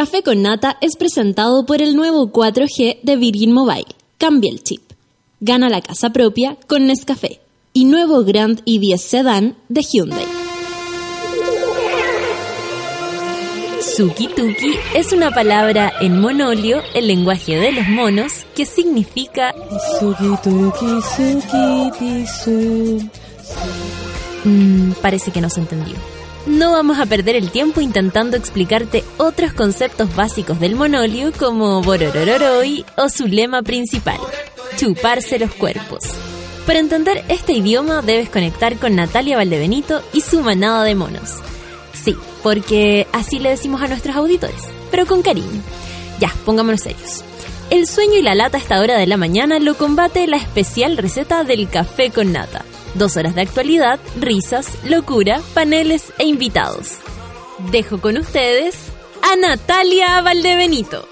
Café con Nata es presentado por el nuevo 4G de Virgin Mobile. Cambia el chip. Gana la casa propia con Nescafé. Y nuevo Grand i10 Sedan de Hyundai. Suki-tuki es una palabra en monolio, el lenguaje de los monos, que significa Mm, parece que no se entendió. No vamos a perder el tiempo intentando explicarte otros conceptos básicos del monolio como Bororororoi o su lema principal, chuparse los cuerpos. Para entender este idioma debes conectar con Natalia Valdebenito y su manada de monos. Sí, porque así le decimos a nuestros auditores, pero con cariño. Ya, pongámonos serios. El sueño y la lata a esta hora de la mañana lo combate la especial receta del café con nata. Dos horas de actualidad, risas, locura, paneles e invitados. Dejo con ustedes a Natalia Valdebenito.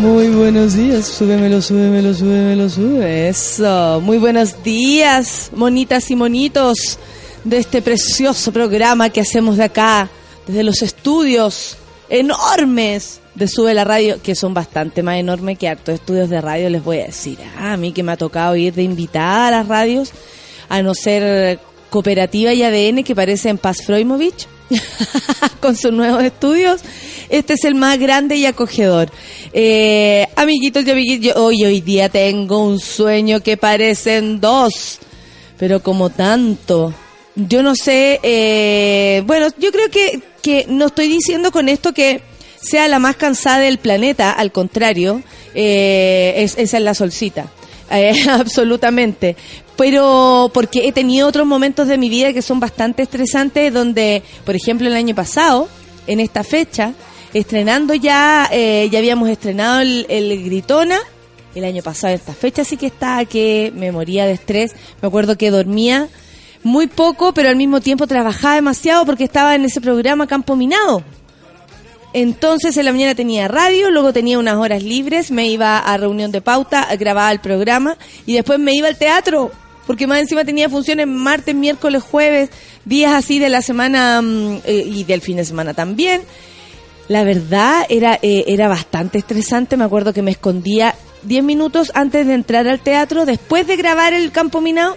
Muy buenos días, súbemelo, súbemelo, súbemelo, sube. Eso, muy buenos días, monitas y monitos de este precioso programa que hacemos de acá, desde los estudios enormes de Sube la Radio, que son bastante más enormes que hartos estudios de radio, les voy a decir. Ah, a mí que me ha tocado ir de invitada a las radios, a no ser Cooperativa y ADN que parece en Paz Freumovich, con sus nuevos estudios. Este es el más grande y acogedor. Eh, amiguitos y amiguitos, hoy, hoy día tengo un sueño que parecen dos, pero como tanto. Yo no sé, eh, bueno, yo creo que, que no estoy diciendo con esto que sea la más cansada del planeta, al contrario, eh, es, esa es la solcita. Eh, absolutamente. Pero porque he tenido otros momentos de mi vida que son bastante estresantes, donde, por ejemplo, el año pasado, en esta fecha, estrenando ya, eh, ya habíamos estrenado el, Gritona. El año pasado, esta fecha sí que estaba que me moría de estrés. Me acuerdo que dormía muy poco, pero al mismo tiempo trabajaba demasiado porque estaba en ese programa Campo Minado. Entonces en la mañana tenía radio, luego tenía unas horas libres, me iba a reunión de pauta, grababa el programa y después me iba al teatro, porque más encima tenía funciones martes, miércoles, jueves, días así de la semana mm, eh, y del fin de semana también. La verdad era, eh, era bastante estresante, me acuerdo que me escondía 10 minutos antes de entrar al teatro, después de grabar el campo minado,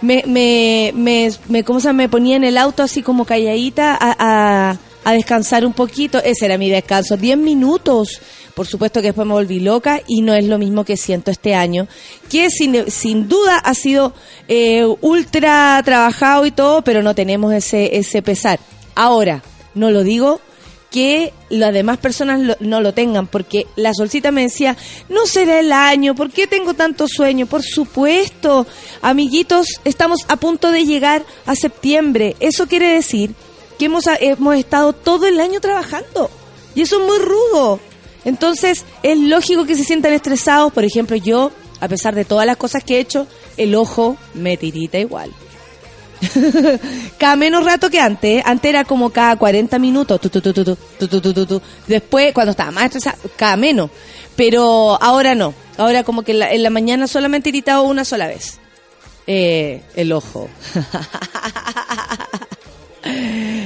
me, me, me, me, ¿cómo se me ponía en el auto así como calladita a, a a descansar un poquito. Ese era mi descanso, 10 minutos. Por supuesto que después me volví loca y no es lo mismo que siento este año, que sin, sin duda ha sido eh, ultra trabajado y todo, pero no tenemos ese, ese pesar. Ahora, no lo digo que las demás personas no lo tengan, porque la solcita me decía, no será el año, ¿por qué tengo tanto sueño? Por supuesto, amiguitos, estamos a punto de llegar a septiembre. Eso quiere decir hemos, hemos estado todo el año trabajando. Y eso es muy rudo. Entonces, es lógico que se sientan estresados. Por ejemplo, yo, a pesar de todas las cosas que he hecho, el ojo me tirita igual. cada menos rato que antes. Antes era como cada 40 minutos. Después, cuando estaba más estresado, cada menos. Pero ahora no. Ahora como que en la, mañana solamente he tiritado una sola vez. Eh, el ojo.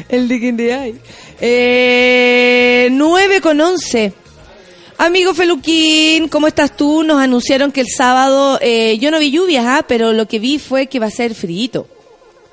El digging de ahí. Eh, 9 con 11. Amigo Feluquín, ¿cómo estás tú? Nos anunciaron que el sábado, eh, yo no vi lluvias, ¿ah? pero lo que vi fue que va a ser frío.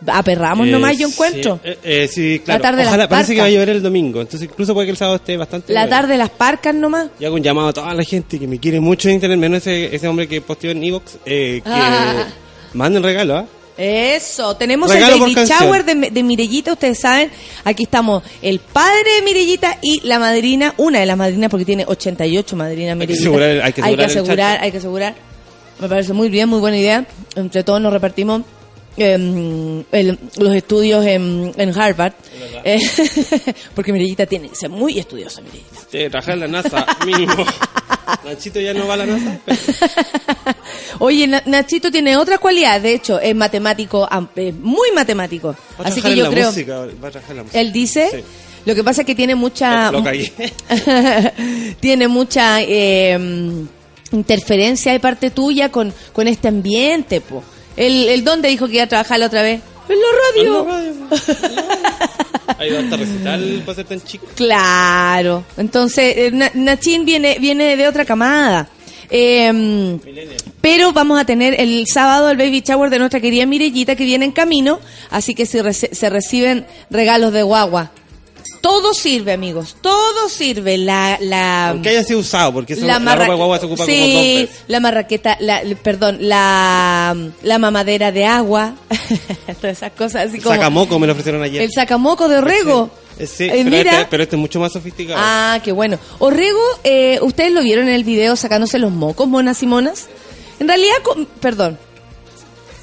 Aperramos nomás, yo encuentro. Sí, eh, sí claro. La tarde Ojalá, las parece que va a llover el domingo, entonces incluso puede que el sábado esté bastante... La tarde las parcas nomás. Yo hago un llamado a toda la gente que me quiere mucho en internet, menos ese, ese hombre que posteó en Evox, eh, que Ah. manden regalo, ¿ah? Eso, tenemos Regalo el baby shower de, de Mirellita, ustedes saben, aquí estamos el padre de Mirellita y la madrina, una de las madrinas porque tiene 88 madrinas Hay que Mirellita. asegurar- hay que asegurar el asegurar, chancho. hay que asegurar. Me parece muy bien, muy buena idea. Entre todos nos repartimos em, el- los estudios en, en Harvard. Eh, porque Mirellita tiene que ser muy estudiosa, Mirellita. Sí, trabajar en la NASA, mínimo. Nachito ya no va a la NASA. pero- Oye, Na- Nachito tiene otras cualidades, de hecho, es matemático, es muy matemático. Va a Así que en yo la creo... música, va a en la música. Él dice, Sí. lo que pasa es que tiene mucha... Lo- tiene mucha eh, interferencia de parte tuya con, con este ambiente, po. El, el dónde dijo que iba a trabajar la otra vez. En la radio. En la radio. Recital para ser tan chico. Claro. Entonces, eh, Na- Nachín viene, viene de otra camada. Eh, pero vamos a tener el sábado el baby shower de nuestra querida Mirellita que viene en camino, así que se, se reciben regalos de guagua. Todo sirve, amigos, todo sirve. La, la, Aunque haya sido usado, porque eso, la, marra- ropa guagua se ocupa como dos sí, veces. la marraqueta, la, perdón, la, la mamadera de agua, todas esas cosas así como Sacamoco me lo ofrecieron ayer. el sacamoco de Orrego. Eh, Sí, Eh, pero, mira, este, pero este es mucho más sofisticado. Ah, qué bueno. Orrego, eh, ¿ustedes lo vieron en el video sacándose los mocos, monas y monas? En realidad, con- perdón.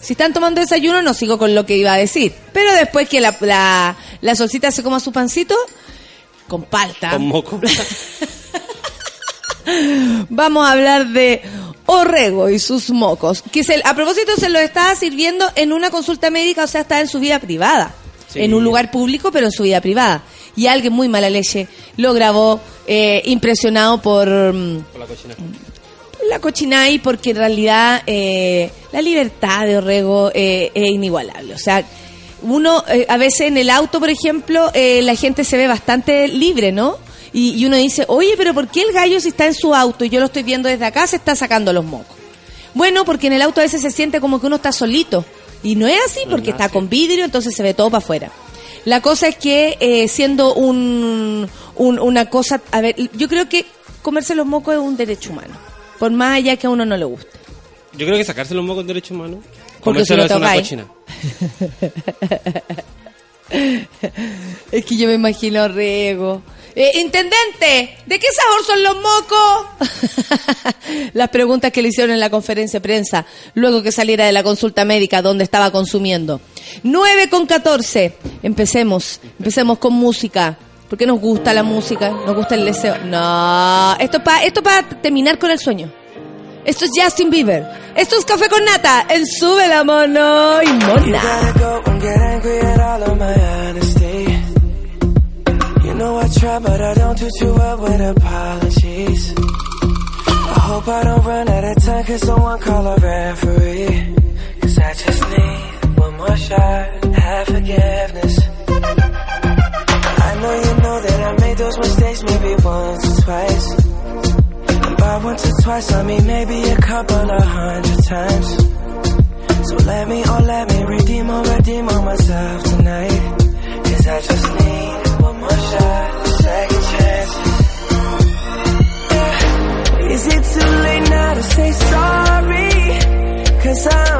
Si están tomando desayuno, no sigo con lo que iba a decir. Pero después que la, la, la solcita se coma su pancito, con palta. Con moco. Vamos a hablar de Orrego y sus mocos. Que se, a propósito, se lo estaba sirviendo en una consulta médica, o sea, está en su vida privada. Sí. En un lugar público, pero en su vida privada. Y alguien muy mala leche lo grabó, eh, impresionado por mm, Con la cochina. La cochinay, porque en realidad eh, la libertad de Orrego eh, es inigualable. O sea, uno, eh, a veces en el auto, por ejemplo, eh, la gente se ve bastante libre, ¿no? Y, y uno dice, oye, pero ¿por qué el gallo si está en su auto y yo lo estoy viendo desde acá se está sacando los mocos? Bueno, porque en el auto a veces se siente como que uno está solito. Y no es así porque está con vidrio, entonces se ve todo para afuera. La cosa es que eh, siendo un, un- una cosa, a ver, yo creo que comerse los mocos es un derecho humano, por más allá que a uno no le guste. Yo creo que sacarse los mocos derecho humano. Porque si lo tocáis. cochina. Es que yo me imagino Riego. Eh, intendente, ¿de qué sabor son los mocos? Las preguntas que le hicieron en la conferencia de prensa luego que saliera de la consulta médica donde estaba consumiendo. 9 con 14. Empecemos, empecemos con música. Porque nos gusta la música, nos gusta el deseo. No, esto es para esto para terminar con el sueño. Esto es Justin Bieber. Esto es Café con Nata. En Sube la Mono y Mona. gotta go and get angry at all of twice. And once or twice, I mean maybe a couple of hundred times. So let me, oh let me redeem or redeem on myself tonight Cause I just need one more shot, second chance yeah. Is it too late now to say sorry? Cause I'm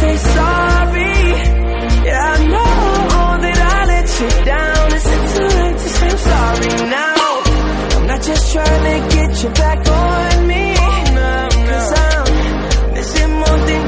say sorry? Yeah, I know that I let you down. Is it too late to say I'm sorry now? I'm not just trying to get you back on me. Cause I'm missing more than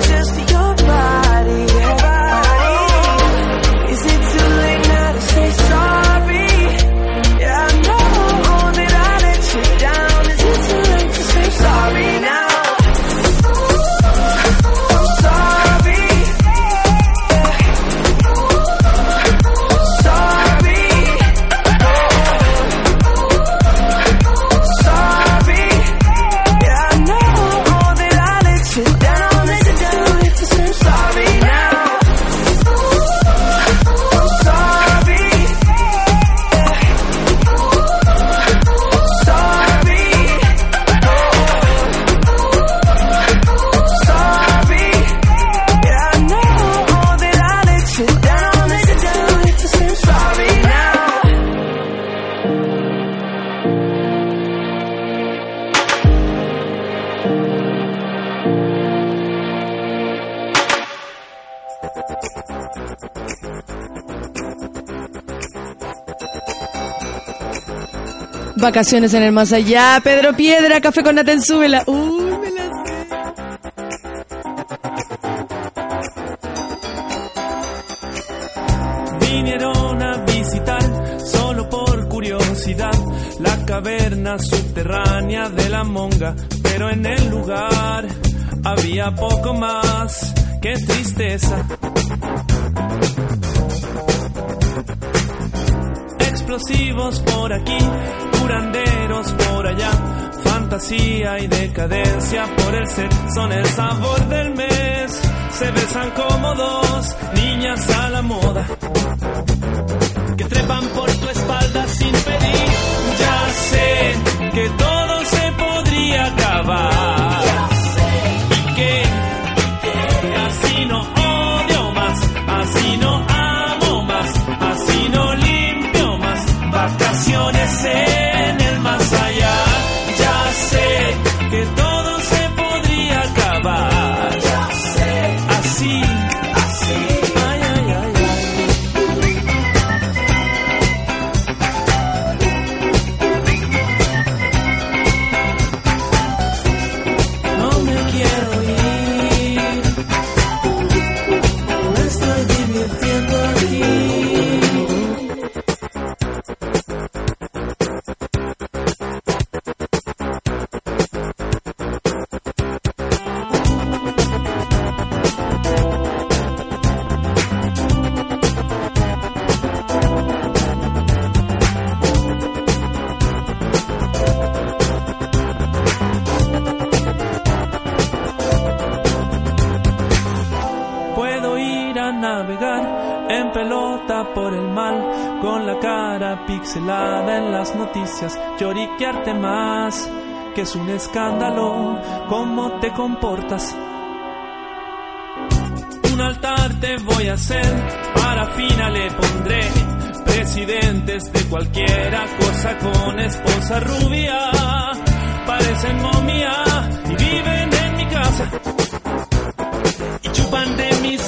Vacaciones en el más allá. Pedro Piedra, café con Naten, súbela. Uy, me la sé. Vinieron a visitar solo por curiosidad la caverna subterránea de la monga, pero en el lugar había poco más que tristeza. Explosivos por aquí, fantasía y decadencia por el set son el sabor del mes. Se besan como dos niñas a la moda que trepan por lloriquearte más, que es un escándalo cómo te comportas. Un altar te voy a hacer, para fina le pondré presidentes de cualquiera cosa con esposa rubia, parecen momia y viven en mi casa y chupan de mi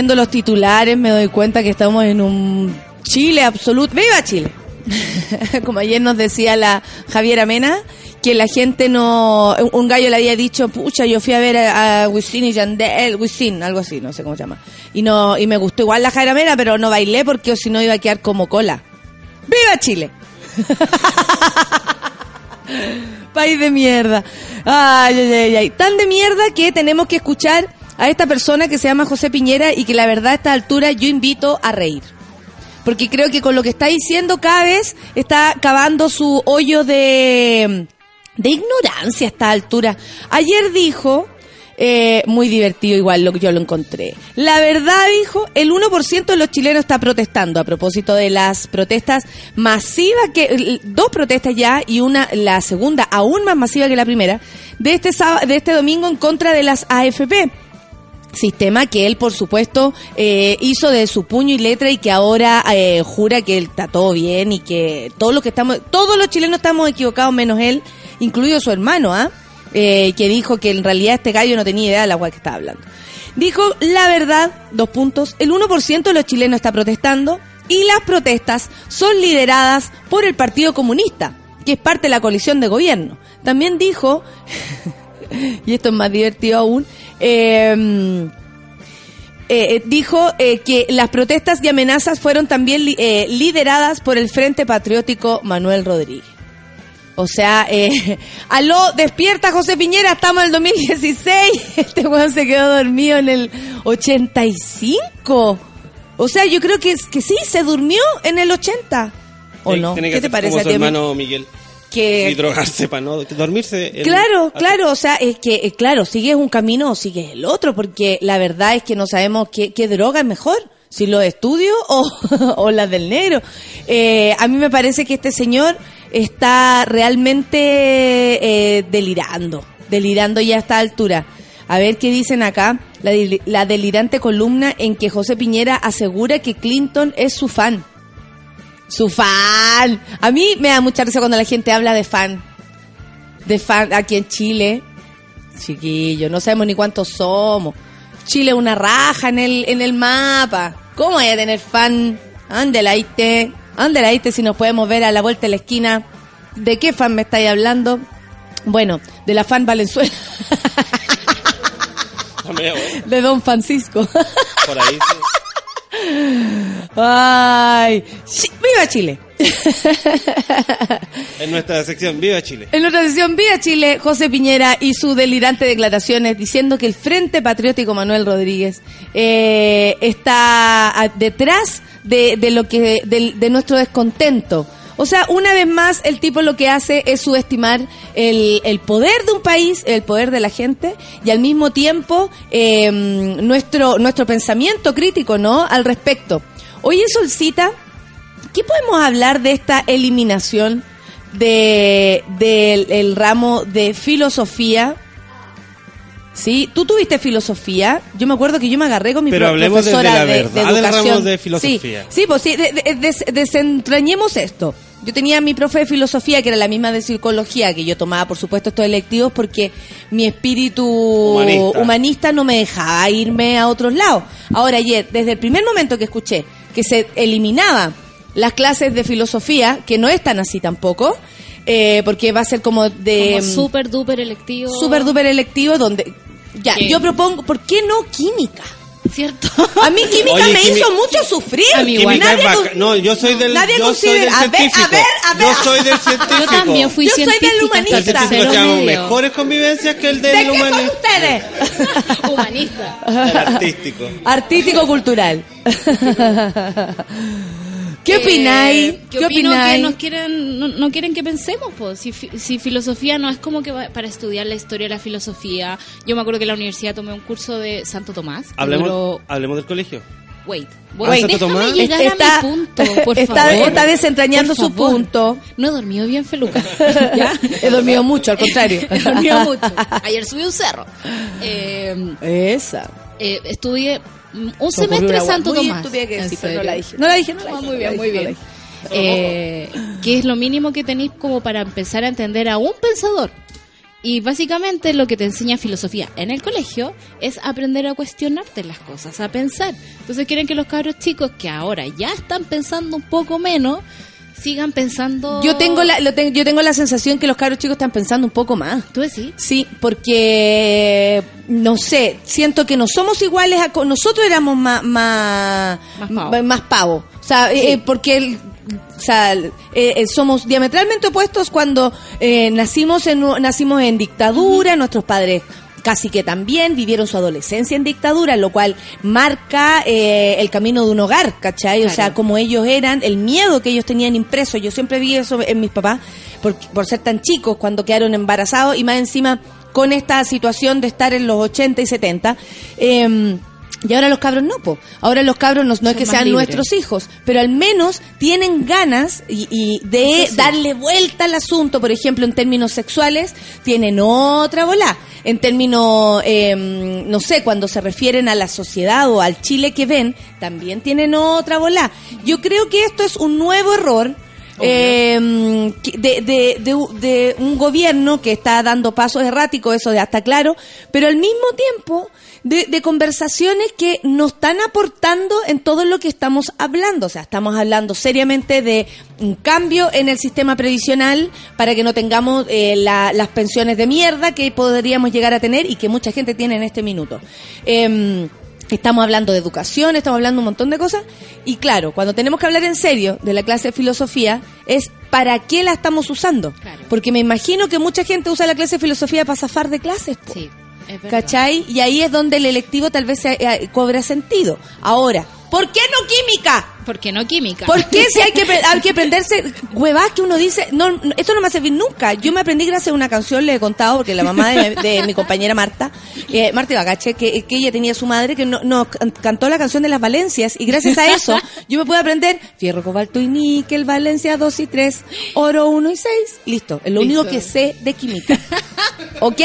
leyendo los titulares me doy cuenta que estamos en un Chile absoluto. ¡Viva Chile! Como ayer nos decía la Javiera Mena, que la gente no... Un gallo le había dicho, pucha, yo fui a ver a, a Wisin y Yandel, Wisin, algo así, no sé cómo se llama. Y, no, y me gustó igual la Javiera Mena, pero no bailé porque si no iba a quedar como cola. ¡Viva Chile! País de mierda. Ay, ay, ay, ay. Tan de mierda que tenemos que escuchar a esta persona que se llama José Piñera y que la verdad a esta altura yo invito a reír. Porque creo que con lo que está diciendo cada vez está cavando su hoyo de, de ignorancia a esta altura. Ayer dijo, eh, muy divertido igual lo que yo lo encontré. La verdad dijo, el 1% de los chilenos está protestando a propósito de las protestas masivas que dos protestas ya y una la segunda aún más masiva que la primera de este sábado, de este domingo en contra de las AFP sistema que él por supuesto eh, hizo de su puño y letra y que ahora eh, jura que está todo bien y que todos los que estamos todos los chilenos estamos equivocados menos él incluido su hermano ¿ah? Eh, que dijo que en realidad este gallo no tenía idea de la cual que estaba hablando dijo la verdad dos puntos el 1% de los chilenos está protestando y las protestas son lideradas por el Partido Comunista, que es parte de la coalición de gobierno. También dijo, y esto es más divertido aún, eh, eh, dijo eh, que las protestas y amenazas fueron también li- eh, lideradas por el Frente Patriótico Manuel Rodríguez. O sea, aló, despierta José Piñera, estamos en el 2016. Este weón se quedó dormido en el 85. O sea, yo creo que, que sí, se durmió en el 80. ¿O Sí, no? ¿Qué te parece a ti? hermano Miguel. Que Y drogarse para no dormirse. Claro, claro, o sea, es que, eh, claro, sigues un camino o sigues el otro, porque la verdad es que no sabemos qué, qué droga es mejor, si los estudios o, o las del negro. Eh, a mí me parece que este señor está realmente eh, delirando, delirando ya a esta altura. A ver qué dicen acá, la, la delirante columna en que José Piñera asegura que Clinton es su fan. Su fan. A mí me da mucha risa cuando la gente habla de fan. De fan aquí en Chile. Chiquillo, no sabemos ni cuántos somos. Chile es una raja en el, en el mapa. ¿Cómo hay a tener fan? Ande la ite. Ande la ite si nos podemos ver a la vuelta de la esquina. ¿De qué fan me estáis hablando? Bueno, de la fan Valenzuela. de Don Francisco. Por ahí sí. Ay, viva Chile. En nuestra sección, Viva Chile. En otra sesión, Viva Chile, José Piñera y sus delirantes declaraciones diciendo que el Frente Patriótico Manuel Rodríguez eh, está detrás de, de lo que de, de nuestro descontento. O sea, una vez más, el tipo lo que hace es subestimar el, el poder de un país, el poder de la gente, y al mismo tiempo eh, nuestro, nuestro pensamiento crítico, ¿no? Al respecto. Oye, Solcita, ¿qué podemos hablar de esta eliminación de, del el ramo de filosofía? Sí, tú tuviste filosofía. Yo me acuerdo que yo me agarré con mi Pero pro- hablemos de- de profesora la de, del educación. ramo de filosofía. Sí, sí, pues sí, de- de- des- desentrañemos esto. Yo tenía mi profe de filosofía, que era la misma de psicología, que yo tomaba, por supuesto, estos electivos porque mi espíritu Humanista. humanista no me dejaba irme a otros lados. Ahora, ayer, desde el primer momento que escuché que se eliminaba las clases de filosofía, que no es tan así tampoco, eh, porque va a ser como de... Como súper duper electivo. super duper electivo donde ya ¿Qué? yo propongo ¿por qué no química? ¿Cierto? A mí química Oye, me quimi- hizo mucho sufrir. A mí igual. Nadie con- No, yo soy del, nadie yo soy del a ver, científico. a ver, a ver. Yo soy del científico. Yo también fui Yo soy del humanista. Científico tercero tenemos mejores convivencias que el ¿De del qué son humanista. ustedes? Humanista. El artístico. Artístico cultural. ¿Qué Eh, opináis? ¿Qué, ¿Qué opino opináis? que nos quieren, no, no quieren que pensemos, pues. Si, fi- si filosofía no es como que va- para estudiar la historia de la filosofía. Yo me acuerdo que en la universidad tomé un curso de Santo Tomás. Hablemos, duró- hablemos del colegio. Wait. Wait. Wait. Santo Déjame Tomás. llegar está, a mi punto, por está, favor. está desentrañando Por su favor. punto. No he dormido bien, Feluca. ¿Ya? He dormido mucho, al contrario. He dormido mucho. Ayer subí un cerro. Eh, Esa. eh, estudié un Se me ocurrió semestre Santo muy Tomás. que ¿En decir, pero no la dije. No la dije, no la dije. muy bien, muy no bien. Eh, que es lo mínimo que tenéis como para empezar a entender a un pensador. Y básicamente lo que te enseña filosofía en el colegio es aprender a cuestionarte las cosas, a pensar. Entonces quieren que los cabros chicos que ahora ya están pensando un poco menos, sigan pensando... Yo tengo la, lo tengo- yo tengo la sensación que los cabros chicos están pensando un poco más. ¿Tú decís? Sí, porque no sé, siento que no somos iguales a nosotros éramos más más Más pavo. más pavo. O sea, eh, eh, porque el- o sea, eh, eh, somos diametralmente opuestos cuando eh, nacimos en nacimos en dictadura, nuestros padres casi que también vivieron su adolescencia en dictadura, lo cual marca eh, el camino de un hogar, ¿cachai? O sea, como ellos eran, el miedo que ellos tenían impreso. Yo siempre vi eso en mis papás, por, por ser tan chicos cuando quedaron embarazados y más encima con esta situación de estar en los 80 y 70. eh, y ahora los cabros no, po. Ahora los cabros no, no es que sean libres. nuestros hijos, pero al menos tienen ganas y, y de darle vuelta al asunto, por ejemplo, en términos sexuales, tienen otra bola. En términos, eh, no sé, cuando se refieren a la sociedad o al Chile que ven, también tienen otra bola. Yo creo que esto es un nuevo error eh, de, de- de de un gobierno que está dando pasos erráticos, eso ya está claro, pero al mismo tiempo de, de conversaciones que nos están aportando en todo lo que estamos hablando. O sea, estamos hablando seriamente de un cambio en el sistema previsional para que no tengamos eh, la- las pensiones de mierda que podríamos llegar a tener y que mucha gente tiene en este minuto. Em, Estamos hablando de educación, estamos hablando de un montón de cosas. Y claro, cuando tenemos que hablar en serio de la clase de filosofía, es para qué la estamos usando. Claro. Porque me imagino que mucha gente usa la clase de filosofía para zafar de clases. po. Sí. ¿Cachai? Y ahí es donde el electivo tal vez se- eh, cobra sentido. Ahora, ¿por qué no química? ¿Por qué no química? ¿Por qué si hay que, hay que aprenderse huevas que uno dice, no, no, esto no me va a servir nunca? Yo me aprendí gracias a una canción, le he contado, porque la mamá de, mi- de mi compañera Marta, eh, Marta Ibagache, que, que ella tenía su madre que no, no, can- cantó la canción de las Valencias, y gracias a eso yo me pude aprender fierro, cobalto y níquel, Valencia 2 y 3, oro 1 y 6, listo, es lo Listo. único que sé de química. ¿Ok?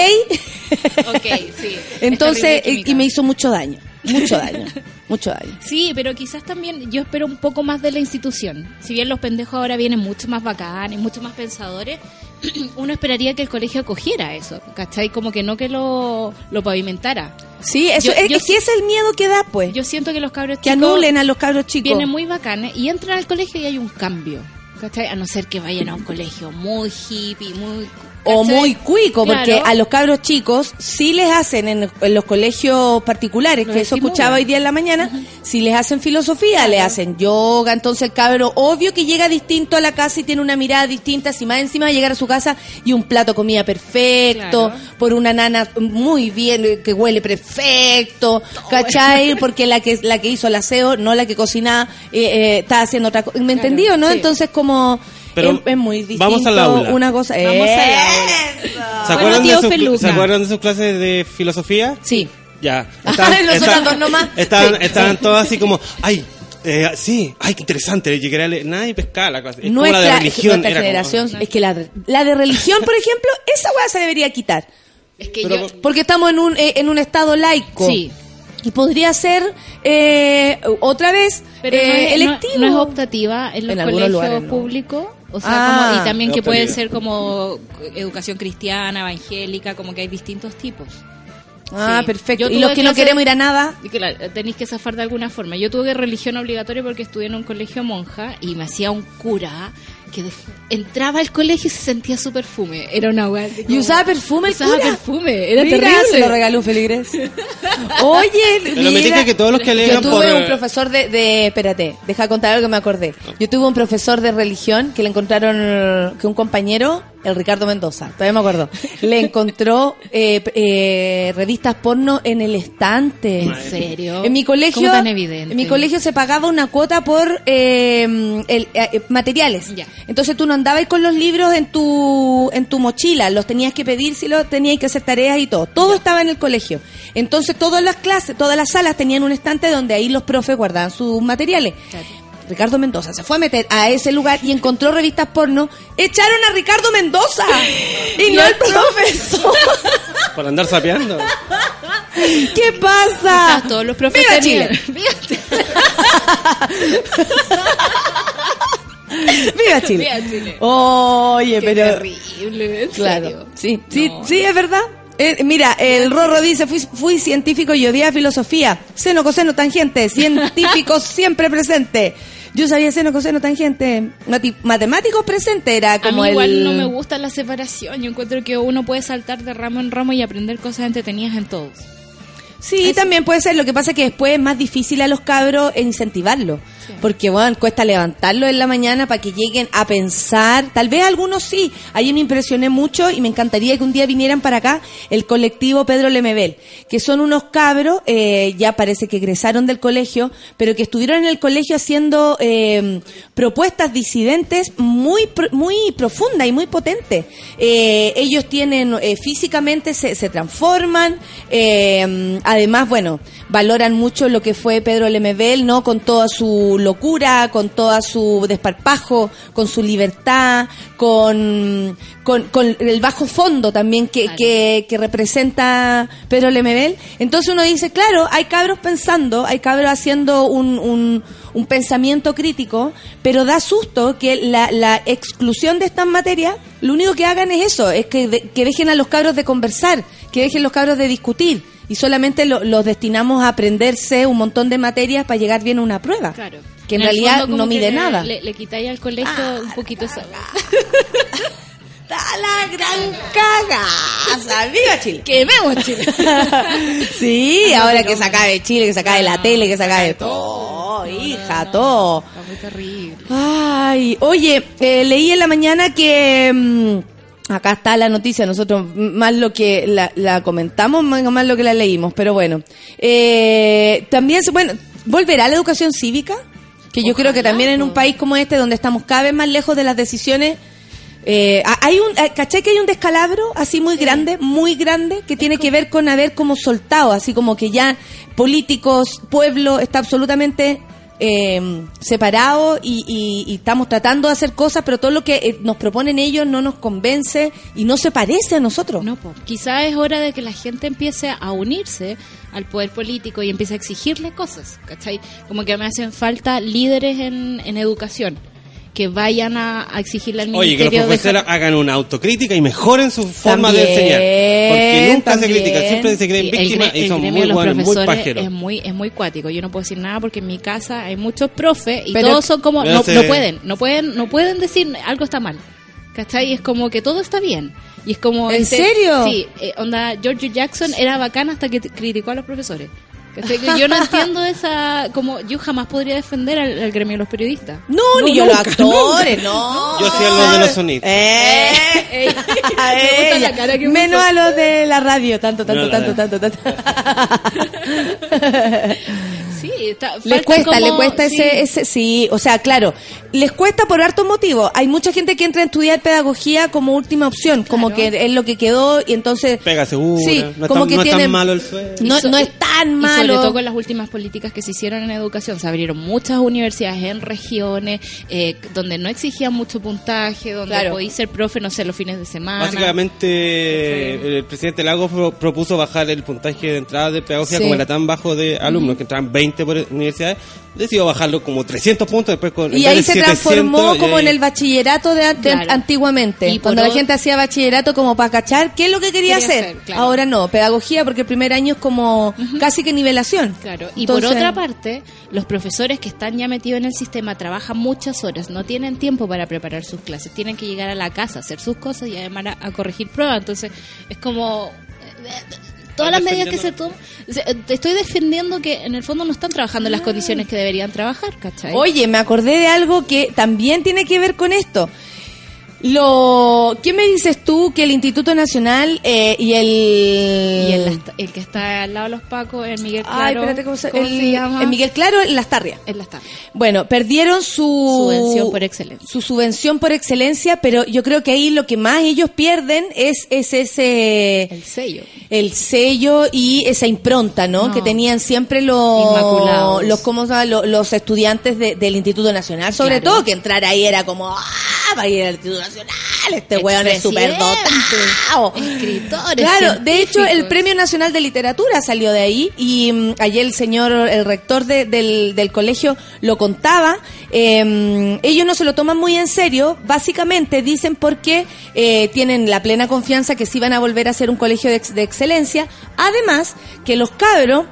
Ok, sí. Entonces, y me hizo mucho daño, mucho daño, mucho daño. Sí, pero quizás también yo espero un poco más de la institución. Si bien los pendejos ahora vienen mucho más bacanes, mucho más pensadores, uno esperaría que el colegio acogiera eso, ¿cachai? Como que no que lo, lo pavimentara. Sí, eso, Yo- es, yo es que es el miedo que da, pues. Yo siento que los cabros que chicos anulen a los cabros chicos. vienen muy bacanes y entran al colegio y hay un cambio, ¿cachai? A no ser que vayan a un colegio muy hippie, muy... o muy cuico, porque Claro. a los cabros chicos sí les hacen en, en los colegios particulares, que eso escuchaba hoy día en la mañana, si les hacen filosofía, le hacen yoga, entonces el cabro obvio que llega distinto a la casa y tiene una mirada distinta, si más encima va a llegar a su casa y un plato de comida perfecto, Claro. por una nana muy bien, eh, que huele perfecto, ¿cachai? Porque la que la que hizo el aseo, no la que cocinaba, eh, eh, está haciendo otra cosa. ¿Me entendió, no? sí. Entonces como... Pero es, es muy distinto vamos al aula. una cosa Vamos ¡Eso! ¿Se acuerdan, de. ¿Se acuerdan de sus clases de filosofía? Sí. Ya. Dos nomás. Estaban, Sí. estaban todas así como, ay, eh, sí, ay, qué interesante. Llegué a leer, pescar la clase. Es como nuestra, la de religión. nuestra era como- generación, es que la, de- la de religión, por ejemplo, esa weá se debería quitar. Es que Pero- yo... Porque estamos en un, eh, en un estado laico. Sí. Y podría ser eh, otra vez Pero eh, no, es, no- electivo. no es optativa en los En colegios lugares, no. públicos. O sea, Ah. como- y también Es que puede ser como educación cristiana, evangélica, como que hay distintos tipos. ah, Sí. perfecto. Y los que no clase- queremos ir a nada. Claro, tenéis que zafar de alguna forma. Yo tuve religión obligatoria porque estudié en un colegio monja y me hacía un cura que entraba al colegio y se sentía su perfume. Era una weá. Y usaba perfume el Usaba cura. perfume. Era Mira, terrible. se lo regaló un feligres. Oye, Pero me mira. dice que todos los que Yo tuve por... un profesor de, de- espérate, deja contar algo que me acordé. Yo tuve un profesor de religión que le encontraron, eh, que un compañero, el Ricardo Mendoza, todavía me acuerdo, le encontró eh, eh, revistas porno en el estante. ¿En serio? En mi colegio, ¿Cómo tan evidente? en mi colegio se pagaba una cuota por eh, el, eh, materiales. Ya. Entonces tú no andabas con los libros en tu en tu mochila, los tenías que pedir si los tenías que hacer tareas y todo. Todo estaba en el colegio. Entonces todas las clases, todas las salas tenían un estante donde ahí los profes guardaban sus materiales. Claro. Ricardo Mendoza se fue a meter a ese lugar y encontró revistas porno. Echaron a Ricardo Mendoza y no al profesor. Por andar sapeando. ¿Qué pasa? Quizás todos los profes ¡Viva Chile! ¡Viva Chile! ¡Viva Chile! ¡Viva Chile! Oye, Qué pero terrible, en Claro, serio. sí, sí, No. sí, es verdad. Eh, mira, el Rorro dice, fui, fui científico y odiaba filosofía. Seno, coseno, tangente, científico siempre presente. Yo sabía seno, coseno, tangente. Matemáticos presente era A como mí igual el... no me gusta la separación. Yo encuentro que uno puede saltar de ramo en ramo y aprender cosas entretenidas en todos. Sí, también puede ser. Lo que pasa es que después es más difícil a los cabros incentivarlo. Porque, bueno, cuesta levantarlo en la mañana para que lleguen a pensar. Tal vez algunos sí. Ayer me impresioné mucho y me encantaría que un día vinieran para acá el colectivo Pedro Lemebel, que son unos cabros, eh, ya parece que egresaron del colegio, pero que estuvieron en el colegio haciendo eh, propuestas disidentes muy, muy profundas y muy potentes. Eh, ellos tienen, eh, físicamente se, se transforman, eh, además, bueno, valoran mucho lo que fue Pedro Lemebel, ¿no? Con toda su su locura, con toda su desparpajo, con su libertad, con, con, con el bajo fondo también que, Claro. que, que representa Pedro Lemebel. Entonces uno dice, claro, hay cabros pensando, hay cabros haciendo un, un, un pensamiento crítico, pero da susto que la, la exclusión de estas materias, lo único que hagan es eso, es que, de- que dejen a los cabros de conversar, que dejen los cabros de discutir. Y solamente lo- los destinamos a aprenderse un montón de materias para llegar bien a una prueba. Claro. Que en, realidad fondo no mide nada. Le, le quitáis al colegio un poquito esa... ¡Da la gran cagada! ¡Viva Chile! ¡Quememos Chile! Sí, ahora que se acabe Chile, que se acabe la tele, que se acabe todo, hija, todo. Está muy terrible. Ay, oye, eh, leí en la mañana que mm, acá está la noticia, nosotros más lo que la, la comentamos, más, más lo que la leímos, pero bueno. Eh, también, bueno, ¿volverá la educación cívica? Que yo creo que también en un país como este, donde estamos cada vez más lejos de las decisiones, eh, ha- hay un, eh, ¿caché que hay un descalabro así muy grande, muy grande, que tiene que ver con haber como soltado, así como que ya políticos, pueblo, está absolutamente eh, separado y, y- y estamos tratando de hacer cosas, pero todo lo que eh, nos proponen ellos no nos convence y no se parece a nosotros. No, po. quizá es hora de que la gente empiece a unirse al poder político y empiece a exigirle cosas, ¿cachai? Como que me hacen falta líderes en educación que vayan a, a exigirle al Oye, que los profesores dejar- hagan una autocrítica y mejoren su forma de enseñar. Porque nunca también. se critican, siempre se creen Sí, víctimas y el son muy de los buenos, muy profesores pajeros. es muy es muy cuático yo no puedo decir nada porque en mi casa hay muchos profes y Pero- todos son como no, no pueden no pueden no pueden decir algo está mal ¿cachai? es como que todo está bien y es como ¿En este- serio? sí eh, onda George Jackson era bacán hasta que criticó a los profesores ¿cachai? Que yo no entiendo esa como yo jamás podría defender al, al gremio de los periodistas No, ni yo los actores, no. Yo sí a los de los sonidos. Eh, Ey, a me gusta la ella. cara que Menos a los de la radio, tanto, tanto, No, tanto, la- tanto, tanto. sí está, Les cuesta, como- le cuesta sí. ese, ese, sí, o sea, claro, les cuesta por hartos motivos. Hay mucha gente que entra a estudiar pedagogía como última opción, como que es lo que quedó y entonces... Pega segura, Sí, no, es como tan, que no es tan malo el sueldo. No, Y es tan Y malo. sobre todo con las últimas políticas que se hicieron en educación. Se abrieron muchas universidades en regiones eh, donde no exigían mucho puntaje, donde Claro. podéis ser profe, no sé, los fines de semana. Básicamente, el presidente Lagos pro- propuso bajar el puntaje de entrada de pedagogía, Sí. como era tan bajo de alumnos, que entraban 20 por universidades, decidió bajarlo como 300 puntos, después con Y ahí se 700, transformó como ahí- en el bachillerato de, de Claro. antiguamente. Y cuando la gente hacía bachillerato como para cachar qué es lo que quería, Quería hacer. hacer, claro. Ahora no, pedagogía porque el primer año es como casi que nivelación. Claro, y Entonces- por otra parte, los profesores que están ya metidos en el sistema trabajan muchas horas, no tienen tiempo para preparar sus clases, tienen que llegar a la casa, hacer sus cosas y además a, a corregir pruebas. Entonces, es como. Eh, Todas las medidas que se toman. Te estoy defendiendo que en el fondo no están trabajando en las condiciones que deberían trabajar, ¿cachai? Oye, me acordé de algo que también tiene que ver con esto. Lo, ¿Qué me dices tú que el Instituto Nacional eh, y el Y el, el que está al lado de los Pacos, el Miguel Claro. Ay, espérate, ¿cómo se, ¿cómo el, se llama? el Miguel Claro en Las Tarrias. En las. Bueno, perdieron su Subvención por excelencia. Su subvención por excelencia, pero yo creo que ahí lo que más ellos pierden es, es ese El sello. el sello y esa impronta, ¿no? No. Que tenían siempre los los ¿cómo se? Los, los estudiantes de- del Instituto Nacional, sobre Claro. todo que entrar ahí era como ah, para ir al Instituto Nacional, este weón es súper dotado. Escritores. Claro, de hecho el. Premio Nacional de Literatura salió de ahí y mm, ayer el señor, el rector de- del, del colegio lo contaba. Eh, ellos no se lo toman muy en serio, básicamente dicen porque eh, tienen la plena confianza que sí van a volver a ser un colegio de, ex- de excelencia. Además, que los cabros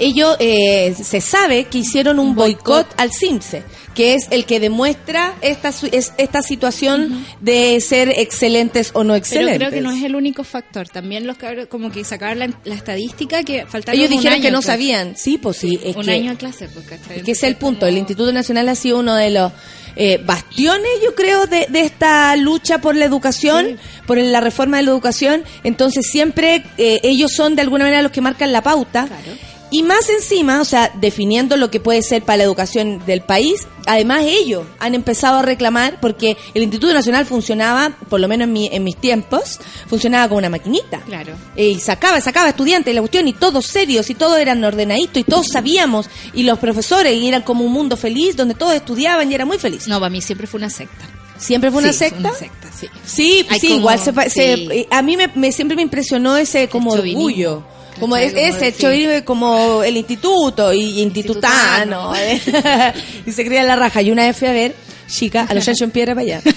ellos eh, se sabe que hicieron un boicot al CIMSE, que es el que demuestra esta, esta situación de ser excelentes o no Pero excelentes. creo que no es el único factor. También los cabros, como que sacaron la, la estadística que faltaron Ellos un dijeron año que no clase. sabían. Sí, pues sí. Es un que, año a clase, pues, ¿cachai? es que es el punto. El Instituto Nacional ha sido uno de los eh, bastiones, yo creo, de, de esta lucha por la educación, por la reforma de la educación. Entonces siempre eh, ellos son de alguna manera los que marcan la pauta. Claro. Y más encima, o sea, definiendo lo que puede ser para la educación del país, además ellos han empezado a reclamar porque el Instituto Nacional funcionaba, por lo menos en, mi- en mis tiempos, funcionaba con una maquinita. Claro. Eh, y sacaba, sacaba estudiantes la cuestión, y todos serios, y todos eran ordenaditos, y todos sabíamos, y los profesores, y eran como un mundo feliz, donde todos estudiaban y era muy feliz. No, para mí siempre fue una secta. ¿Siempre fue una Sí, secta? Una secta, sí. Sí, Hay sí, como- igual se, se- a mí me, me- siempre me impresionó ese como orgullo. Como es- ese chauvinismo como el instituto y institutano. Institutano. y se creía la raja. Y una vez fui a ver, chica, a los chanchos en piedra para allá.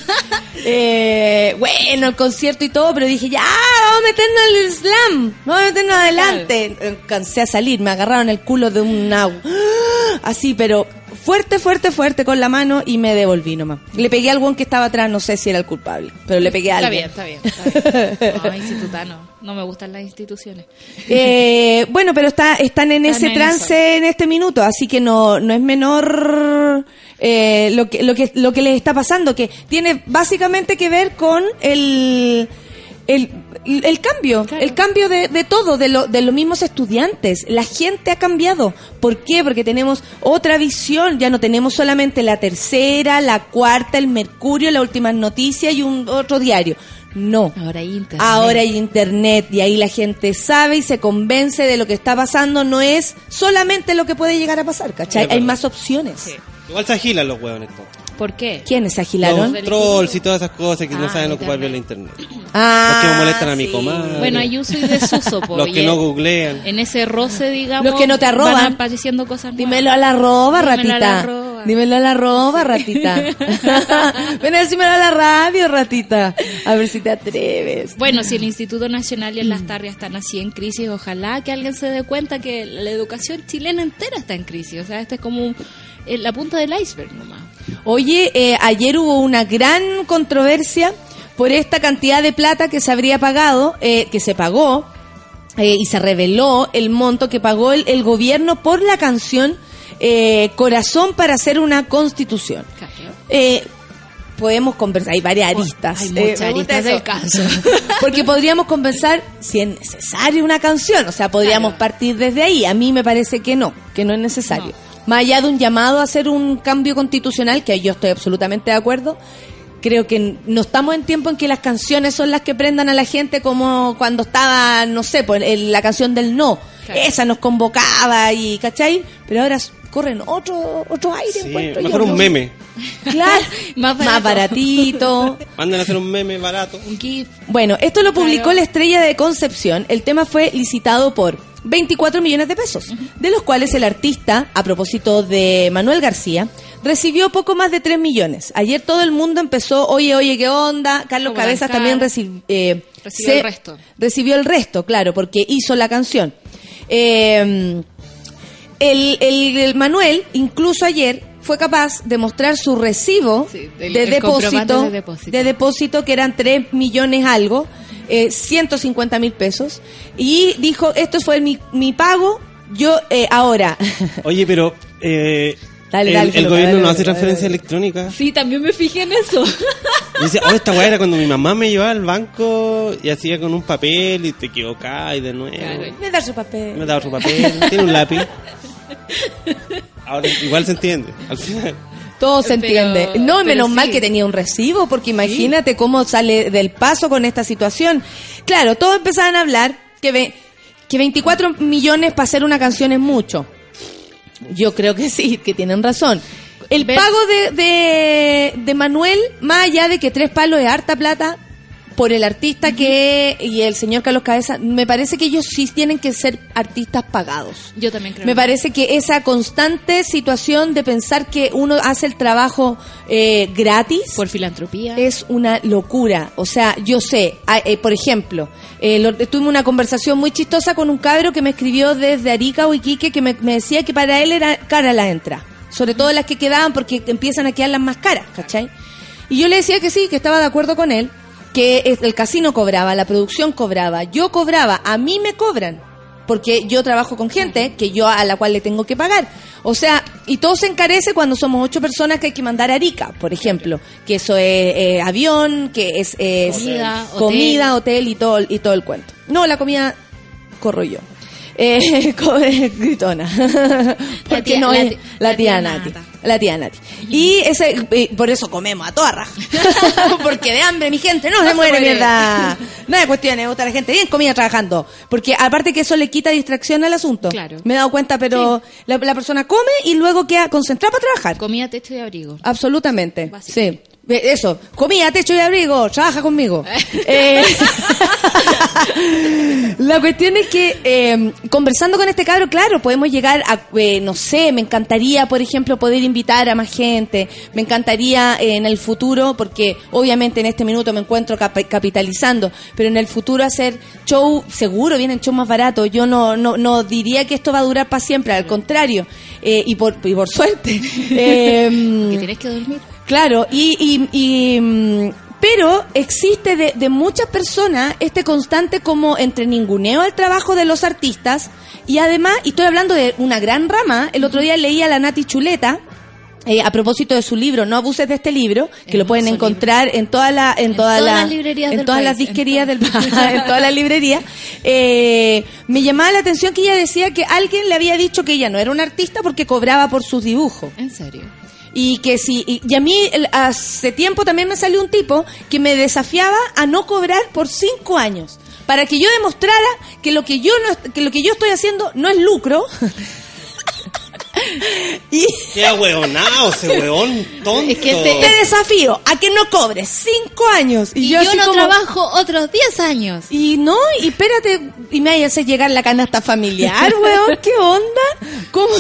Eh, bueno, el concierto y todo, pero dije, ya, vamos a meternos al slam, vamos a meternos adelante. Alcancé a salir, me agarraron el culo de un agua. Así, pero fuerte, fuerte, fuerte con la mano y me devolví nomás. Le pegué al guan que estaba atrás, no sé si era el culpable, pero le pegué a Está alguien. bien, está bien. Está bien. No, institutano. No me gustan las instituciones. Eh, bueno, pero está, están en Están ese en trance en este minuto, así que no, no es menor eh, lo que, lo que, lo que les está pasando, que tiene básicamente que ver con el, el, el cambio, Claro. el cambio de, de todo, de, lo, de los mismos estudiantes. La gente ha cambiado. ¿Por qué? Porque tenemos otra visión. Ya no tenemos solamente la tercera, la cuarta, el Mercurio, las últimas noticias y un otro diario. No. Ahora hay internet. Ahora hay internet y ahí la gente sabe y se convence de lo que está pasando. No es solamente lo que puede llegar a pasar, ¿cachai? Hay más opciones. Sí. Igual se agilan los hueones todos. ¿Por qué? ¿Quiénes se agilaron? Los trolls y todas esas cosas que no Ah, saben ocupar bien la internet. Ah, los que me molestan a mi comadre. Bueno, hay uso y desuso, po, Los que no googlean. En ese roce, digamos. Los que no te arroban. Van apareciendo cosas nuevas. Dímelo a la roba, Dímelo ratita. a la arroba. Dímelo a la roba, ratita. Ven a decímelo a la radio, ratita. A ver si te atreves. Bueno, si el Instituto Nacional y en las Tarrias están así en crisis, ojalá que alguien se dé cuenta que la educación chilena entera está en crisis. O sea, este es como un- la punta del iceberg nomás. Oye, eh, ayer hubo una gran controversia por esta cantidad de plata que se habría pagado, eh, que se pagó, eh, y se reveló el monto que pagó el, el gobierno por la canción eh, Corazón para hacer una constitución. Eh, podemos conversar, hay varias aristas. Hay muchas aristas del caso. Porque podríamos conversar si es necesaria una canción, o sea, podríamos Claro. partir desde ahí. A mí me parece que no, que no es necesario. Más allá de un llamado a hacer un cambio constitucional, que yo estoy absolutamente de acuerdo, creo que no estamos en tiempo en que las canciones son las que prendan a la gente como cuando estaba, no sé, pues, la canción del no. Claro. Esa nos convocaba y, ¿cachai? Pero ahora corren otro, otro aire, Sí, encuentro yo, mejor un ¿no? meme. Claro, Más baratito. Manden a hacer un meme barato. Un GIF. Bueno, esto lo publicó Claro. la estrella de Concepción. El tema fue licitado por 24 millones de pesos, de los cuales el artista, a propósito de Manuel García, recibió poco más de 3 millones. Ayer todo el mundo empezó, oye, oye, ¿qué onda? Carlos Como Cabezas también eh, Recibió el resto. Recibió el resto, claro, porque hizo la canción. Eh, el, el- el Manuel, incluso ayer, fue capaz de mostrar su recibo Sí, de, depósito, de depósito. de depósito, que eran 3 millones algo, eh, 150 mil pesos, y dijo, esto fue mi, mi pago, yo eh, ahora... Oye, pero eh, Dale, el, dale, el Felo, gobierno dale, no hace dale, transferencia dale. electrónica. Sí, también me fijé en eso. Y dice, oh, esta weá era cuando mi mamá me llevaba al banco y hacía con un papel y te equivocás y de nuevo. Claro. Me da su papel. Me da otro papel, tiene un lápiz. Ahora igual se entiende, al final. Todo se Pero- entiende. No, pero menos mal sí. que tenía un recibo, porque imagínate cómo sale del paso con esta situación. Claro, todos empezaron a hablar que, ve- que 24 millones para hacer una canción es mucho. Yo creo que sí, que tienen razón. El pago de, de, de Manuel, más allá de que tres palos es harta plata, por el artista que y el señor Carlos Cabeza, me parece que ellos sí tienen que ser artistas pagados. Yo también creo. Me parece que esa constante situación de pensar que uno hace el trabajo eh, gratis Por filantropía. es una locura. O sea, yo sé, ah, eh, por ejemplo, eh, lo- tuve una conversación muy chistosa con un cabro que me escribió desde Arica o Iquique que me, me decía que para él era cara la entrada. Sobre todo las que quedaban porque empiezan a quedar las más caras, ¿cachai? Y yo le decía que sí, que estaba de acuerdo con él, que el casino cobraba, la producción cobraba, yo cobraba, a mí me cobran, porque yo trabajo con gente que yo a la cual le tengo que pagar. O sea, y todo se encarece cuando somos ocho personas que hay que mandar a Arica, por ejemplo, que eso es eh, avión, que es, es Comida, comida, hotel y todo, y todo el cuento. No, la comida corro yo. Eh, eh, gritona. Porque tía- no la es la la tía Nati. La tía Nati. Y ese, eh, por eso comemos a toda raja. Porque de hambre mi gente no, se se muere, muere. mierda. No hay cuestión, me gusta la gente bien comida trabajando. Porque aparte que eso le quita distracción al asunto. Claro. Me he dado cuenta, pero la, la persona come y luego queda concentrada para trabajar. Comida, techo y abrigo. Absolutamente. Básico. Sí. Eso, comida, techo y abrigo, trabaja conmigo. Eh, la cuestión es que eh, conversando con este cabro, claro, podemos llegar a, eh, no sé, me encantaría, por ejemplo, poder invitar a más gente, me encantaría eh, en el futuro, porque obviamente en este minuto me encuentro cap- capitalizando, pero en el futuro hacer show, seguro vienen shows más baratos, yo no, no, no diría que esto va a durar para siempre, al contrario, y, por, y por suerte. Eh, Que tienes que dormir. Claro, y, y, y, mm, pero existe de, de muchas personas este constante como entre ninguneo al trabajo de los artistas y además, y estoy hablando de una gran rama, el otro día leí a la Nati Chuleta, eh, a propósito de su libro, no abuses de este libro, que lo pueden encontrar en toda la, en, En toda todas la- las librerías en del todas las en disquerías del en todas las librerías, eh, me llamaba la atención que ella decía que alguien le había dicho que ella no era una artista porque cobraba por sus dibujos. En serio. Y que si, y, y a mí el- hace tiempo también me salió un tipo que me desafiaba a no cobrar por cinco años. Para que yo demostrara que lo que yo no, que lo que yo estoy haciendo no es lucro. y Qué ahueonado ese hueón tonto. Es que te desafío a que no cobres cinco años. Y, Y, yo, así no como- trabajo otros 10 años. Y no, y espérate, y me hacer llegar la canasta familiar, weón, ¿qué onda? ¿Cómo?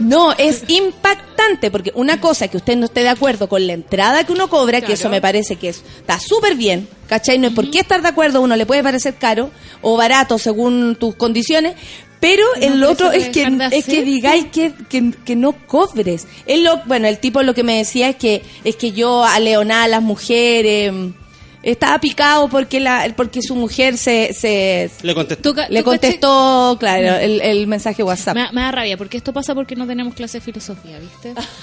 No, es impactante, porque una cosa que usted no esté de acuerdo con la entrada que uno cobra, que eso me parece que es- está súper bien, ¿cachai? No hay por qué estar de acuerdo, a uno le puede parecer caro o barato según tus condiciones, pero No, el otro es que, es que digáis que, que, que no cobres. Él lo, bueno, el tipo lo que me decía es que, es que yo aleonaba a las mujeres, estaba picado porque la, porque su mujer se, se Le contestó. Le contestó, claro, el, el mensaje WhatsApp. Me, da- me da rabia, porque esto pasa porque no tenemos clase de filosofía, ¿viste?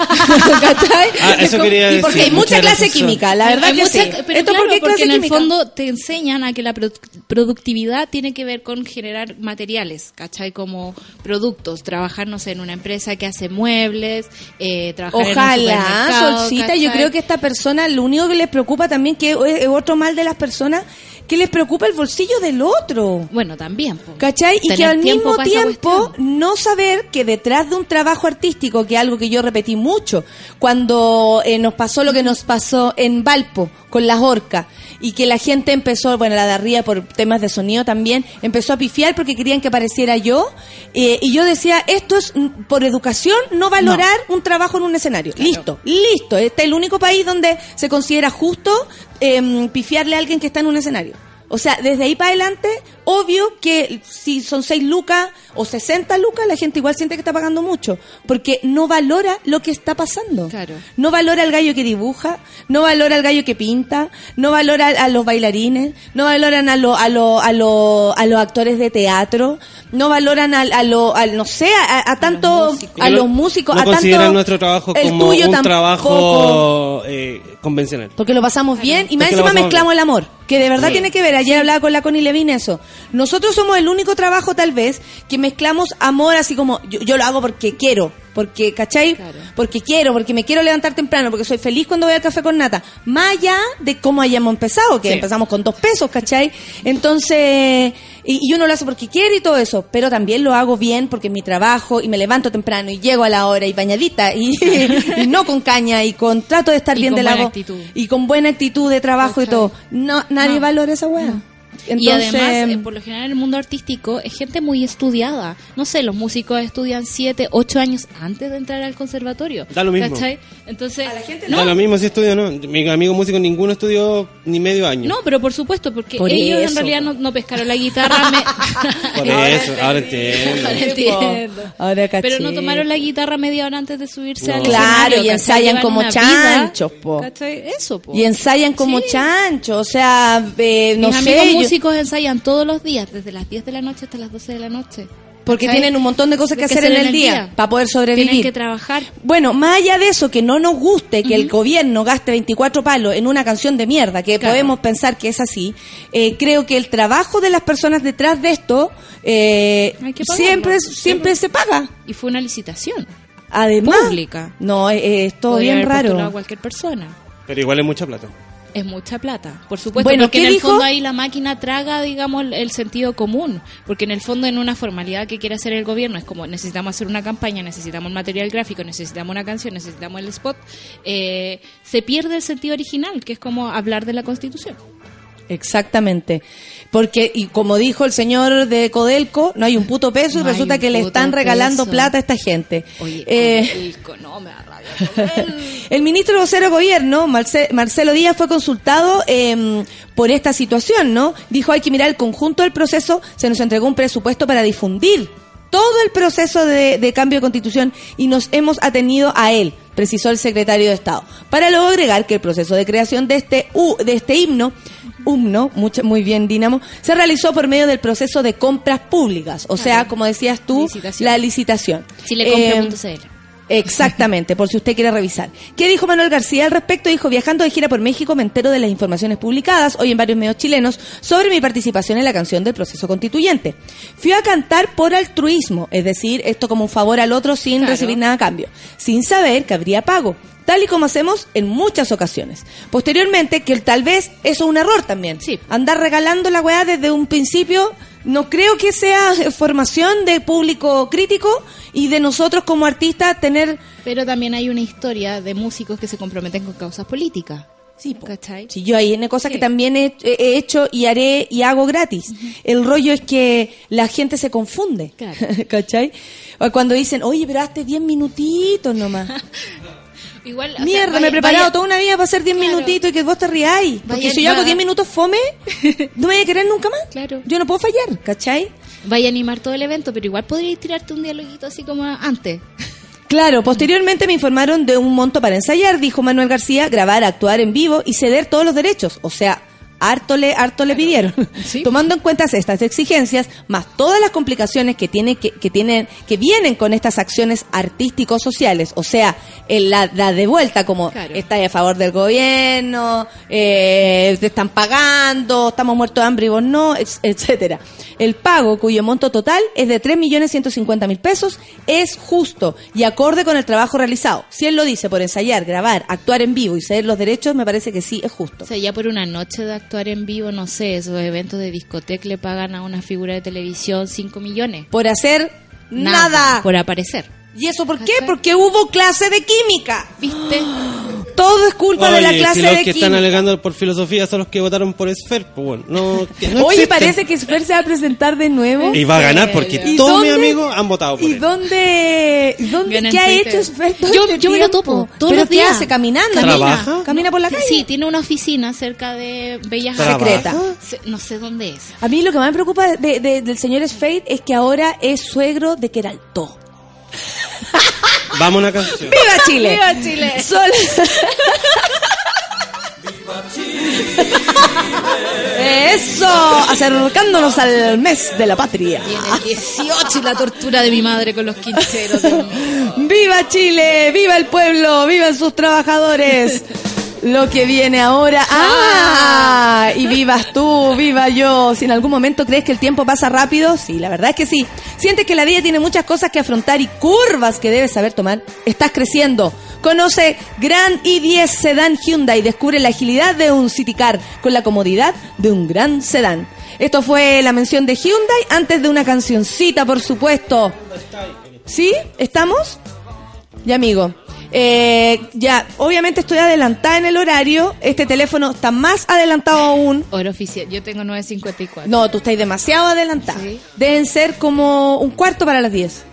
¿Cachai? Ah, eso Es como- quería y porque hay mucha clase química, la verdad hay que mucha- sí. Pero Esto claro, porque porque clase en el química. fondo te enseñan a que la produ- productividad tiene que ver con generar materiales, ¿cachai? Como productos, trabajar, no sé, en una empresa que hace muebles, eh, trabajar en un Ojalá, Solcita, yo ¿cachai? creo que esta persona, lo único que les preocupa también, que es es otro mal de las personas, que les preocupa el bolsillo del otro. Bueno, también. po. ¿Cachai? Y que al mismo tiempo no saber que detrás de un trabajo artístico, que es algo que yo repetí mucho, cuando eh, nos pasó lo que nos pasó en Valpo con las orcas, y que la gente empezó, bueno, la de arriba por temas de sonido también, empezó a pifiar porque querían que apareciera yo, eh, y yo decía, esto es mm, por educación no valorar un trabajo en un escenario. Listo, listo. Este es el único país donde se considera justo em, pifiarle a alguien que está en un escenario. O sea, desde ahí para adelante, obvio que si son 6 lucas o 60 lucas, la gente igual siente que está pagando mucho, porque no valora lo que está pasando. Claro. No valora al gallo que dibuja, no valora al gallo que pinta, no valora a los bailarines, no valoran a, lo- a, lo- a, lo- a los actores de teatro, no valoran a, a lo, al- no sé, a, a tanto, músicos. a los músicos, no a tanto... consideran nuestro trabajo el como tuyo un tampoco. trabajo eh, convencional. Porque lo pasamos bien y más encima mezclamos el amor, que de verdad Sí. tiene que ver. Ayer hablaba con la Connie Levin eso. Nosotros somos el único trabajo tal vez que mezclamos amor así como yo, yo lo hago porque quiero, porque, ¿cachai? Claro. Porque quiero, porque me quiero levantar temprano, porque soy feliz cuando voy al café con nata. Más allá de cómo hayamos empezado, que Sí. empezamos con dos pesos, ¿cachai? Entonces, y, y uno lo hace porque quiere y todo eso, pero también lo hago bien porque es mi trabajo y me levanto temprano y llego a la hora y bañadita y, y no con caña y con trato de estar Y bien de la actitud. y con buena actitud de trabajo y todo. No, nadie No. valora esa weá. Entonces, además, eh, por lo general en el mundo artístico es gente muy estudiada. No sé, los músicos estudian 7, 8 años antes de entrar al conservatorio. Da lo mismo. ¿cachai? Entonces, Da lo mismo si estudio o no. Mi amigo músico ninguno estudió ni medio año. No, pero por supuesto, porque Por ellos en realidad no, no pescaron la guitarra. me- Por eso, ahora entiendo. Ahora entiendo. Ahora caché. Pero no tomaron la guitarra media hora antes de subirse No. al Claro, y ensayan como una vida, chanchos, po. ¿cachai? Eso, po. y ensayan como Sí. chancho, o sea, eh, no Mis sé. yo- músicos ensayan todos los días, desde las 10 de la noche hasta las 12 de la noche. Porque ¿cachai? tienen un montón de cosas que, Que hacer en hacer el día, para poder sobrevivir. Tienen que trabajar. Bueno, más allá de eso, que no nos guste que el gobierno gaste 24 palos en una canción de mierda, que Claro. podemos pensar que es así, eh, creo que el trabajo de las personas detrás de esto eh, siempre, siempre se paga. Y fue una licitación. Además, Pública. no, eh, es todo Podría bien haber postulado a raro. cualquier persona. Pero igual es mucha plata. Es mucha plata, por supuesto, Bueno, porque ¿qué en el dijo? fondo ahí la máquina traga, digamos, el, el sentido común, porque en el fondo en una formalidad que quiere hacer el gobierno es como necesitamos hacer una campaña, necesitamos material gráfico, necesitamos una canción, necesitamos el spot, eh, se pierde el sentido original, que es como hablar de la Constitución. Exactamente. Porque, y como dijo el señor de Codelco, no hay un puto peso y No resulta que le están regalando peso. plata a esta gente. Oye, Eh, el no me da rabia. El ministro vocero de gobierno, Marce- Marcelo Díaz, fue consultado eh, por esta situación, ¿no? Dijo hay que mirar el conjunto del proceso, se nos entregó un presupuesto para difundir todo el proceso de, de cambio de constitución y nos hemos atenido a él, precisó el secretario de Estado. Para luego agregar que el proceso de creación de este, de este himno, himno, mucho, muy bien Dinamo, se realizó por medio del proceso de compras públicas, o sea, como decías tú, Licitación. la licitación. Si le Eh. Exactamente, por si usted quiere revisar. ¿Qué dijo Manuel García al respecto? Dijo, viajando de gira por México me entero de las informaciones publicadas hoy en varios medios chilenos sobre mi participación en la canción del proceso constituyente. Fui a cantar por altruismo, es decir, esto como un favor al otro sin Claro. recibir nada a cambio, sin saber que habría pago. Tal y como hacemos en muchas ocasiones. Posteriormente, que tal vez eso es un error también. Sí. Andar regalando la weá desde un principio, no creo que sea formación de público crítico y de nosotros como artistas tener Pero también hay una historia de músicos que se comprometen con causas políticas. Sí. ¿Cachai? Sí, yo hay cosas Sí. que también he, he hecho y haré y hago gratis. El rollo es que la gente se confunde. Claro. ¿Cachai? O Cuando dicen, oye, pero hazte 10 minutitos nomás. Igual, o sea, Mierda, vaya- me he preparado vaya- toda una vida para hacer 10 Claro. minutitos y que vos te riáis. Porque Vaya- si yo hago va- 10 minutos fome, no me voy a querer nunca más. Claro. Yo no puedo fallar, ¿cachai? Vaya a animar todo el evento, pero igual podrías tirarte un dialoguito así como antes. Claro, posteriormente me informaron de un monto para ensayar, dijo Manuel García, grabar, actuar en vivo y ceder todos los derechos. O sea, harto le, harto le pidieron. Sí. Tomando en cuenta estas exigencias, más todas las complicaciones que tiene, que, que tienen, que vienen con estas acciones artísticos sociales. O sea, el- la, la de vuelta, como Claro. está a favor del gobierno, eh, te están pagando, estamos muertos de hambre y vos no, etcétera. El pago, cuyo monto total es de 3.150.000 pesos, es justo y acorde con el trabajo realizado. Si él lo dice por ensayar, grabar, actuar en vivo y ceder los derechos, me parece que sí es justo. O sea, ya por una noche de actuar en vivo, no sé, esos eventos de discoteca le pagan a una figura de televisión 5 millones. Por hacer nada. Por aparecer. ¿Y eso por qué? Porque hubo clase de química. ¿Viste? Todo es culpa de la Oye, clase si los de que química. están alegando por filosofía son los que votaron por Esfer, pues bueno, no, que no Oye, existen. parece que Sfer se va a presentar de nuevo. Y va a ganar porque ¿Y todos dónde- mis amigos han votado por ¿Y él. dónde, dónde qué ha hecho Sfer todo Yo- este yo me lo topo todos ¿Pero los qué días. hace? ¿Caminando? Camina. ¿Trabaja? ¿Camina por la calle? Sí, tiene una oficina cerca de Bellas ¿Trabaja? Secreta. Se- No sé dónde es. A mí lo que más me preocupa de- de- del señor Sfade es que ahora es suegro de Queraltó. Vamos a una canción. ¡Viva Chile! ¡Viva Chile! Sol- Eso, acercándonos al mes de la patria. Tiene 18 y la tortura de mi madre con los quincheros. ¡Viva Chile! ¡Viva el pueblo! ¡Vivan sus trabajadores! Lo que viene ahora. ¡Ah! Y vivas tú, viva yo. Si en algún momento crees que el tiempo pasa rápido, sí, la verdad es que sí. Sientes que la vida tiene muchas cosas que afrontar y curvas que debes saber tomar. Estás creciendo. Conoce Gran i10 Sedan Hyundai. Descubre la agilidad de un City Car con la comodidad de un gran sedán. Esto fue la mención de Hyundai antes de una cancioncita, por supuesto. ¿Sí? ¿Estamos? Ya, amigo. Eh, ya, obviamente estoy adelantada en el horario. Este teléfono está más adelantado aún. Hora oficial. Yo tengo 9.54. No, tú estás demasiado adelantada. Sí. Deben ser como un cuarto para las 10.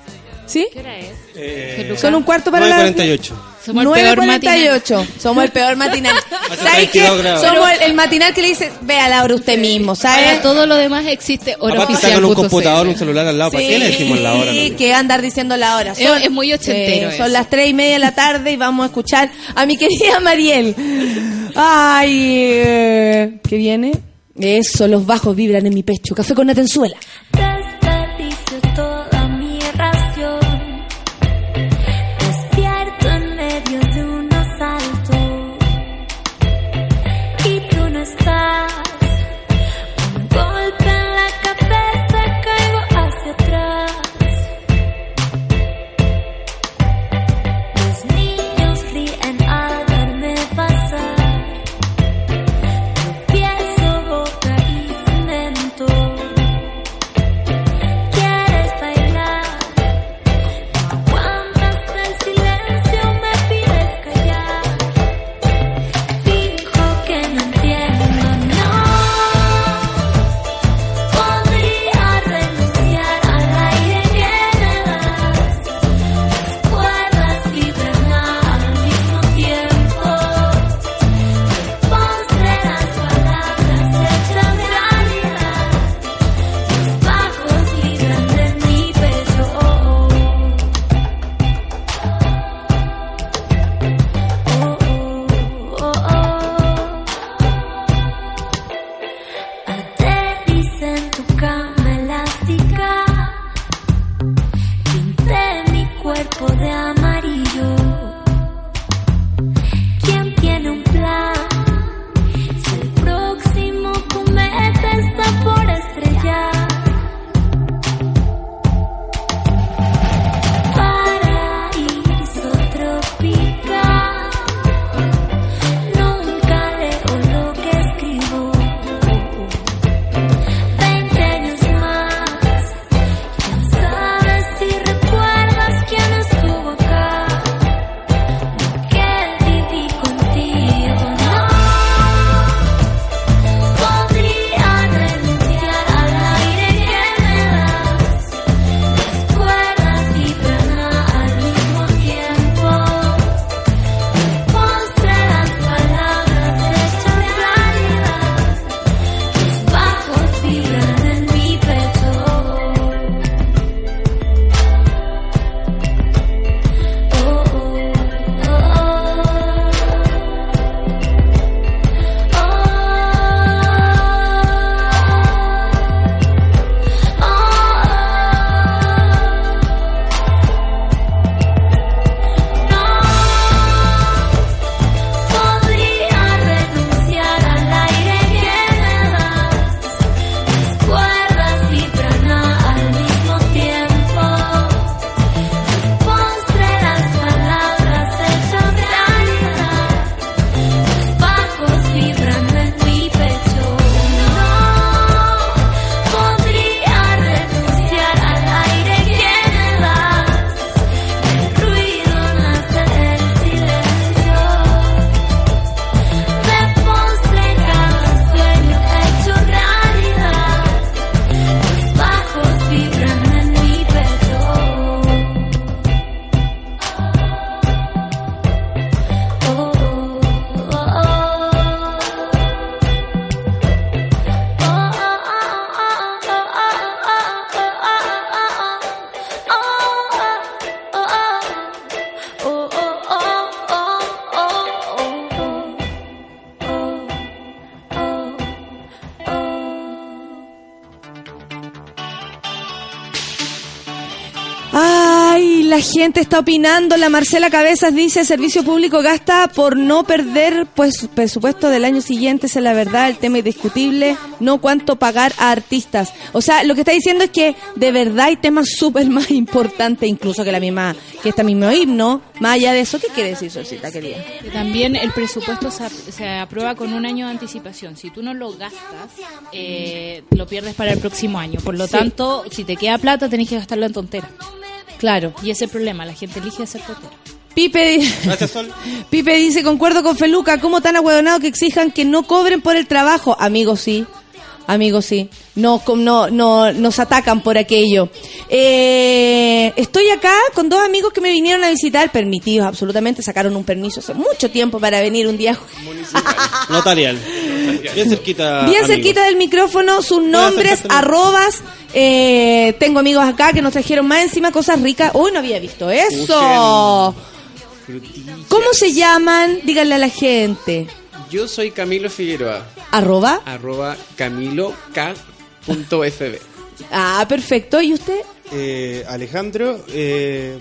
¿Sí? ¿Qué hora es? Eh. Son un cuarto para las 9.48. Somos el peor 9.48. Somos el peor matinal. ¿Sabes qué? 32 grados. Somos el, el matinal que le dice, vea la hora usted mismo, ¿sabes? Para todo lo demás existe hora Aparte oficial. está con un computador, un celular al lado. ¿Para qué le decimos la hora? Sí, no? que andar diciendo la hora. Es- es muy ochentero son eso. las tres y media de la tarde y vamos a escuchar a mi querida Mariel. Ay, eh, ¿qué viene? Eso, los bajos vibran en mi pecho. Café con Natenzuela. Gente está opinando. La Marcela Cabezas dice, servicio público gasta por no perder pues presupuesto del año siguiente. Esa es la verdad, el tema indiscutible. No cuánto pagar a artistas. O sea, lo que está diciendo es que de verdad hay temas súper más importantes incluso que la misma, que esta mismo himno. Más allá de eso, ¿qué quiere decir, Solcita, querida? Que También el presupuesto se, se aprueba con un año de anticipación. Si tú no lo gastas, eh, lo pierdes para el próximo año. Por lo Sí. tanto, si te queda plata, tenés que gastarlo en tonteras. Claro. Y ese es el problema, la gente elige hacer tonteras. Pipe, di- Gracias, Sol. Pipe dice, concuerdo con Feluca, ¿cómo tan ahueonado que exijan que no cobren por el trabajo? Amigos, sí. Amigos, sí. No, no, no, nos atacan por aquello. Eh, estoy acá con dos amigos que me vinieron a visitar, permitidos absolutamente, sacaron un permiso hace mucho tiempo para venir un día. Notarial. Bien cerquita. Bien amigos. cerquita del micrófono, sus nombres, arrobas. eh, tengo amigos acá que nos trajeron más encima cosas ricas. Uy, no había visto eso. ¿Cómo se llaman? Díganle a la gente. Yo soy Camilo Figueroa, Arroba. arroba camilok.fb. Ah, perfecto. ¿Y usted? Eh, Alejandro, eh,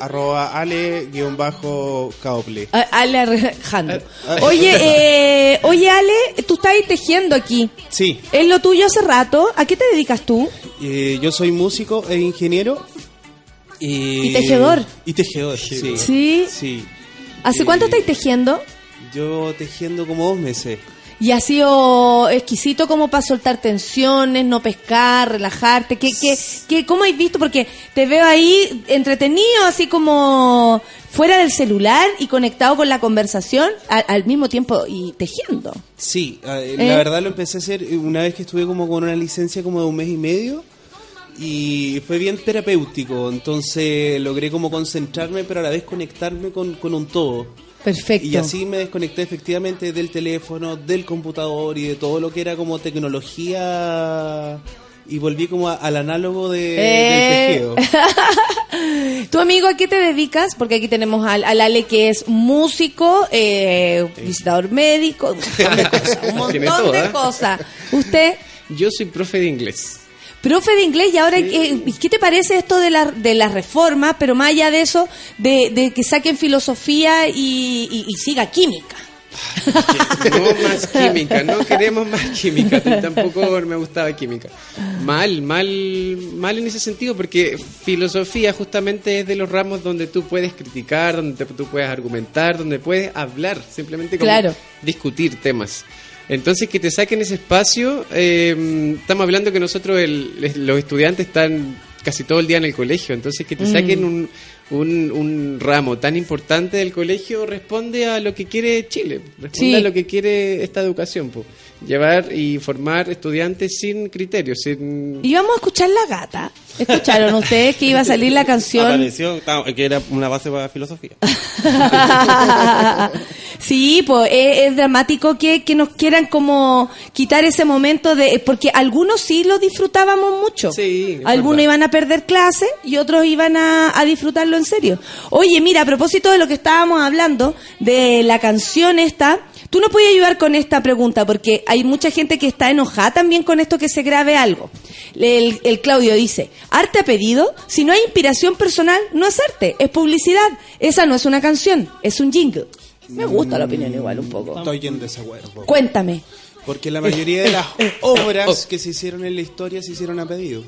arroba ale-caople. Ah, Ale Alejandro. Ah, Oye, eh, oye Ale, tú estás ahí tejiendo aquí. Sí, Es lo tuyo hace rato. ¿A qué te dedicas tú? eh, yo soy músico e ingeniero. Y, ¿Y tejedor? Y tejedor, sí. Sí. Sí. ¿Hace Eh, cuánto estáis tejiendo? Yo tejiendo como dos meses. Y ha sido exquisito como para soltar tensiones, no pescar, relajarte. ¿Qué, qué, qué, ¿Cómo has visto? Porque te veo ahí entretenido, así como fuera del celular y conectado con la conversación a- al mismo tiempo y tejiendo. Sí, eh, ¿Eh? la verdad lo empecé a hacer una vez que estuve como con una licencia como de un mes y medio y fue bien terapéutico, entonces logré como concentrarme pero a la vez conectarme con, con un todo. Perfecto. Y así me desconecté efectivamente del teléfono, del computador y de todo lo que era como tecnología y volví como a- al análogo de, Eh. del tejido. ¿Tu amigo a qué te dedicas? Porque aquí tenemos al, al Ale que es músico, eh, visitador médico, un montón de cosas. Un montón todo, de ¿eh? cosas. Usted, Yo soy profe de inglés. Profe de inglés, y ahora, ¿qué, qué te parece esto de la, de la reforma? Pero más allá de eso, de, de que saquen filosofía y, y- y siga química. No más química, no queremos más química. Tampoco me gustaba química. Mal, mal, mal en ese sentido, porque filosofía justamente es de los ramos donde tú puedes criticar, donde te- tú puedes argumentar, donde puedes hablar, simplemente como Claro. discutir temas. Entonces, que te saquen ese espacio, eh, estamos hablando que nosotros, el- los estudiantes, están casi todo el día en el colegio, entonces que te saquen un, un, un ramo tan importante del colegio responde a lo que quiere Chile, responde Sí. a lo que quiere esta educación, po. Llevar y formar estudiantes sin criterios, sin... Y vamos a escuchar La Gata. ¿Escucharon ustedes que iba a salir la canción? Apareció, que era una base para filosofía. sí, pues es, es dramático que, que nos quieran como quitar ese momento de... Porque algunos sí lo disfrutábamos mucho. Sí, algunos verdad. iban a perder clase y otros iban a, a disfrutarlo en serio. Oye, mira, a propósito de lo que estábamos hablando, de la canción esta, tú nos puedes ayudar con esta pregunta, porque hay mucha gente que está enojada también con esto que se grabe algo. El, el Claudio dice, arte a pedido, si no hay inspiración personal, no es arte, es publicidad. Esa no es una canción, es un jingle. Me gusta la opinión igual un poco. Estoy en desacuerdo. Cuéntame. Porque la mayoría de las obras que se hicieron en la historia se hicieron a pedido.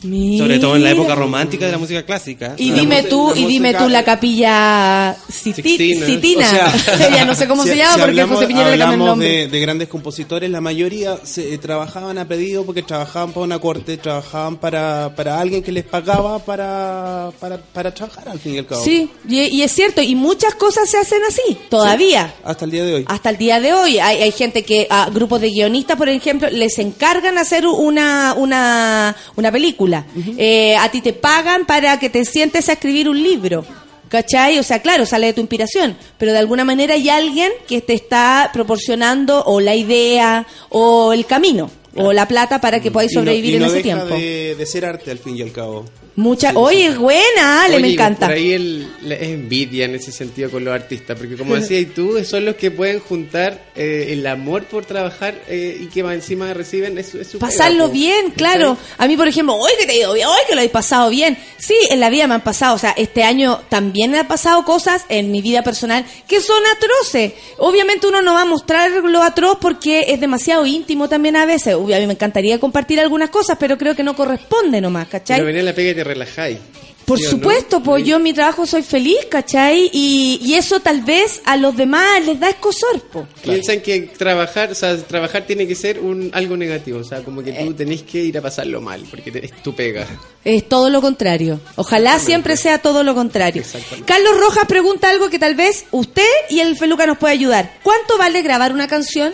Sobre todo en la época romántica de la música clásica. Y La dime tú, y dime tú la capilla Sixtina. Citina. O sea, ya no sé cómo si- se llama si porque hablamos, José Piñera le cambió el nombre. de, de grandes compositores, la mayoría se eh, trabajaban a pedido porque trabajaban para una corte, trabajaban para, para alguien que les pagaba para, para, para trabajar al fin y al cabo. Sí, y, y es cierto, y muchas cosas se hacen así, todavía. Hasta el día de hoy. Hasta el día de hoy hay, hay gente que, a grupos de guionistas, por ejemplo, les encargan hacer una, una, una película. Eh, a ti te pagan para que te sientes a escribir un libro. ¿Cachai? O sea, claro, sale de tu inspiración, pero de alguna manera hay alguien que te está proporcionando o la idea o el camino. O la plata para que podáis Y no- sobrevivir y no en ese deja tiempo. De, de ser arte al fin y al cabo. Mucha, Sí, oye, buena, Ale, me encanta. Por ahí el, es envidia en ese sentido con los artistas, porque como decías tú, son los que pueden juntar eh, el amor por trabajar eh, y que más encima reciben es, es su Pasarlo pega, bien, claro. A mí, por ejemplo, hoy que te he ido bien, hoy que lo he pasado bien. Sí, en la vida me han pasado, o sea, este año también me han pasado cosas en mi vida personal que son atroces. Obviamente uno no va a mostrar lo atroz porque es demasiado íntimo también a veces. A mí me encantaría compartir algunas cosas, pero creo que no corresponde nomás, ¿cachai? Pero venía la pega y te relajáis. Por ¿sí o no? supuesto, pues Sí. yo en mi trabajo soy feliz, ¿cachai? Y, y eso tal vez a los demás les da escosor, po. Piensan que trabajar, o sea, trabajar tiene que ser un algo negativo, o sea, como que Eh. tú tenés que ir a pasarlo mal, porque te- es tu pega. Es todo lo contrario. Ojalá siempre sea todo lo contrario. Carlos Rojas pregunta algo que tal vez usted y el Feluca nos puede ayudar. ¿Cuánto vale grabar una canción?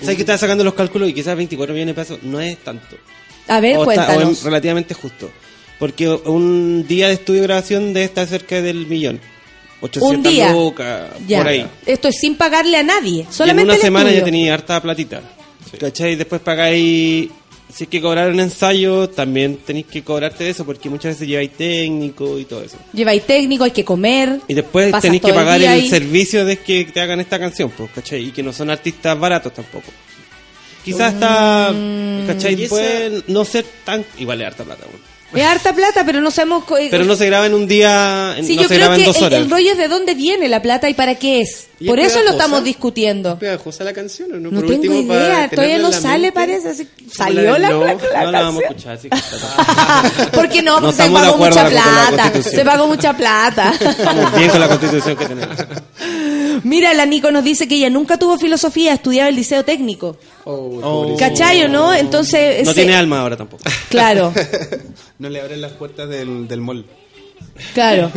¿Sabes que estaba sacando los cálculos y quizás 24 millones de pesos no es tanto? A ver, o, está- o cuéntanos. es relativamente justo. Porque un día de estudio y grabación debe estar cerca del millón. 800 Un día. lucas, por ahí. Esto es sin pagarle a nadie. Y en Solamente una el semana ya tenía harta platita. ¿Cachai? Después pagáis. Si es que cobrar un ensayo, también tenéis que cobrarte de eso, porque muchas veces lleváis técnico y todo eso. Lleváis técnico, hay que comer. Y después tenéis que el pagar el, servicio de que te hagan esta canción, pues, ¿cachai? Y que no son artistas baratos tampoco. Quizás está, Mm. ¿cachai? Y esa- Puede no ser tan... Igual es harta plata, bueno. Es harta plata, pero no sabemos... co- Pero no se graba en un día, Sí, no yo se creo graba en que dos el, horas. el rollo es de dónde viene la plata y para qué es. ¿Y Por es eso lo estamos discutiendo. ¿Es pegajosa la canción o no? No Por tengo último, idea, todavía no sale, mente. parece. ¿Salió la, no, la- la no la vamos a escuchar, así que está- Porque no, porque se pagó mucha plata. Se pagó mucha plata. estamos bien con la constitución que tenemos. Mira, la Nico nos dice que ella nunca tuvo filosofía, estudiaba el liceo técnico. Oh, Oh. pobrecito. ¿Cachai o no? Entonces. No se- tiene alma ahora tampoco. Claro, No le abren las puertas del, del mall. claro.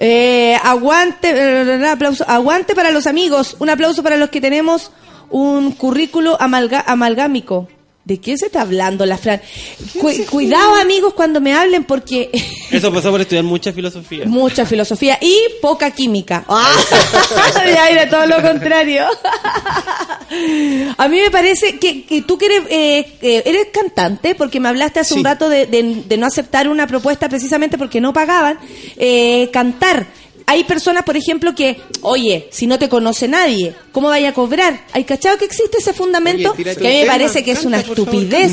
Eh, aguante, eh, aplauso, aguante para los amigos. Un aplauso para los que tenemos un currículo amalga- amalgámico. ¿De qué se está hablando la Fran? Cu- cuidado, amigos, cuando me hablen, porque Eso pasó por estudiar mucha filosofía. mucha filosofía y poca química. ¡Ah! ya era todo lo contrario. A mí me parece que, que tú que eres, eh, eh, eres cantante, porque me hablaste hace un Sí. rato de, de- de no aceptar una propuesta precisamente porque no pagaban, eh, cantar. Hay personas, por ejemplo, que, oye, si no te conoce nadie, ¿cómo vaya a cobrar? ¿Hay cachado que existe ese fundamento? Oye, que a mí me parece que es una estupidez.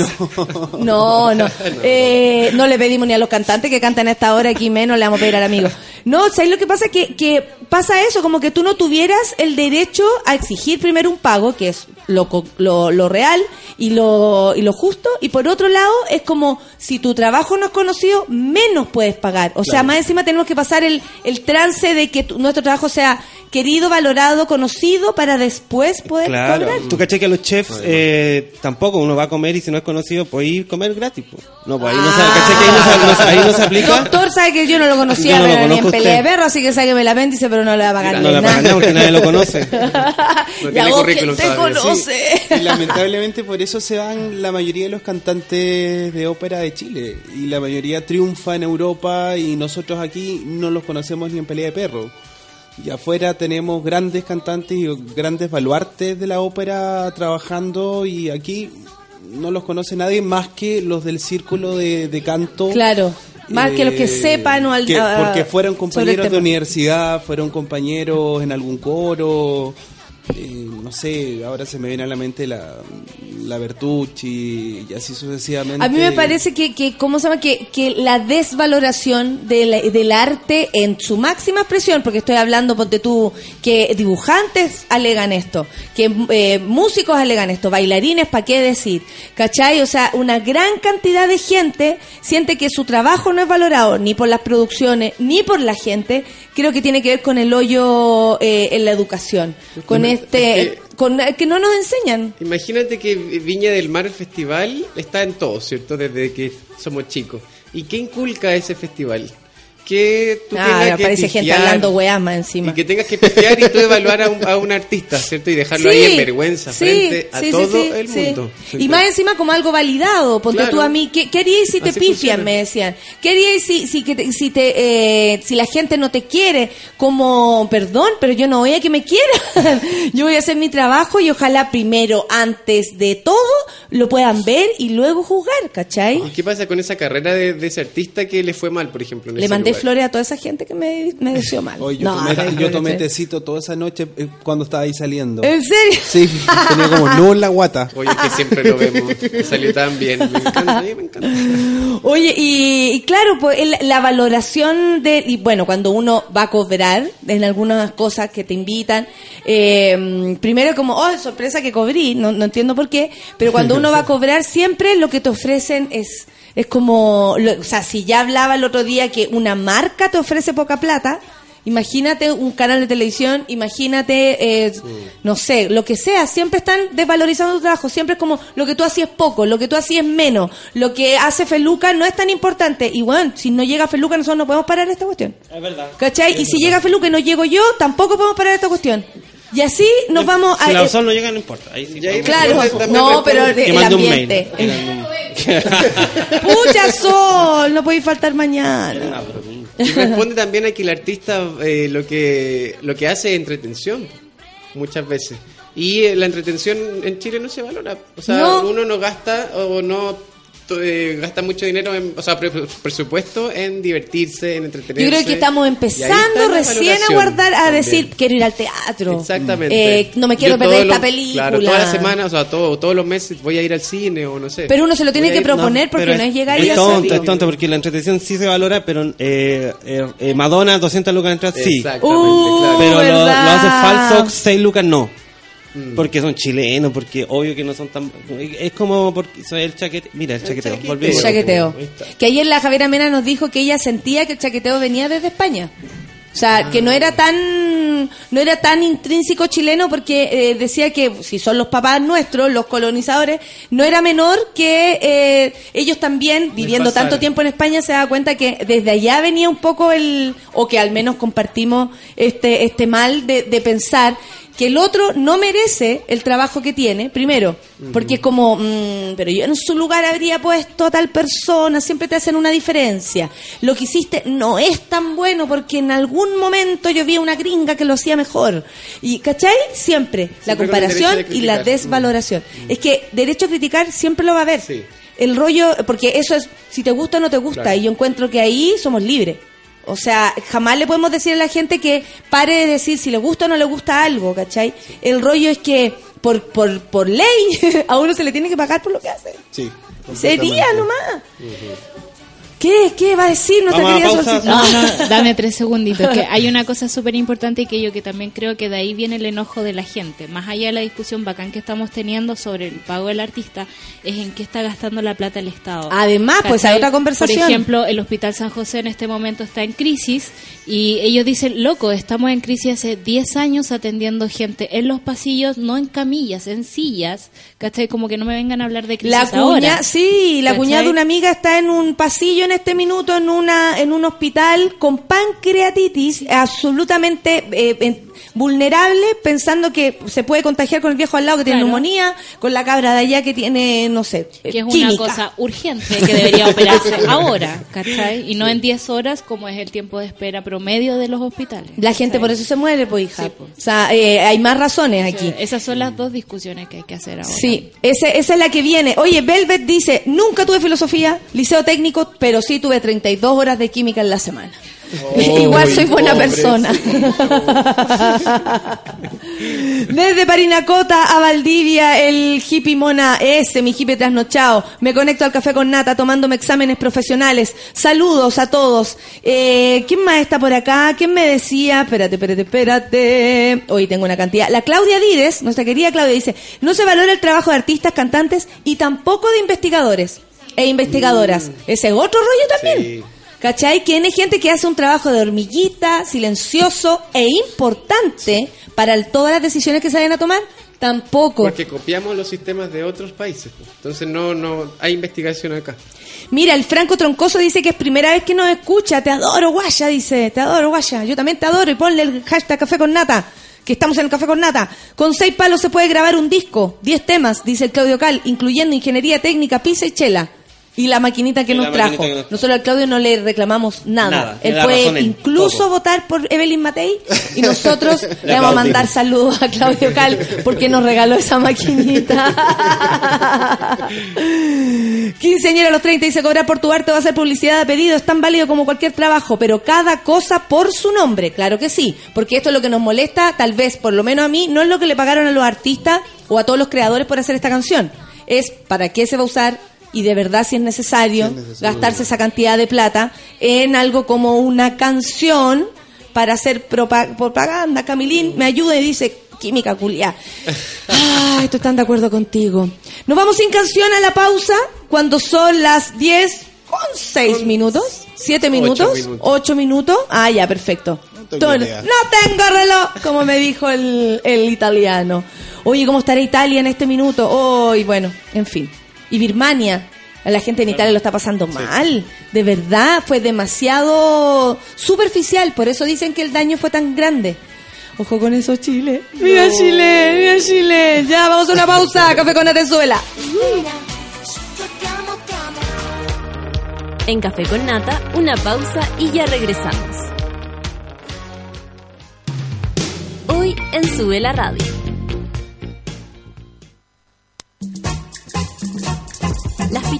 No, no. Eh, no le pedimos ni a los cantantes que cantan a esta hora, aquí menos le vamos a pedir al amigo. No, ¿sabes lo que pasa? Que, que pasa eso, como que tú no tuvieras el derecho a exigir primero un pago, que es lo, co- lo, lo real y lo, y lo justo, y por otro lado es como si tu trabajo no es conocido, menos puedes pagar. O sea, más encima tenemos que pasar el, el trance de que tu- nuestro trabajo sea querido, valorado, conocido, para después poder Claro, cobrar. tú caché que a los chefs eh, tampoco uno va a comer y si no es conocido, puede ir a comer gratis. po. No, pues ahí no se, caché que ahí no se, ahí no se aplica. Doctor sabe que yo no lo conocía Yo no lo conozco pelea de perro, así que sáqueme el apéndice, pero no le va a pagar No ni la nada. pagan nada porque nadie lo conoce. No y tiene a vos currículum quién te todavía, sí. conoce. Y lamentablemente por eso se van la mayoría de los cantantes de ópera de Chile. Y la mayoría triunfa en Europa y nosotros aquí no los conocemos ni en pelea de perro. Y afuera tenemos grandes cantantes y grandes baluartes de la ópera trabajando y aquí no los conoce nadie más que los del círculo de, de canto. Claro, más que los que Eh, sepan o al- que- porque fueron compañeros de universidad, fueron compañeros en algún coro, eh, no sé, ahora se me viene a la mente la, la Bertucci y así sucesivamente. A mí me parece que, que ¿cómo se llama? Que, que la desvaloración del, del arte en su máxima expresión, porque estoy hablando, ponte tú, que dibujantes alegan esto, que eh, músicos alegan esto, bailarines, ¿para qué decir? ¿Cachai? O sea, una gran cantidad de gente siente que su trabajo no es valorado ni por las producciones, ni por la gente. Creo que tiene que ver con el hoyo eh, en la educación, con este, con que no nos enseñan. Imagínate que Viña del Mar, el festival, está en todo, ¿cierto? Desde que somos chicos. ¿Y qué inculca ese festival? Que tú Ah, tengas que parece gente hablando weá más encima. Y que tengas que pifiar y tú evaluar a un, a un artista, ¿cierto? Y dejarlo ahí en vergüenza sí, frente a sí, todo el mundo. Y más encima como algo validado. Ponte Claro. tú a mí, ¿qué, qué harías si te Así pifian? funciona. Me decían. ¿Qué harías si, si, que te- si, te, eh, si la gente no te quiere? Como, perdón, pero yo no voy a que me quieran. yo voy a hacer mi trabajo y ojalá primero, antes de todo, lo puedan ver y luego juzgar, ¿cachai? ¿Y qué pasa con esa carrera de, de ese artista que le fue mal, por ejemplo? en Le mandé? Flores a toda esa gente que me, me deseó mal. Oye, yo, No, tomé, ay, yo tomé tecito toda esa noche eh, cuando estaba ahí saliendo. ¿En serio? Sí, tenía como no en la guata. Oye, que siempre lo vemos. Salió tan bien. Me encanta, me encanta. Oye, y, y claro, pues el- la valoración de, y bueno, cuando uno va a cobrar en algunas cosas que te invitan, eh, primero como, oh, sorpresa que cobrí, no, no entiendo por qué, pero cuando uno va a cobrar siempre lo que te ofrecen es, es como, lo- o sea, si ya hablaba el otro día que una marca te ofrece poca plata, Imagínate un canal de televisión, imagínate, eh, no sé, lo que sea, siempre están desvalorizando tu trabajo, siempre es como lo que tú hacías es poco, lo que tú hacías es menos, lo que hace Feluca no es tan importante. Y bueno, si no llega Feluca nosotros no podemos parar esta cuestión. Es verdad. ¿Cachai? Y si llega Feluca y no llego yo, tampoco podemos parar esta cuestión. Y así nos vamos a... Si la sol no llega, no importa. Ahí sí. Claro, no, pero el, el mande un ambiente. mail. Pucha sol, no podéis faltar mañana. Y responde también a que el artista eh, lo que lo que hace es entretención muchas veces y eh, la entretención en Chile no se valora o sea No. uno no gasta o no eh, gasta mucho dinero en, o sea pre- presupuesto en divertirse en entretenerse Yo creo que estamos Y empezando recién a guardar, a también. decir, quiero ir al teatro. exactamente Eh, no me quiero Yo perder esta película. claro todas las semanas o sea todo, todos los meses voy a ir al cine o no sé Pero uno se lo tiene que ir- proponer porque no es llegar y es hacerlo. tonto, es tonto, porque la entretención sí se valora, pero eh, eh, eh, Madonna, 200 lucas de entrada, sí. Exactamente, Uh, claro. Pero lo, hace falso 6 lucas, no. Mm. Porque son chilenos, porque obvio que no son tan... Es como porque soy el chaquete... Mira, el chaqueteo. chaqueteo. El chaqueteo. Ahí está. Que ayer la Javiera Mena nos dijo que ella sentía que el chaqueteo venía desde España. O sea, que no era tan no era tan intrínseco chileno porque eh, decía que si son los papás nuestros, los colonizadores, no era menor que eh, ellos también, viviendo tanto tiempo en España, se da cuenta que desde allá venía un poco el, o que al menos compartimos este, este mal de, de pensar que el otro no merece el trabajo que tiene, primero, porque es como, mm, pero yo en su lugar habría puesto a tal persona, siempre te hacen una diferencia. Lo que hiciste no es tan bueno porque en algún momento yo vi a una gringa que lo hacía mejor. Y, ¿cachai? Siempre, la Siempre comparación de y la desvaloración. Es que derecho a criticar siempre lo va a haber. Sí. El rollo, porque eso es, si te gusta o no te gusta, Claro. y yo encuentro que ahí somos libres. O sea, jamás le podemos decir a la gente que pare de decir si le gusta o no le gusta algo, ¿cachai? El rollo es que por, por, por ley a uno se le tiene que pagar por lo que hace. Sí. Sería nomás. ¿Qué? ¿Qué va a decir nuestra Vamos a querida pausa. Solcita? No, no, dame tres segunditos. Que hay una cosa súper importante y que yo que también creo que de ahí viene el enojo de la gente. Más allá de la discusión bacán que estamos teniendo sobre el pago del artista, es en qué está gastando la plata el Estado. Además, pues, hay otra conversación. Por ejemplo, el Hospital San José en este momento está en crisis y ellos dicen, loco, estamos en crisis hace 10 años atendiendo gente en los pasillos, no en camillas, en sillas. ¿Cachai? Como que no me vengan a hablar de crisis La cuña, ahora. sí, la ¿Cachai? cuñada de una amiga está en un pasillo en este minuto en una en un hospital con pancreatitis, absolutamente eh, vulnerable, pensando que se puede contagiar con el viejo al lado que tiene Claro. neumonía, con la cabra de allá que tiene, no sé, que es una química. cosa urgente que debería operarse ahora, ¿cachai? Y no en 10 horas como es el tiempo de espera promedio de los hospitales. La gente por eso se muere, pues hija. Sí, pues. O sea, eh, hay más razones aquí. Esas son las dos discusiones que hay que hacer ahora. Sí, ese, esa es la que viene. Oye, Velvet dice, nunca tuve filosofía, liceo técnico, pero sí tuve 32 horas de química en la semana. Igual soy buena persona. Desde Parinacota a Valdivia, el hippie mona ese, mi hippie trasnochado. Me conecto al café con nata tomándome exámenes profesionales. Saludos a todos. Eh, ¿Quién más está por acá? ¿Quién me decía? Espérate, espérate, espérate. Hoy tengo una cantidad. La Claudia Díez, nuestra querida Claudia, dice, no se valora el trabajo de artistas, cantantes y tampoco de investigadores e investigadoras. Ese es otro rollo también. Sí. ¿Cachai? Que hay gente que hace un trabajo de hormiguita, silencioso e importante para el- todas las decisiones que se vayan a tomar. Tampoco. Porque copiamos los sistemas de otros países. pues. Entonces no, no hay investigación acá. Mira, el Franco Troncoso dice que es primera vez que nos escucha. Te adoro, guaya, dice. Te adoro, guaya. Yo también te adoro. Y ponle el hashtag café con nata. Que estamos en el café con nata. Con seis palos se puede grabar un disco. Diez temas, dice el Claudio Cal, incluyendo ingeniería técnica, pizza y chela. Y la maquinita que Y nos trajo. que nos. Nosotros al Claudio no le reclamamos nada. Nada, Él puede incluso todo. votar por Evelyn Matei y nosotros le, vamos a mandar saludos a Claudio Cal porque nos regaló esa maquinita. Quinceañera a los 30 dice cobrar por tu arte va a ser publicidad a pedido, es tan válido como cualquier trabajo, pero cada cosa por su nombre, claro que sí, porque esto es lo que nos molesta, tal vez, por lo menos a mí, no es lo que le pagaron a los artistas o a todos los creadores por hacer esta canción, es para qué se va a usar y de verdad si es necesario, gastarse esa cantidad de plata en algo como una canción para hacer propa- propaganda. Camilín me ayuda y dice, química culia. Ay, estoy tan de acuerdo contigo. Nos vamos sin canción a la pausa cuando son las 10 con 6 minutos, 7 minutos, minutos. 8 minutos. Ah, ya, perfecto. tengo no tengo reloj, como me dijo el, el italiano. Oye, ¿cómo estará Italia en este minuto? Hoy, bueno, en fin. Y Birmania. A la gente en Italia lo está pasando mal. De verdad, fue demasiado superficial. Por eso dicen que el daño fue tan grande. Ojo con eso, Chile. Mira Chile, mira Chile. Ya, vamos a una pausa. Café con Venezuela. En Café con Nata, una pausa y ya regresamos. Hoy en Sube la Radio.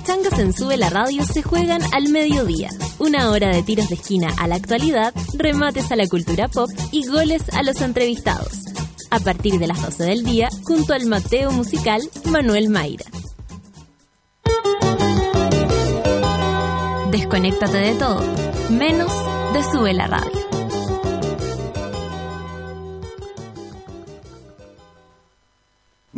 Las pichangas en Sube la Radio se juegan al mediodía. Una hora de tiros de esquina a la actualidad, remates a la cultura pop y goles a los entrevistados. A partir de las 12 del día, junto al Mateo musical Manuel Mayra. Desconéctate de todo, menos de Sube la Radio.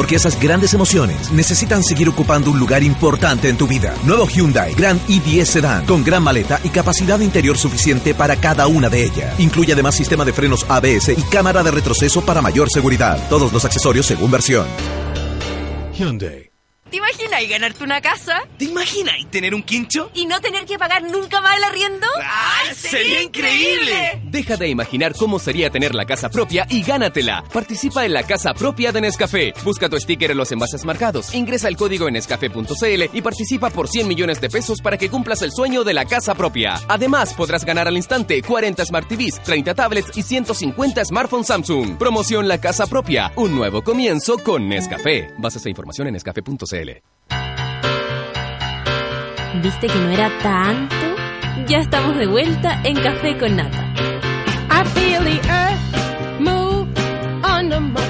Porque esas grandes emociones necesitan seguir ocupando un lugar importante en tu vida. Nuevo Hyundai Grand i10 Sedan con gran maleta y capacidad interior suficiente para cada una de ellas. Incluye además sistema de frenos ABS y cámara de retroceso para mayor seguridad. Todos los accesorios según versión. Hyundai. ¿Te imaginas ganarte una casa ¿Te imaginas tener un quincho? y no tener que pagar nunca más el arriendo? ¡Ah, sería increíble! Deja de imaginar cómo sería tener la casa propia y gánatela. Participa en la casa propia de Nescafé. Busca tu sticker en los envases marcados. Ingresa el código en nescafé.cl y participa por 100 millones de pesos para que cumplas el sueño de la casa propia. Además, podrás ganar al instante 40 Smart TVs, 30 tablets y 150 smartphones Samsung. Promoción La Casa Propia. Un nuevo comienzo con Nescafé. Bases e información en nescafé.cl. ¿Viste que no era tanto? Ya estamos de vuelta en Café con Nata. I feel the earth move under my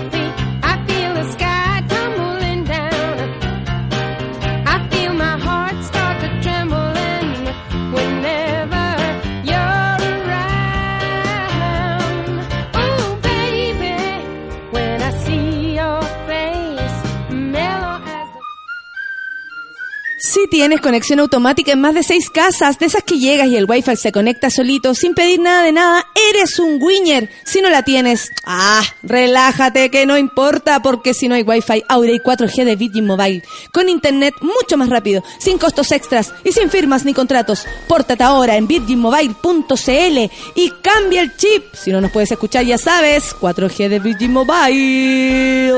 Si tienes conexión automática en más de seis casas, de esas que llegas y el wifi se conecta solito sin pedir nada de nada, eres un winner. Si no la tienes, ah, relájate que no importa porque si no hay wifi, ahora hay 4G de Virgin Mobile. Con internet mucho más rápido, sin costos extras y sin firmas ni contratos. Pórtate ahora en virginmobile.cl y cambia el chip. Si no nos puedes escuchar, ya sabes, 4G de Virgin Mobile.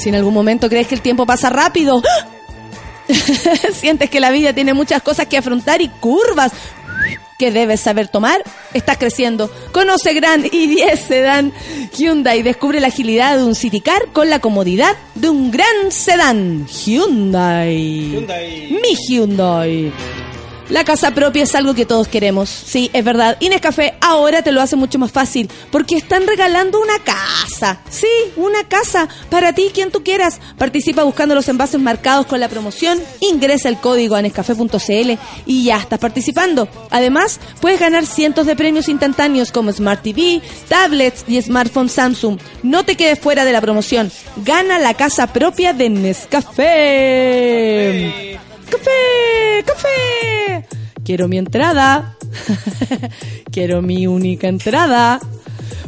Si en algún momento crees que el tiempo pasa rápido, sientes que la vida tiene muchas cosas que afrontar y curvas que debes saber tomar, estás creciendo. Conoce Gran i10 Sedan Hyundai. Descubre la agilidad de un City Car con la comodidad de un gran sedán. Hyundai. Hyundai. Mi Hyundai. La casa propia es algo que todos queremos. Sí, es verdad. Y Nescafé ahora te lo hace mucho más fácil porque están regalando una casa. Sí, una casa para ti, quien tú quieras. Participa buscando los envases marcados con la promoción. Ingresa el código a nescafé.cl y ya estás participando. Además, puedes ganar cientos de premios instantáneos como Smart TV, tablets y smartphone Samsung. No te quedes fuera de la promoción. Gana la casa propia de Nescafé. ¡Café! ¡Café! Quiero mi entrada. Quiero mi única entrada.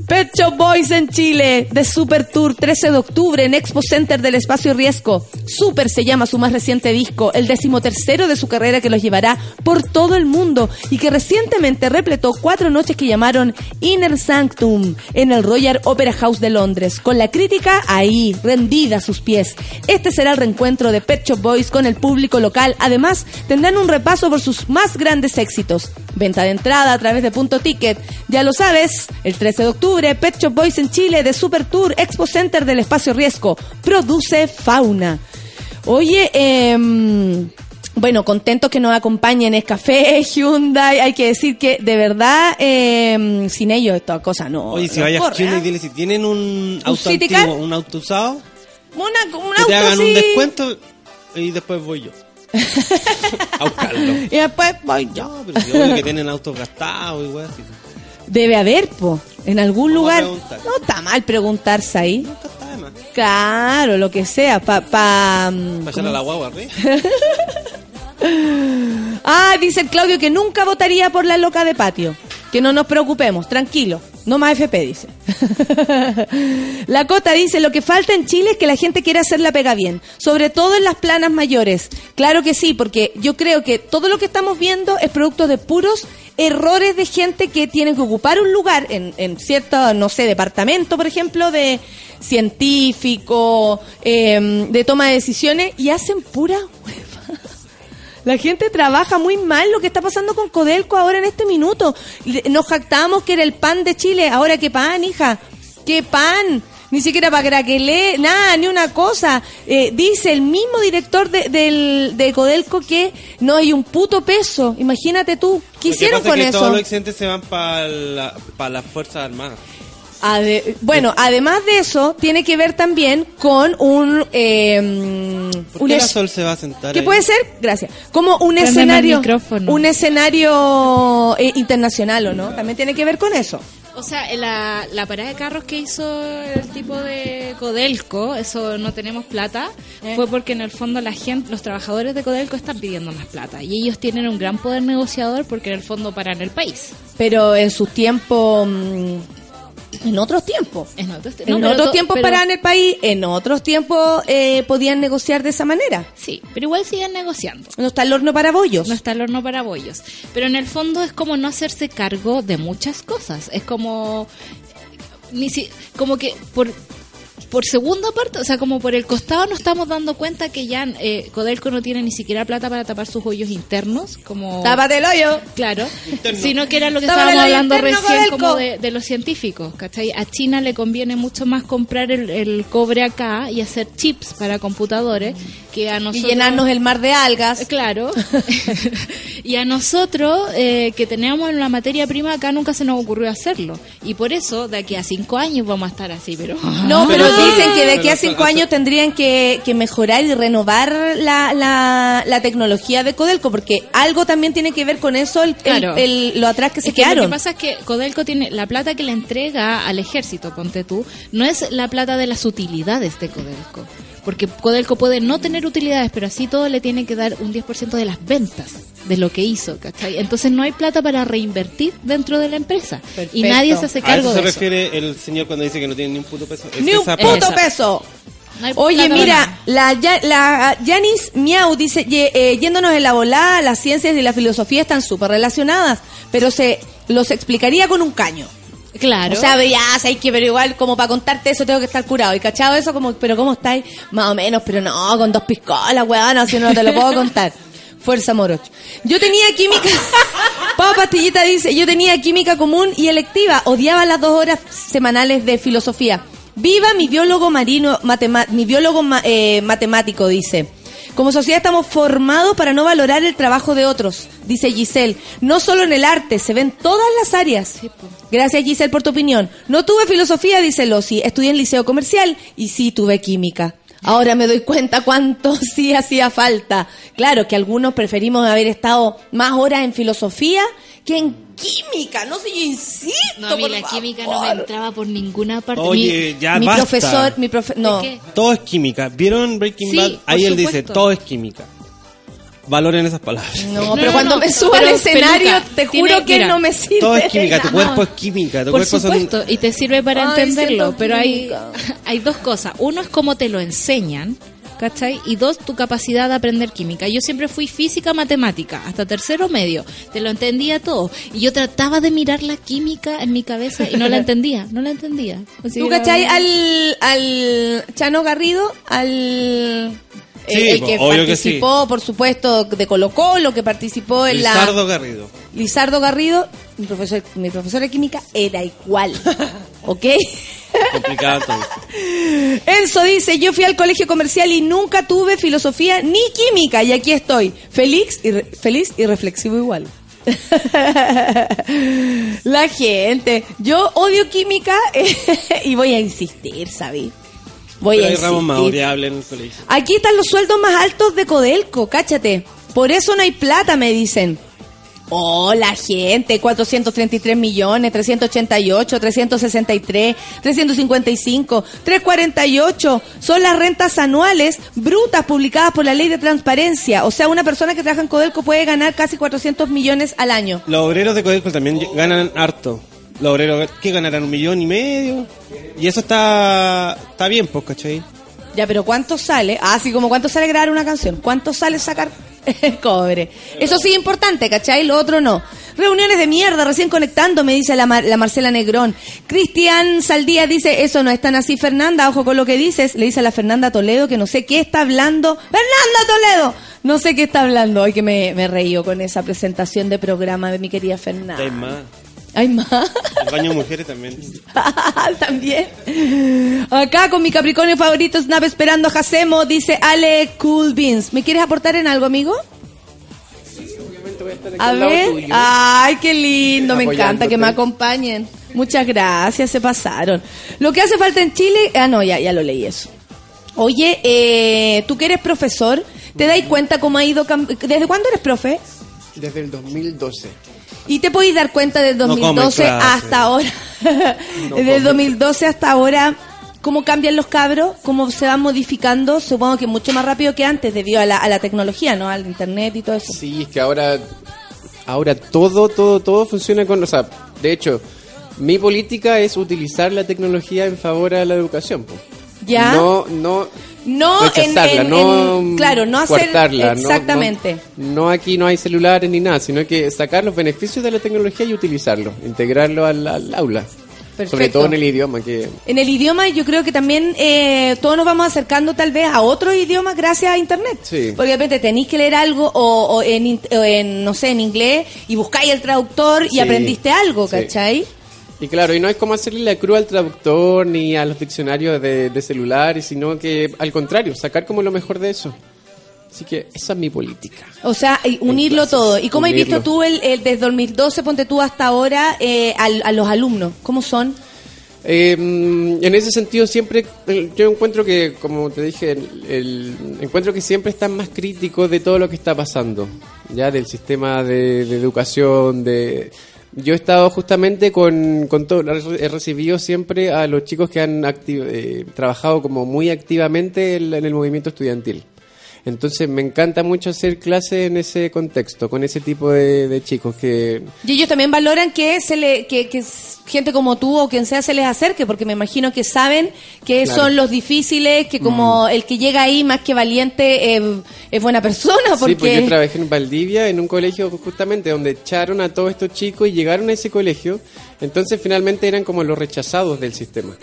Pet Shop Boys en Chile, de Super Tour, 13 de octubre en Expo Center del Espacio Riesgo. Super se llama su más reciente disco, el decimotercero de su carrera que los llevará por todo el mundo y que recientemente repletó cuatro noches que llamaron Inner Sanctum en el Royal Opera House de Londres, con la crítica ahí, rendida a sus pies. Este será el reencuentro de Pet Shop Boys con el público local. Además, tendrán un repaso por sus más grandes éxitos. Venta de entrada a través de Punto Ticket. Ya lo sabes, el 13 de octubre, Pet Shop Boys en Chile de Super Tour Expo Center del Espacio Riesgo. Produce Fauna. Oye, em, bueno, contentos que nos acompañen es Café, Hyundai. Hay que decir que de verdad, em, sin ellos esta cosa no. Oye, si no vayas a corre, Hyundai, ¿ah? dile si tienen un auto City antiguo, un auto usado, Una- un que auto te hagan un descuento y después voy yo. a buscarlo. Y después voy yo. No, pero si obvio que tienen autos gastados y weas. Debe haber, po. En algún lugar. No está mal preguntarse ahí. Está de más. Claro, lo que sea. Pa, pa, mm, Para echarle a la guagua arriba. Ah, dice el Claudio que nunca votaría por la loca de patio. Que no nos preocupemos, tranquilo. No más FP, dice. la Cota dice, lo que falta en Chile es que la gente quiera hacer la pega bien. Sobre todo en las planas mayores. Claro que sí, porque yo creo que todo lo que estamos viendo es producto de puros errores de gente que tienen que ocupar un lugar en, en cierto, no sé, departamento, por ejemplo, de científico, eh, de toma de decisiones, y hacen pura hueva. La gente trabaja muy mal lo que está pasando con Codelco ahora en este minuto. Nos jactamos que era el pan de Chile. Ahora, ¿qué pan, hija? ¿Qué pan? Ni siquiera para craquelé, nada, ni una cosa. Eh, dice el mismo director de, del, de Codelco que no hay un puto peso. Imagínate tú. ¿Qué hicieron con que eso? Todos los excedentes se van para la, pa las Fuerzas Armadas. Ade- bueno, además de eso, tiene que ver también con un... eh, ¿Por un qué la Sol se va a sentar ¿Qué ahí? puede ser? Gracias. Como un escenario, un escenario eh, internacional, ¿o no? También tiene que ver con eso. O sea, la, la parada de carros que hizo el tipo de Codelco, eso no tenemos plata, Eh. fue porque en el fondo la gente, los trabajadores de Codelco están pidiendo más plata y ellos tienen un gran poder negociador porque en el fondo paran el país. Pero en sus tiempos, mm, en otros tiempos. En otros, En otros tiempos paraban el país, en otros tiempos eh, podían negociar de esa manera. Sí, pero igual siguen negociando. No está el horno para bollos. No está el horno para bollos. Pero en el fondo es como no hacerse cargo de muchas cosas. Es como. Ni si, como que por. Por segunda parte, o sea, como por el costado nos estamos dando cuenta que ya eh, Codelco no tiene ni siquiera plata para tapar sus hoyos internos, como... ¡Tápate el hoyo! Claro, sino que era lo que Tápate estábamos hablando interno, recién Codelco. como de, de los científicos, ¿cachai? A China le conviene mucho más comprar el, el cobre acá y hacer chips para computadores que a Y nosotros... llenarnos el mar de algas. Claro. y a nosotros, eh, que tenemos la materia prima, acá nunca se nos ocurrió hacerlo. Y por eso, de aquí a cinco años vamos a estar así, pero... No, pero dicen que de aquí a cinco años tendrían que, que mejorar y renovar la, la, la tecnología de Codelco, porque algo también tiene que ver con eso, el, el- Claro. el- lo atrás que se Es que lo quedaron. que pasa es que Codelco tiene la plata que le entrega al ejército, ponte tú, no es la plata de las utilidades de Codelco. Porque Codelco puede no tener utilidades, pero así todo le tiene que dar un 10% de las ventas de lo que hizo, ¿cachai? Entonces no hay plata para reinvertir dentro de la empresa. Y nadie se hace A cargo eso se de eso. refiere el señor cuando dice que no tiene ni un puto peso. Es Ni un esa puto peso. No Oye, mira, la, la Yanis Miau dice, "Ye- eh, yéndonos en la volada, las ciencias y la filosofía están súper relacionadas, pero se los explicaría con un caño. Claro. O sea, ya, hay que, pero igual, como para contarte eso tengo que estar curado. Y cachado eso, como, pero ¿cómo estáis? Más o menos, pero no, con dos piscolas, weón, así no te lo puedo contar. Fuerza Morocho. Yo tenía química. Papa Pastillita dice: Yo tenía química común y electiva. Odiaba las dos horas semanales de filosofía. Viva mi biólogo marino, matema- mi biólogo ma- eh, matemático, dice. Como sociedad estamos formados para no valorar el trabajo de otros, dice Giselle. No solo en el arte, se ven todas las áreas. Gracias Giselle por tu opinión. No tuve filosofía, dice Losi. Estudié en liceo comercial y sí tuve química. Ahora me doy cuenta cuánto sí hacía falta. Claro que algunos preferimos haber estado más horas en filosofía que en química. No sé, yo insisto. No, a mí por la química no me entraba por ninguna parte. Oye, Mi- ya mi basta. profesor, mi profe, no. Todo es química. ¿Vieron Breaking Sí, Bad? Ahí él dice, todo es química. Valoren esas palabras. No, No, pero no, cuando no, me subo al escenario, Peluca, te tiene- juro que mira, no me sirve. Todo es química, tu cuerpo es química, tu Por cuerpo son- supuesto, y te sirve para Ay, entenderlo, pero hay, hay dos cosas. Uno es cómo te lo enseñan, ¿cachai? Y dos, tu capacidad de aprender química. Yo siempre fui física, matemática, hasta tercero medio. Te lo entendía todo. Y yo trataba de mirar la química en mi cabeza y no la entendía, no la entendía. Así ¿Tú cachai al, al Chano Garrido? Al... Sí, el, que obvio que sí. participó, por supuesto, de Colo Colo, que participó en la... Lizardo Garrido. Lizardo Garrido, mi profesor, mi profesor de química era igual. ¿Ok? Complicado entonces. Enzo dice, yo fui al colegio comercial y nunca tuve filosofía ni química y aquí estoy, feliz y, re- feliz y reflexivo igual. La gente, yo odio química y voy a insistir, ¿sabes? Voy Pero a hay ramos más insistir. odiables en el colegio. Aquí están los sueldos más altos de Codelco, cáchate. Por eso no hay plata, me dicen. Oh, la gente, 433 millones, 388, 363, 355, 348. Son las rentas anuales brutas publicadas por la ley de transparencia. O sea, una persona que trabaja en Codelco puede ganar casi 400 millones al año. Los obreros de Codelco también ganan harto. Los obreros que ganarán un millón y medio. Y eso está está bien, pues, ¿cachai? Ya, pero ¿cuánto sale? Ah, sí, como cuánto sale grabar una canción. ¿Cuánto sale sacar cobre? Eso sí es importante, ¿cachai? Lo otro no. Reuniones de mierda, recién conectando, me dice la, la Marcela Negrón. Cristian Saldía dice, eso no es tan así, Fernanda, ojo con lo que dices. Le dice a la Fernanda Toledo que no sé qué está hablando. ¡Fernanda Toledo! No sé qué está hablando. Hoy que me, me reío con esa presentación de programa de mi querida Fernanda. Hay más. El baño de mujeres también. También. Acá con mi Capricornio favorito, Snap esperando a Jacemo, dice Ale Cool Beans. ¿Me quieres aportar en algo, amigo? A ver. tuyo. Ay, qué lindo. Me encanta que me acompañen. Muchas gracias, se pasaron. Lo que hace falta en Chile. Ah, no, ya, ya lo leí eso. Oye, eh, tú que eres profesor, ¿te dais cuenta cómo ha ido. ¿Desde cuándo eres profe? Desde el 2012. Y te podéis dar cuenta del No comen 2012 clase. hasta ahora. No Desde el comen. 2012 hasta ahora, ¿cómo cambian los cabros? ¿Cómo se van modificando? Supongo que mucho más rápido que antes, debido a la, a la tecnología, ¿no? Al internet y todo eso. Sí, es que ahora, ahora todo, todo, todo funciona con, o sea, de hecho, mi política es utilizar la tecnología en favor a la educación. po. Ya. No, no, No, en, en- no, en- claro, no hacer coartarla, no- exactamente. No, no aquí no hay celulares ni nada, sino que sacar los beneficios de la tecnología y utilizarlo, integrarlo al, al aula. Sobre Perfecto. todo en el idioma que En el idioma yo creo que también eh, todos nos vamos acercando tal vez a otros idiomas gracias a internet. Sí. Porque de repente tenéis que leer algo o, o en, o en, no sé, en inglés y buscáis el traductor y Sí, aprendiste algo, sí. Y claro, y no es como hacerle la cruz al traductor ni a los diccionarios de, de celulares, sino que al contrario, sacar como lo mejor de eso. Así que esa es mi política. O sea, unirlo todo. ¿Y cómo has visto tú el, el desde 2012, ponte tú hasta ahora, eh, al- a los alumnos? ¿Cómo son? Eh, en ese sentido siempre, eh, yo encuentro que, como te dije, el, el- encuentro que siempre están más críticos de todo lo que está pasando, ya del sistema de, de educación, de... Yo he estado justamente con, con todo, he recibido siempre a los chicos que han eh, trabajado como muy activamente en, en el movimiento estudiantil. Entonces me encanta mucho hacer clases en ese contexto, con ese tipo de, de chicos que Y ellos también valoran que se le que, que gente como tú o quien sea se les acerque, porque me imagino que saben que Claro. Mm. son los difíciles, que como el que llega ahí más que valiente eh, es buena persona, porque... Sí, pues yo trabajé en Valdivia, en un colegio justamente donde echaron a todos estos chicos y llegaron a ese colegio, entonces finalmente eran como los rechazados del sistema.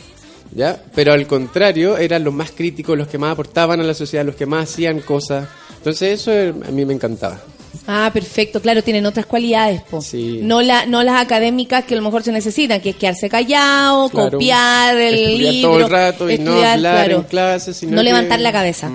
¿Ya? Pero al contrario, eran los más críticos, los que más aportaban a la sociedad, los que más hacían cosas. Entonces eso a mí me encantaba. Ah, perfecto, claro, tienen otras cualidades, po. Sí. No, la, no las académicas que a lo mejor se necesitan, que es quedarse callado, Claro. copiar el Estudiar libro, todo el rato y no hablar claro. en clases, sino no que- levantar la cabeza.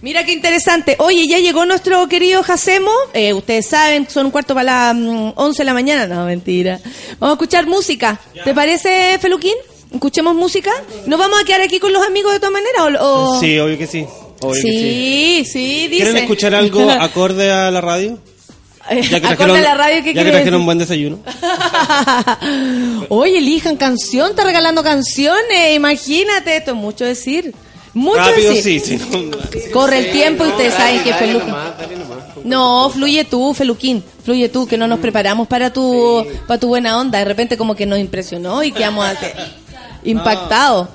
Mira qué interesante. Oye, ya llegó nuestro querido Jacemo. Eh, ustedes saben, son un cuarto para las mm, 11 de la mañana. No, mentira. Vamos a escuchar música. ¿Te parece, Feluquín? ¿Escuchemos música? ¿Nos vamos a quedar aquí con los amigos de todas maneras? O, o- Sí, obvio que sí. Obvio que sí. sí, sí, dice. ¿Quieren escuchar algo acorde a la radio? Ya que trajeron, a la radio, ¿qué ya que trajeron decir? buen desayuno. Oye, elijan canción, está regalando canciones. Imagínate, esto es mucho decir. Mucho Rápido decir. sí, sí. no- Corre el tiempo y ustedes saben que Dale Feluquín. nomás, dale nomás. No, fluye tú, Feluquín. Fluye tú, que no nos preparamos para tu, para tu buena onda. De repente como que nos impresionó y quedamos así, impactados.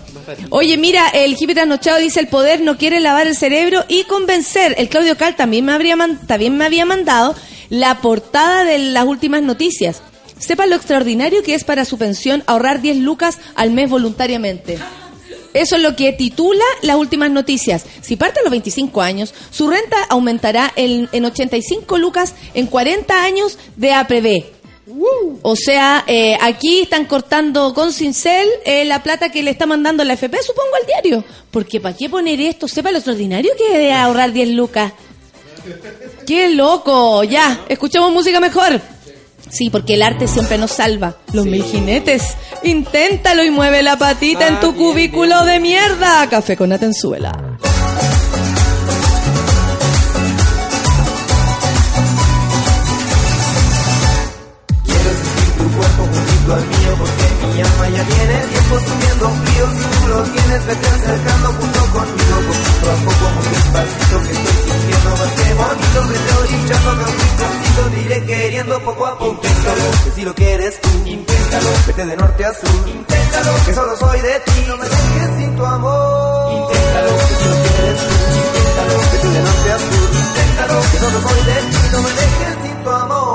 Oye, mira, el hippie trasnochado dice el poder no quiere lavar el cerebro y convencer. El Claudio Cal también me, habría man- también me había mandado la portada de las últimas noticias. Sepa lo extraordinario que es para su pensión ahorrar 10 lucas al mes voluntariamente. Eso es lo que titula las últimas noticias. Si parte a los 25 años, su renta aumentará en, en 85 lucas en 40 años de APB. O sea, eh, aquí están cortando con cincel eh, la plata que le está mandando la FP, supongo, al diario. Porque ¿para qué poner esto? Sepa lo extraordinario que es de ahorrar 10 lucas. ¡Qué loco! Ya, escuchemos música mejor. Sí, porque el arte siempre nos salva. Los mil jinetes. Inténtalo y mueve la patita en tu cubículo de mierda. Café con Atenzuela. Tu cuerpo juntito al mío porque mi alma ya tiene tiempo subiendo frío Si tú lo tienes, vete acercando junto conmigo Poquito a poco, muy despacito que estoy sintiendo. Más que bonito Vete orillando que un picocito te iré queriendo poco a poco. Inténtalo, que si lo quieres tú. Inténtalo, vete de norte a sur. Inténtalo, que solo soy de ti. No me dejes sin tu amor. Inténtalo, que si lo quieres tú. Inténtalo, vete de norte a sur. Inténtalo, que solo soy de ti. No me dejes sin tu amor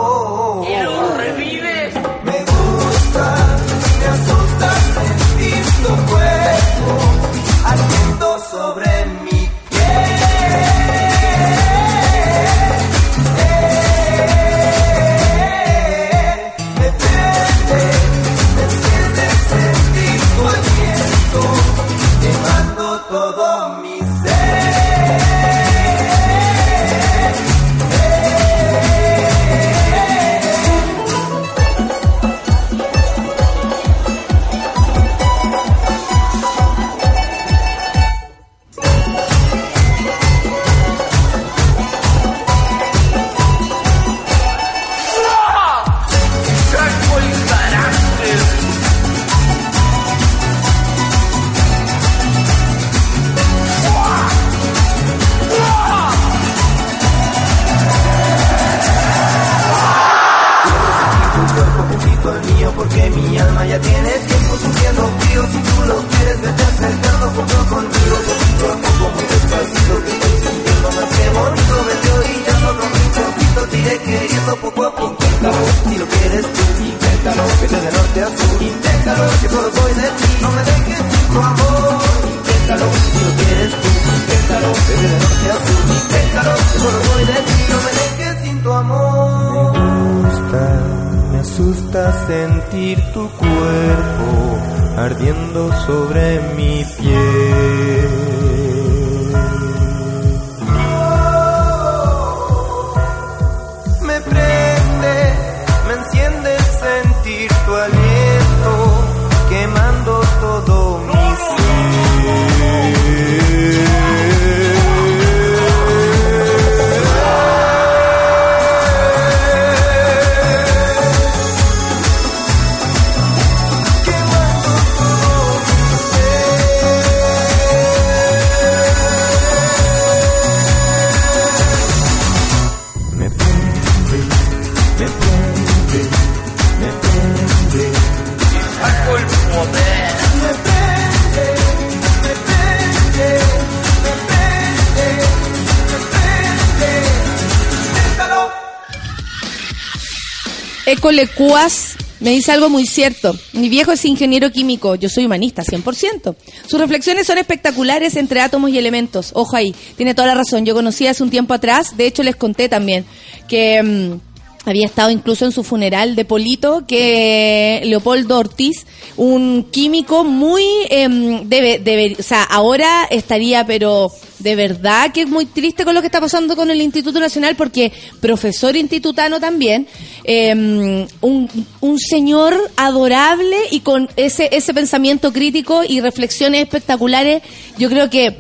École Cuas me dice algo muy cierto. Mi viejo es ingeniero químico, yo soy humanista, 100%. Sus reflexiones son espectaculares entre átomos y elementos. Ojo ahí, tiene toda la razón. Yo conocí hace un tiempo atrás, de hecho les conté también, que mm, había estado incluso en su funeral de Polito, que Leopoldo Ortiz, un químico muy... em, debe, debe, o sea, ahora estaría pero De verdad que es muy triste con lo que está pasando con el Instituto Nacional, porque profesor institutano también, eh, un, un señor adorable y con ese, ese pensamiento crítico y reflexiones espectaculares. Yo creo que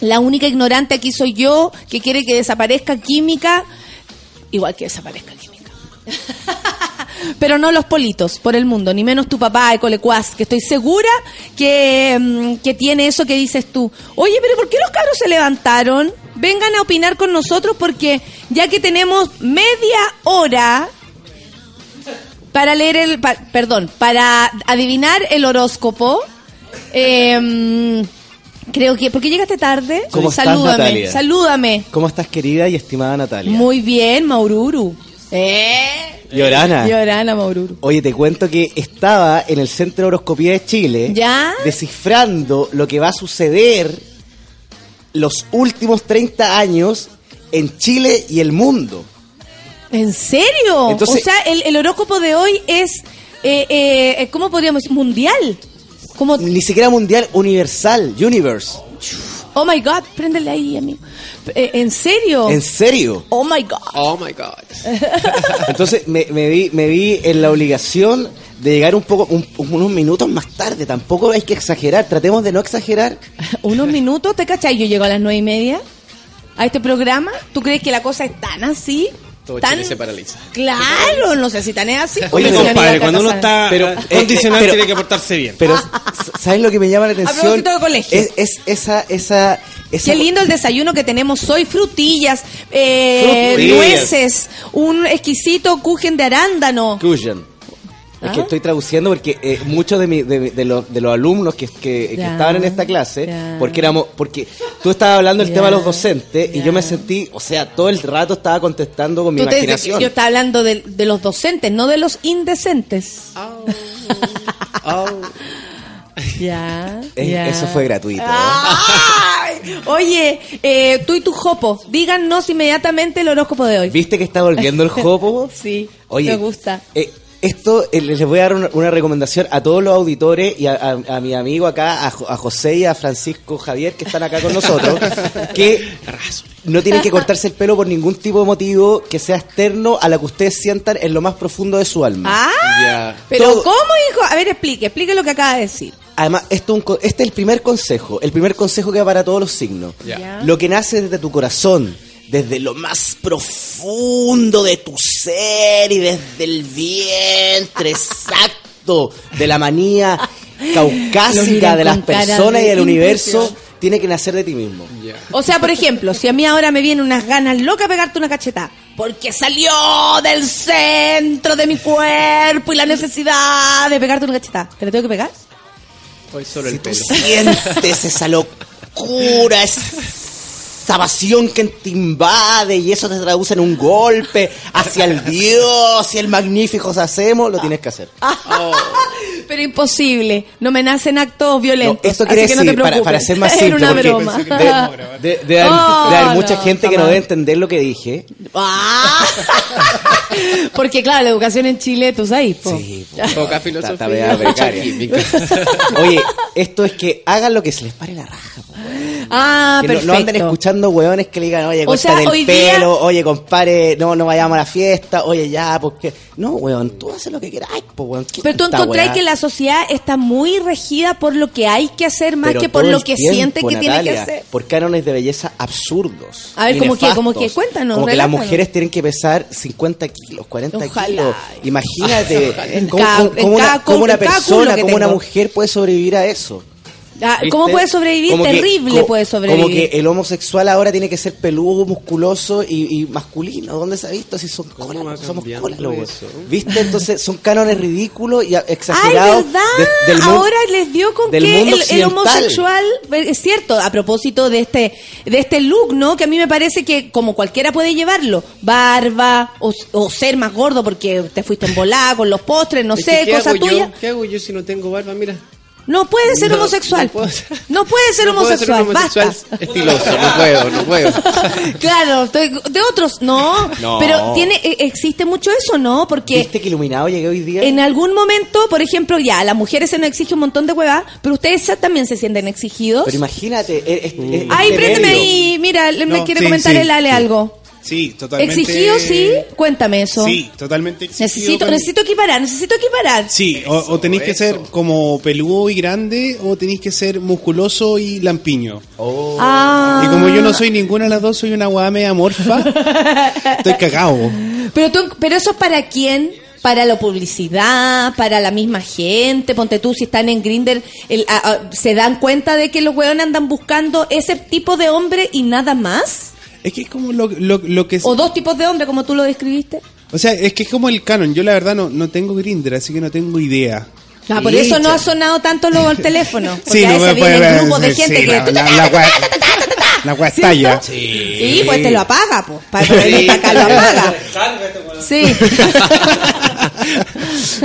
la única ignorante aquí soy yo, que quiere que desaparezca química, igual que desaparezca química. Pero no los politos por el mundo, ni menos tu papá, Ecolecuaz, que estoy segura que, mm, que tiene eso que dices tú. Oye, pero ¿por qué los cabros se levantaron? Vengan a opinar con nosotros porque ya que tenemos media hora para leer el, pa- perdón, para adivinar el horóscopo, eh, creo que, porque llegaste tarde, ¿Cómo estás, salúdame, Natalia? salúdame. ¿Cómo estás, querida y estimada Natalia? Muy bien, Maururu. Eh. Llorana. Llorana, Maururu. Oye, te cuento que estaba en el Centro de Horoscopía de Chile ¿Ya? descifrando lo que va a suceder los últimos 30 años en Chile y el mundo. ¿En serio? Entonces- o sea, el, el horóscopo de hoy es, eh, eh, ¿cómo podríamos decir? Mundial. Como, Ni siquiera mundial, universal, universe. Oh my God, préndele ahí, amigo. Eh, ¿En serio? ¿En serio? Oh my God. Oh my God. Entonces me, me vi, me vi en la obligación de llegar un poco, un- unos minutos más tarde. Tampoco hay que exagerar, tratemos de no exagerar. Unos minutos, ¿te cachai? Yo llego a las nueve y media a este programa. ¿Tú crees que la cosa es tan así? Todo tan Chile se paraliza. Claro, no sé si tan es así. Oye, compadre, cuando uno está Pero, eh, condicionado pero- tiene que portarse bien. Pero, ¿sabes lo que me llama la atención? propósito de colegio. Es, es esa, esa, esa... Qué lindo el desayuno que tenemos hoy, frutillas, eh, Frutillas. nueces, un exquisito kuchen de arándano. Es que estoy traduciendo porque eh, muchos de, mi- de, los, de los alumnos que, que, que Ya, estaban en esta clase, porque éramos, porque tú estabas hablando del tema de los docentes y yo me sentí, o sea, todo el rato estaba contestando con mi Tú te- imaginación. yo estaba hablando de, de los docentes, no de los indecentes. Ya, Eh, ya. Eso fue gratuito. ¿eh? Ay, Oye, eh, tú y tu jopo, díganos inmediatamente el horóscopo de hoy. ¿Viste que está volviendo el jopo? Sí, Oye, me gusta. Eh, esto eh, les voy a dar una, una recomendación a todos los auditores y a, a- a mi amigo acá, a, Jo- a José y a Francisco Javier, que están acá con nosotros, que no tienen que cortarse el pelo por ningún tipo de motivo que sea externo a la que ustedes sientan en lo más profundo de su alma. Ah, pero Todo- ¿cómo, hijo? A ver, explique, explique lo que acaba de decir. Además, esto es un co- este es el primer consejo, el primer consejo que va para todos los signos. Lo que nace desde tu corazón, desde lo más profundo de tu ser y desde el vientre exacto de la manía caucásica de las personas de y del universo, impresión. tiene que nacer de ti mismo. O sea, por ejemplo, si a mí ahora me vienen unas ganas locas de pegarte una cacheta, porque salió del centro de mi cuerpo y la necesidad de pegarte una cacheta, ¿te la tengo que pegar? Hoy solo Si el tú pelo. sientes esa locura, esa pasión que te invade y eso te traduce en un golpe hacia el Dios y el magnífico hacemos, lo tienes que hacer. Pero imposible, no me nacen actos No, violentos. esto así quiere que no te decir, para, para ser más simple, una porque broma. de, de- Oh, de haber mucha no, gente que no debe entender lo que dije. Ah. Porque claro, la educación en Chile, tú sabes. po. Poca filosofía. media mucha precaria. química. Oye, esto es que hagan lo que se les pare la raja. po, Ah, que no, perfecto. no anden escuchando hueones que le digan, oye, O sea, el hoy día- pelo, oye, compare, no, no vayamos a la fiesta, oye, ya, porque... No, weón, tú haces lo que quieras, po, weón. ¿qué Pero tú encontrás que la sociedad está muy regida por lo que hay que hacer más Pero que por lo que tiempo, siente que tiene que hacer. Por cánones de belleza absurdos. A ver, y ¿cómo qué? ¿Cómo nefastos. qué? Cuéntanos, Como que las mujeres tienen que pesar 50 kilos, 40 Ojalá. kilos. Imagínate, En ¿cómo, cómo- cómo una, cómo una persona, cómo una mujer puede sobrevivir a eso? Ah. ¿Cómo puede sobrevivir? Como Terrible puede sobrevivir. Como que el homosexual ahora tiene que ser peludo, musculoso y, y masculino. ¿Dónde se ha visto? Si son colas, somos eso? ¿Viste? Entonces son cánones ridículos y a- ¡Ay, exagerados. verdad! de- del Ahora les dio con que el, homosexual, es cierto, a propósito de este de este look, ¿no? Que a mí me parece que como cualquiera puede llevarlo, barba o, o ser más gordo porque te fuiste en volada con los postres, no Es sé, que, ¿qué cosa hago yo? tuya. ¿Qué hago yo si no tengo barba? Mira. No puede ser No, homosexual. no puedo No puede ser No puedo ser homosexual. Basta. estiloso, no puedo, no puedo. Claro, estoy- de otros no, No. pero tiene e- existe mucho eso, ¿no? Porque ¿Viste que iluminado llegué hoy día? en algún momento, por ejemplo, ya a las mujeres se nos exige un montón de huevas, pero ustedes también se sienten exigidos. Pero imagínate, es- es- es- Ay, este préndeme ahí, mira, me quiere sí, comentar sí, el Ale sí. algo. Sí, totalmente. ¿Exigido sí? Cuéntame eso. Sí, totalmente exigido. Necesito, con- necesito equiparar, necesito equiparar. Sí, o, o tenéis que ser como peludo y grande o tenéis que ser musculoso y lampiño. Ah. Y como yo no soy ninguna de las dos, soy una guada media amorfa, estoy cagado. Pero, tú, pero eso es para quién? Para la publicidad, para la misma gente. Ponte tú, si están en Grinder, se dan cuenta de que los hueones andan buscando ese tipo de hombre y nada más. Es que es como lo, lo, lo que... O dos tipos de hombre, como tú lo describiste. O sea, es que es como el canon. Yo la verdad no, no tengo Grinder, así que no tengo idea. Ah, por eso no ha sonado tanto luego el teléfono. Porque Sí, a no veces me puede vienen ver, grupos de sí, gente sí, que... la- la- la La estalla. Sí, pues te lo apaga, pues. Para poder para acá lo apaga. Sí.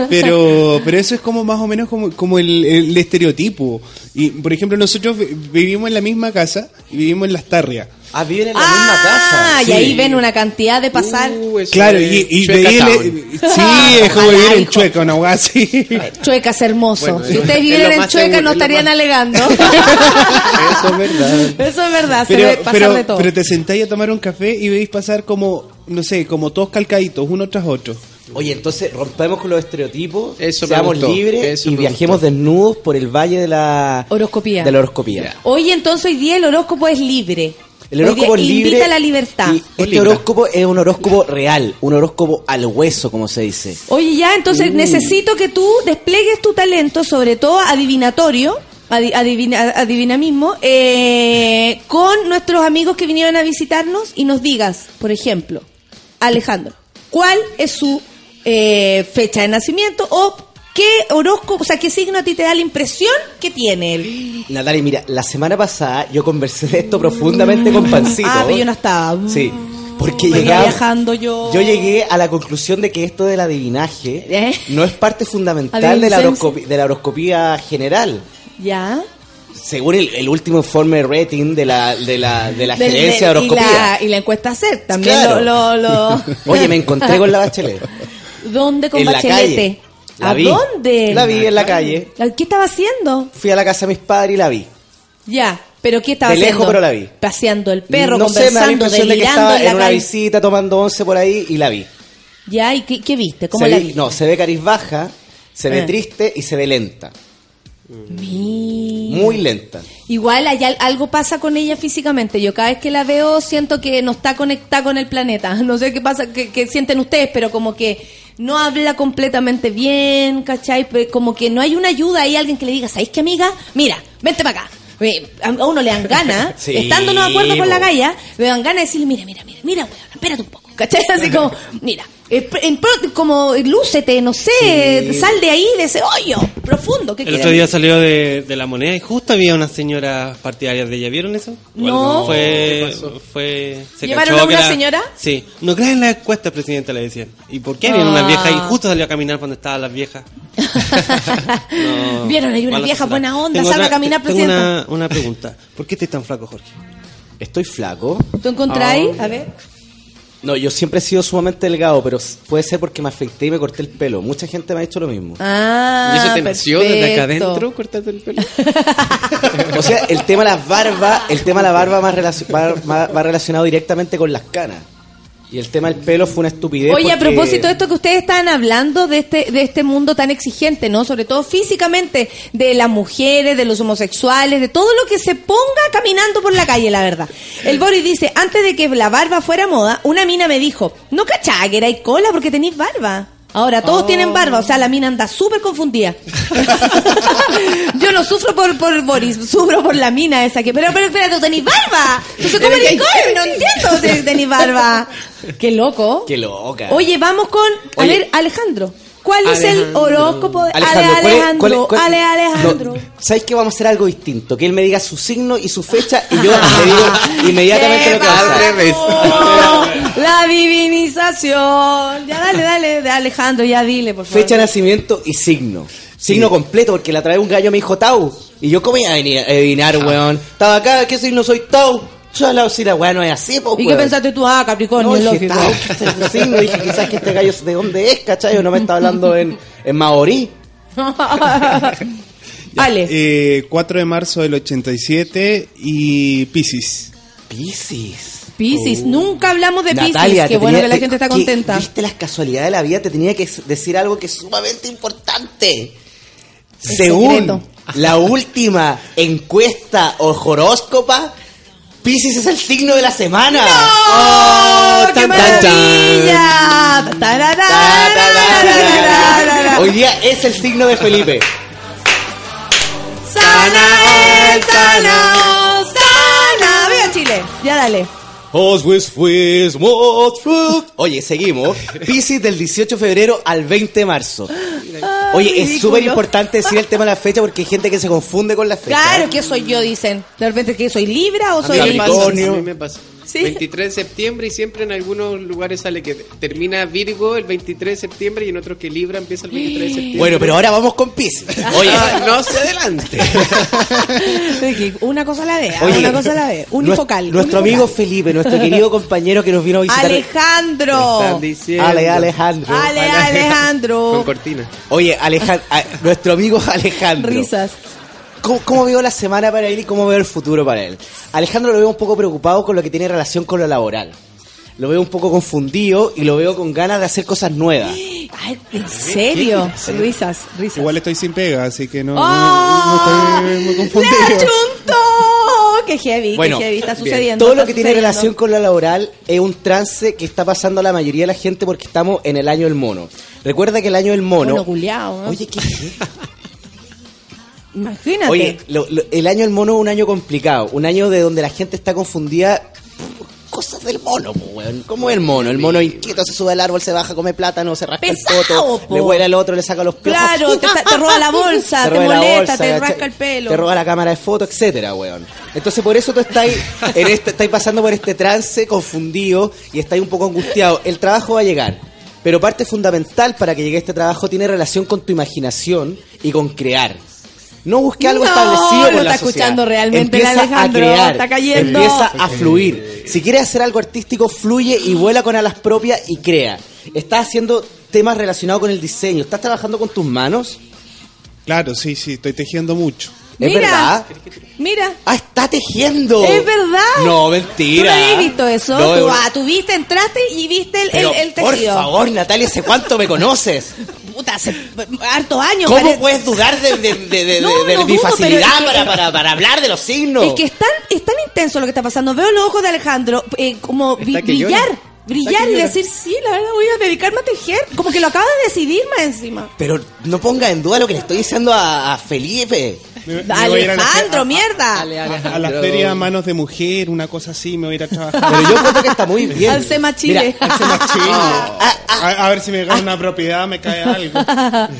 pero pero eso es como más o menos como, como el, el estereotipo. Y por ejemplo, nosotros vi- vivimos en la misma casa y vivimos en Las Tarrias. Ah, viven en la Ah, misma casa. y ahí ven una cantidad de pasar. Claro, y, y. Sí, es como vivir en. Chueca, una hueá así. Chueca es hermoso. Bueno, si es ustedes vivieran en Chueca seguro, no estarían más- alegando. Eso es verdad. Eso es verdad, se ve Pero, pasar pero, de todo. pero te sentáis a tomar un café y veis pasar como, no sé, como todos calcaditos, uno tras otro. Oye, entonces rompemos con los estereotipos, Eso seamos gustó, libres eso y viajemos desnudos por el valle de la Horoscopía. De la horoscopía. Oye, entonces hoy día el horóscopo es libre. El horóscopo libre. Invita a la libertad. Y este horóscopo es un horóscopo real, un horóscopo al hueso, como se dice. Oye, ya, entonces Uh. necesito que tú despliegues tu talento, sobre todo adivinatorio, adi- adivina, adivinamismo, eh, con nuestros amigos que vinieron a visitarnos y nos digas, por ejemplo, Alejandro, ¿cuál es su eh, fecha de nacimiento o qué horóscopo, o sea, qué signo a ti te da la impresión que tiene él? Natalia, mira, la semana pasada yo conversé de esto profundamente con Pancito. Ah, pero yo no estaba. Sí, porque llegaba, viajando yo. yo llegué a la conclusión de que esto del adivinaje ¿Eh? no es parte fundamental de la, de la horoscopía general. Ya. Según el, el último informe rating de la, de la, de la gerencia de y, horoscopía. la, y la encuesta CER también Claro. lo, lo, lo- Oye, me encontré con la bachelet. ¿Dónde con en Bachelete? La ¿A vi. dónde? La vi en la calle. ¿Qué estaba haciendo? Fui a la casa de mis padres y la vi. Ya, pero ¿qué estaba De lejos, haciendo? pero la vi. Paseando el perro, no sé, me da la conversando, impresión de que delirando estaba en la una calle. visita tomando once por ahí y la vi. Ya, ¿y qué, qué viste? ¿Cómo Se la ve- viste? No, se ve carizbaja, se ve Eh. triste y se ve lenta. Mira. Muy lenta. Igual hay al- algo pasa con ella físicamente. Yo cada vez que la veo siento que no está conectada con el planeta. No sé qué pasa, qué, qué sienten ustedes, pero como que no habla completamente bien, ¿cachai? Pe- Como que no hay una ayuda, hay alguien que le diga, ¿sabéis qué amiga? Mira, vente para acá. Eh, A uno le dan ganas, Sí, estando no de acuerdo con la galla, le dan ganas de decirle, mira, mira, mira, mira, weón, espérate un poco, ¿cachai? Así como, mira, eh, en pro- como lúcete, no sé, sal de ahí, de ese hoyo profundo. ¿qué El otro día salió de, de la moneda y justo había unas señoras partidarias de ella. ¿Vieron eso? No. Fue. fue se ¿Llevaron cachó a una era- señora? Sí. No crean en la encuesta, presidenta, le decían. ¿Y por qué había Ah. viejas y justo salió a caminar cuando estaban las viejas? No, Vieron, hay una vieja sociedad. buena onda, Tengo salga a caminar, Tengo presidenta. una, una pregunta. ¿Por qué estás tan flaco, Jorge? Estoy flaco. ¿Tú encontráis? Ah. A ver. No, yo siempre he sido sumamente delgado, pero puede ser porque me afecté y me corté el pelo. Mucha gente me ha dicho lo mismo. Ah, ¿Y eso te nació desde acá adentro, cortarte el pelo? O sea, el tema de las barbas, el tema de la barba más relacio- va, va- va relacionado directamente con las canas. Y el tema del pelo fue una estupidez. Oye, a propósito de esto que ustedes estaban hablando de este de este mundo tan exigente, ¿no? Sobre todo físicamente, de las mujeres, de los homosexuales, de todo lo que se ponga caminando por la calle, la verdad. El Boris dice, antes de que la barba fuera moda, una mina me dijo, no cachá que era cola porque tenéis barba. Ahora todos tienen barba, o sea, la mina anda súper confundida. Yo no sufro por, por Boris, sufro por la mina esa que, pero, pero espera, tú tenés barba. Entonces, ¿cómo eres que- cola? No entiendo si tenés barba. Qué loco. Qué loca. Oye, vamos con. A Oye. ver, Alejandro. ¿Cuál es el Alejandro. horóscopo de Ale ¿cuál es- Alejandro? cuál es- cuál- Ale Alejandro. No, ¿Sabes que vamos a hacer algo distinto? Que él me diga su signo y su fecha y yo le digo inmediatamente lo que va ¡Qué! La divinización. Ya dale, dale, de Alejandro, ya dile, por favor. Fecha de nacimiento y signo. Signo completo, porque la otra vez un gallo me dijo Tau. Y yo, ¿cómo iba a adivinar, weón? Estaba acá, ¿qué signo soy Tau? Yo la si la weá no es así, pues, ¿Y qué pensaste tú? Ah, Capricornio, No, dije, lógico. Tau, ¿qué es este signo? Dije, quizás que este gallo de dónde es, ¿cachai? O no me está hablando en, en maorí. Ale. Eh, 4 de marzo del 87 y Pisces. Pisces. Piscis, nunca hablamos de Piscis. Natalia, Qué bueno tenía- que la te- gente está que- contenta. Viste las casualidades de la vida, te tenía que decir algo que es sumamente importante. El Según secreto. la última encuesta o horóscopa, Pisces es el signo de la semana. ¡No! ¡Oh, ¡Qué maravilla! Hoy día es el signo de Felipe. Sana, sana, sana. Viva Chile. Ya dale. Oye, seguimos. Pisces del 18 de febrero al 20 de marzo. Oye, es súper importante decir el tema de la fecha porque hay gente que se confunde con la fecha. Claro, ¿qué soy yo? Dicen. De repente, ¿qué soy Libra o soy Capricornio. a mí me pasa. Sí. 23 de septiembre y siempre en algunos lugares sale que termina Virgo el 23 de septiembre y en otros que Libra empieza el 23 de septiembre. Bueno, pero ahora vamos con Pisces. Oye, no se adelante. Una cosa a la vez, Oye, una cosa a la vez. Unifocal. nues- Nuestro unifocal. amigo Felipe, nuestro querido compañero que nos vino a visitar. Alejandro. Están diciendo. Ale, Alejandro. Ale, Alejandro. Con cortina. Oye, Alejandro, nuestro amigo Alejandro. Risas. ¿Cómo, cómo veo la semana para él y cómo veo el futuro para él? Alejandro lo veo un poco preocupado con lo que tiene relación con lo laboral. Lo veo un poco confundido y lo veo con ganas de hacer cosas nuevas. Ay, ¿En serio? Risas, risas. Igual estoy sin pega, así que no, ¡Oh! no estoy muy ¡Le confundido. ¡Qué heavy! Bueno, ¡Qué heavy! Está bien, todo lo que tiene relación con lo laboral es un trance que está pasando a la mayoría de la gente porque estamos en el año del mono. Recuerda que el año del mono... Mono culiao, ¿no? Oye, ¿qué Imagínate. Oye, lo- lo- el año del mono es un año complicado, un año de donde la gente está confundida por cosas del mono, po, weón. ¿Cómo es el mono? El mono inquieto se sube al árbol, se baja, come plátano, se rasca Pesado, el poto, po. le huele al otro, le saca los piojos. Claro, te, te roba la bolsa, te, la molesta, bolsa, te rasca el pelo. Te roba la cámara de fotos, etcétera, weón. Entonces por eso tú estás en este, estás pasando por este trance confundido y estás un poco angustiado. El trabajo va a llegar. Pero parte fundamental para que llegue este trabajo tiene relación con tu imaginación y con crear. No busque algo No, establecido lo por la está sociedad. escuchando realmente el Empieza Alejandro, a crear, está cayendo. empieza a fluir. Si quieres hacer algo artístico, fluye y vuela con alas propias y crea. Estás haciendo temas relacionados con el diseño. ¿Estás trabajando con tus manos? Claro, sí, sí, estoy tejiendo mucho. ¿Es Mira. verdad? Mira. ¡Ah, está tejiendo! Es verdad. No, ¿Tú mentira. no habías visto eso? No, tú, ah, tú viste, entraste y viste el, Pero, el, el por tejido. favor, Natalia, ¿hace cuánto me conoces? Puta, hace hartos años. ¿Cómo pare- puedes dudar de, de- de- de- No, de no mi dudo, facilidad pero es que- para, para, para hablar de los signos? Es que es tan, es tan intenso lo que está pasando. Veo los ojos de Alejandro eh, como vi- brillar. Brillar y decir, sí, la verdad voy a dedicarme a tejer. Como que lo acaba de decidir más encima. Pero no ponga en duda lo que le estoy diciendo a, a Felipe. Me- me voy a a Alejandro, mierda. A, a la feria Manos de Mujer, una cosa así, me voy a ir a trabajar. Pero yo creo que está muy bien. Al Sema Chile. Mira, Hace más chile. Ah, A, a ver si me gano una propiedad, me cae algo.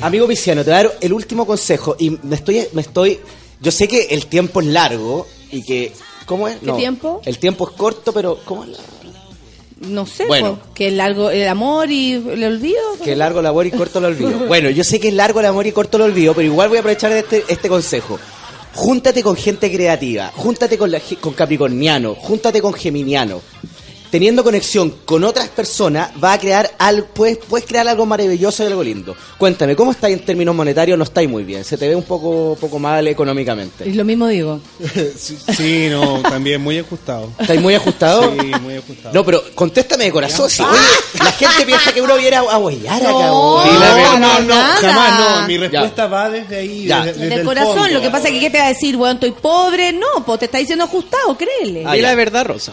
Amigo Viciano, te voy a dar el último consejo. Y me estoy, me estoy. Yo sé que el tiempo es largo y que. ¿Cómo es? ¿Qué tiempo? El tiempo es corto, pero ¿cómo es? la- No sé, Bueno. po, que el largo, el amor y el olvido. Que largo el amor y corto el olvido. Bueno, yo sé que es largo el amor y corto el olvido, pero igual voy a aprovechar de este, este consejo. Júntate con gente creativa, júntate con, la, con Capricorniano, júntate con Geminiano. Teniendo conexión con otras personas, va a crear algo, puedes, puedes crear algo maravilloso y algo lindo. Cuéntame, ¿cómo estáis en términos monetarios? No estáis muy bien, se te ve un poco, poco mal económicamente. Y lo mismo digo. Sí, sí, no, también muy ajustado. ¿Estáis muy ajustado? Sí, muy ajustado. No, pero contéstame de corazón. Si, oye, la gente piensa que uno viene a, a huellar acá. No, no, no, nada. jamás no. Mi respuesta va desde ahí, Ya. desde, el corazón, fondo. lo que pasa es que ¿qué te va a decir? Bueno, estoy pobre. No, pues te está diciendo ajustado, créele. Ah, ya. la verdad, Rosa.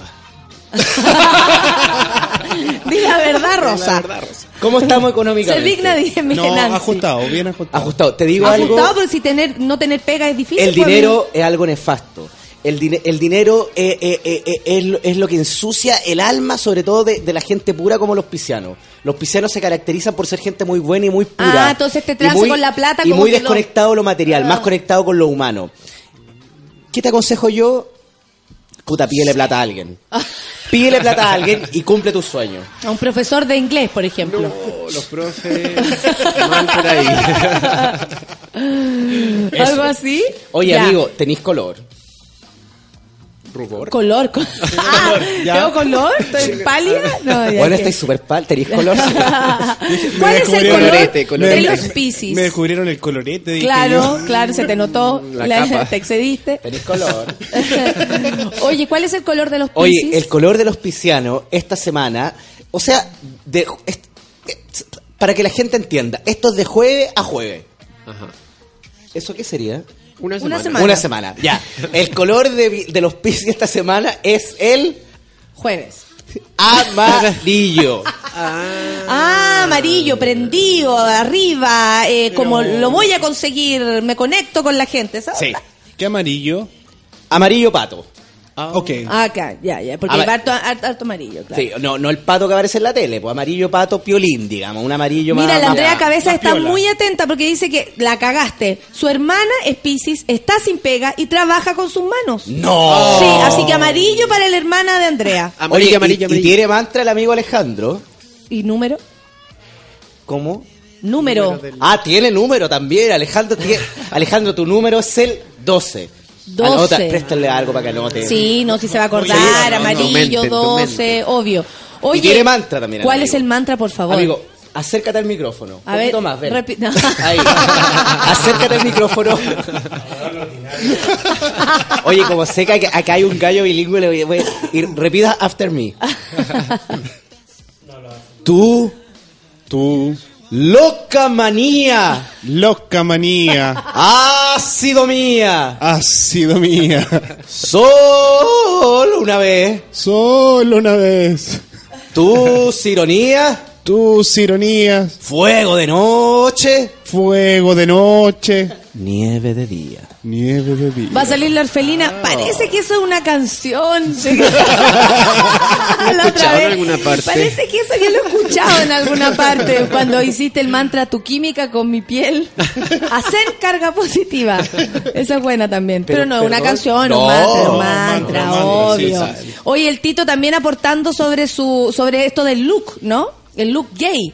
Di la verdad, Rosa. ¿Cómo estamos Se económicamente? digna, dije No, Nancy. ajustado, bien ajustado. Ajustado. Te digo algo. Ajustado, pero si tener, no tener pega es difícil. El pues, dinero es algo nefasto. El, dine- el dinero es, es- es- es- es lo- es lo que ensucia el alma, sobre todo de, de la gente pura como los piscianos. Los piscianos se caracterizan por ser gente muy buena y muy pura. Ah, entonces este Y trance muy- con la plata Y como muy lo- desconectado de lo material, Ah. más conectado con lo humano. ¿Qué te aconsejo yo? Puta, pídele plata a alguien. Pídele plata a alguien y cumple tus sueños. A un profesor de inglés, por ejemplo. Oh, los profes van por ahí. ¿Algo así? Oye, Ya. amigo, ¿tenéis color? ¿Rubor? Color. co- Ah, ¿Tengo color? ¿Estoy pálida? No, ya bueno, estáis súper pal, ¿tenéis color? ¿Cuál es el color Colorete, de colorete. los Piscis? Me descubrieron el colorete. Claro, yo. claro, se te notó, La la- capa. te excediste. ¿Tenéis color? Oye, ¿cuál es el color de los Oye, Piscis? el color de los piscianos esta semana, o sea, de, es- es- para que la gente entienda, esto es de jueves a jueves. Ajá. ¿Eso qué sería? Una Una semana. Una semana, ya. El color de, de los piscis esta semana es el Jueves. amarillo. Ah, amarillo, prendido, arriba, eh, como lo voy a conseguir, me conecto con la gente, ¿sabes? Sí. ¿Qué amarillo? Amarillo pato. Ok. Ah, acá, ya, ya, porque hay harto, harto- harto amarillo, claro. Sí, no, no el pato que aparece en la tele, pues amarillo pato piolín, digamos, un amarillo Mira, más... la Andrea más- Cabeza más está piola. muy atenta porque dice que la cagaste. Su hermana es está sin pega y trabaja con sus manos. ¡No! Sí, así que amarillo para la hermana de Andrea. Amarillo, Oye, y- amarillo, y, amarillo. tiene mantra el amigo Alejandro. ¿Y número? ¿Cómo? Número. Ah, tiene número también. Alejandro, tiene- Alejandro, tu número es el 12. 12. Anota, préstale algo para que anote. Sí, no, si se va a acordar, Sí, no, no, amarillo, tu mente, en tu 12, mente. obvio. Oye, Y tiene mantra también, ¿Cuál amigo. es el mantra, por favor? Amigo, acércate al micrófono. A Un poquito ver, más, ven. repi- no. Ahí. acércate al micrófono. Oye, como sé que acá- hay un gallo bilingüe, le voy, voy- y repita after me. Tú, Tú. Loca manía, Loca manía. sido mía. Sido mía. Solo una vez. Solo una vez. Tus ironías, Tus ironías. fuego de noche, Fuego de noche. nieve de día. Nieve de día. Va a salir la orfelina. Parece que eso es una canción. la otra escuchado en vez. alguna parte. Parece que eso yo lo he escuchado en alguna parte. Cuando hiciste el mantra tu química con mi piel. Hacer carga positiva. Esa es buena también. Pero, Pero, no, una perdón. canción, No, un mantra, un mantra, obvio. sí. Oye, el Tito también aportando sobre su sobre esto del look, ¿no? El look gay.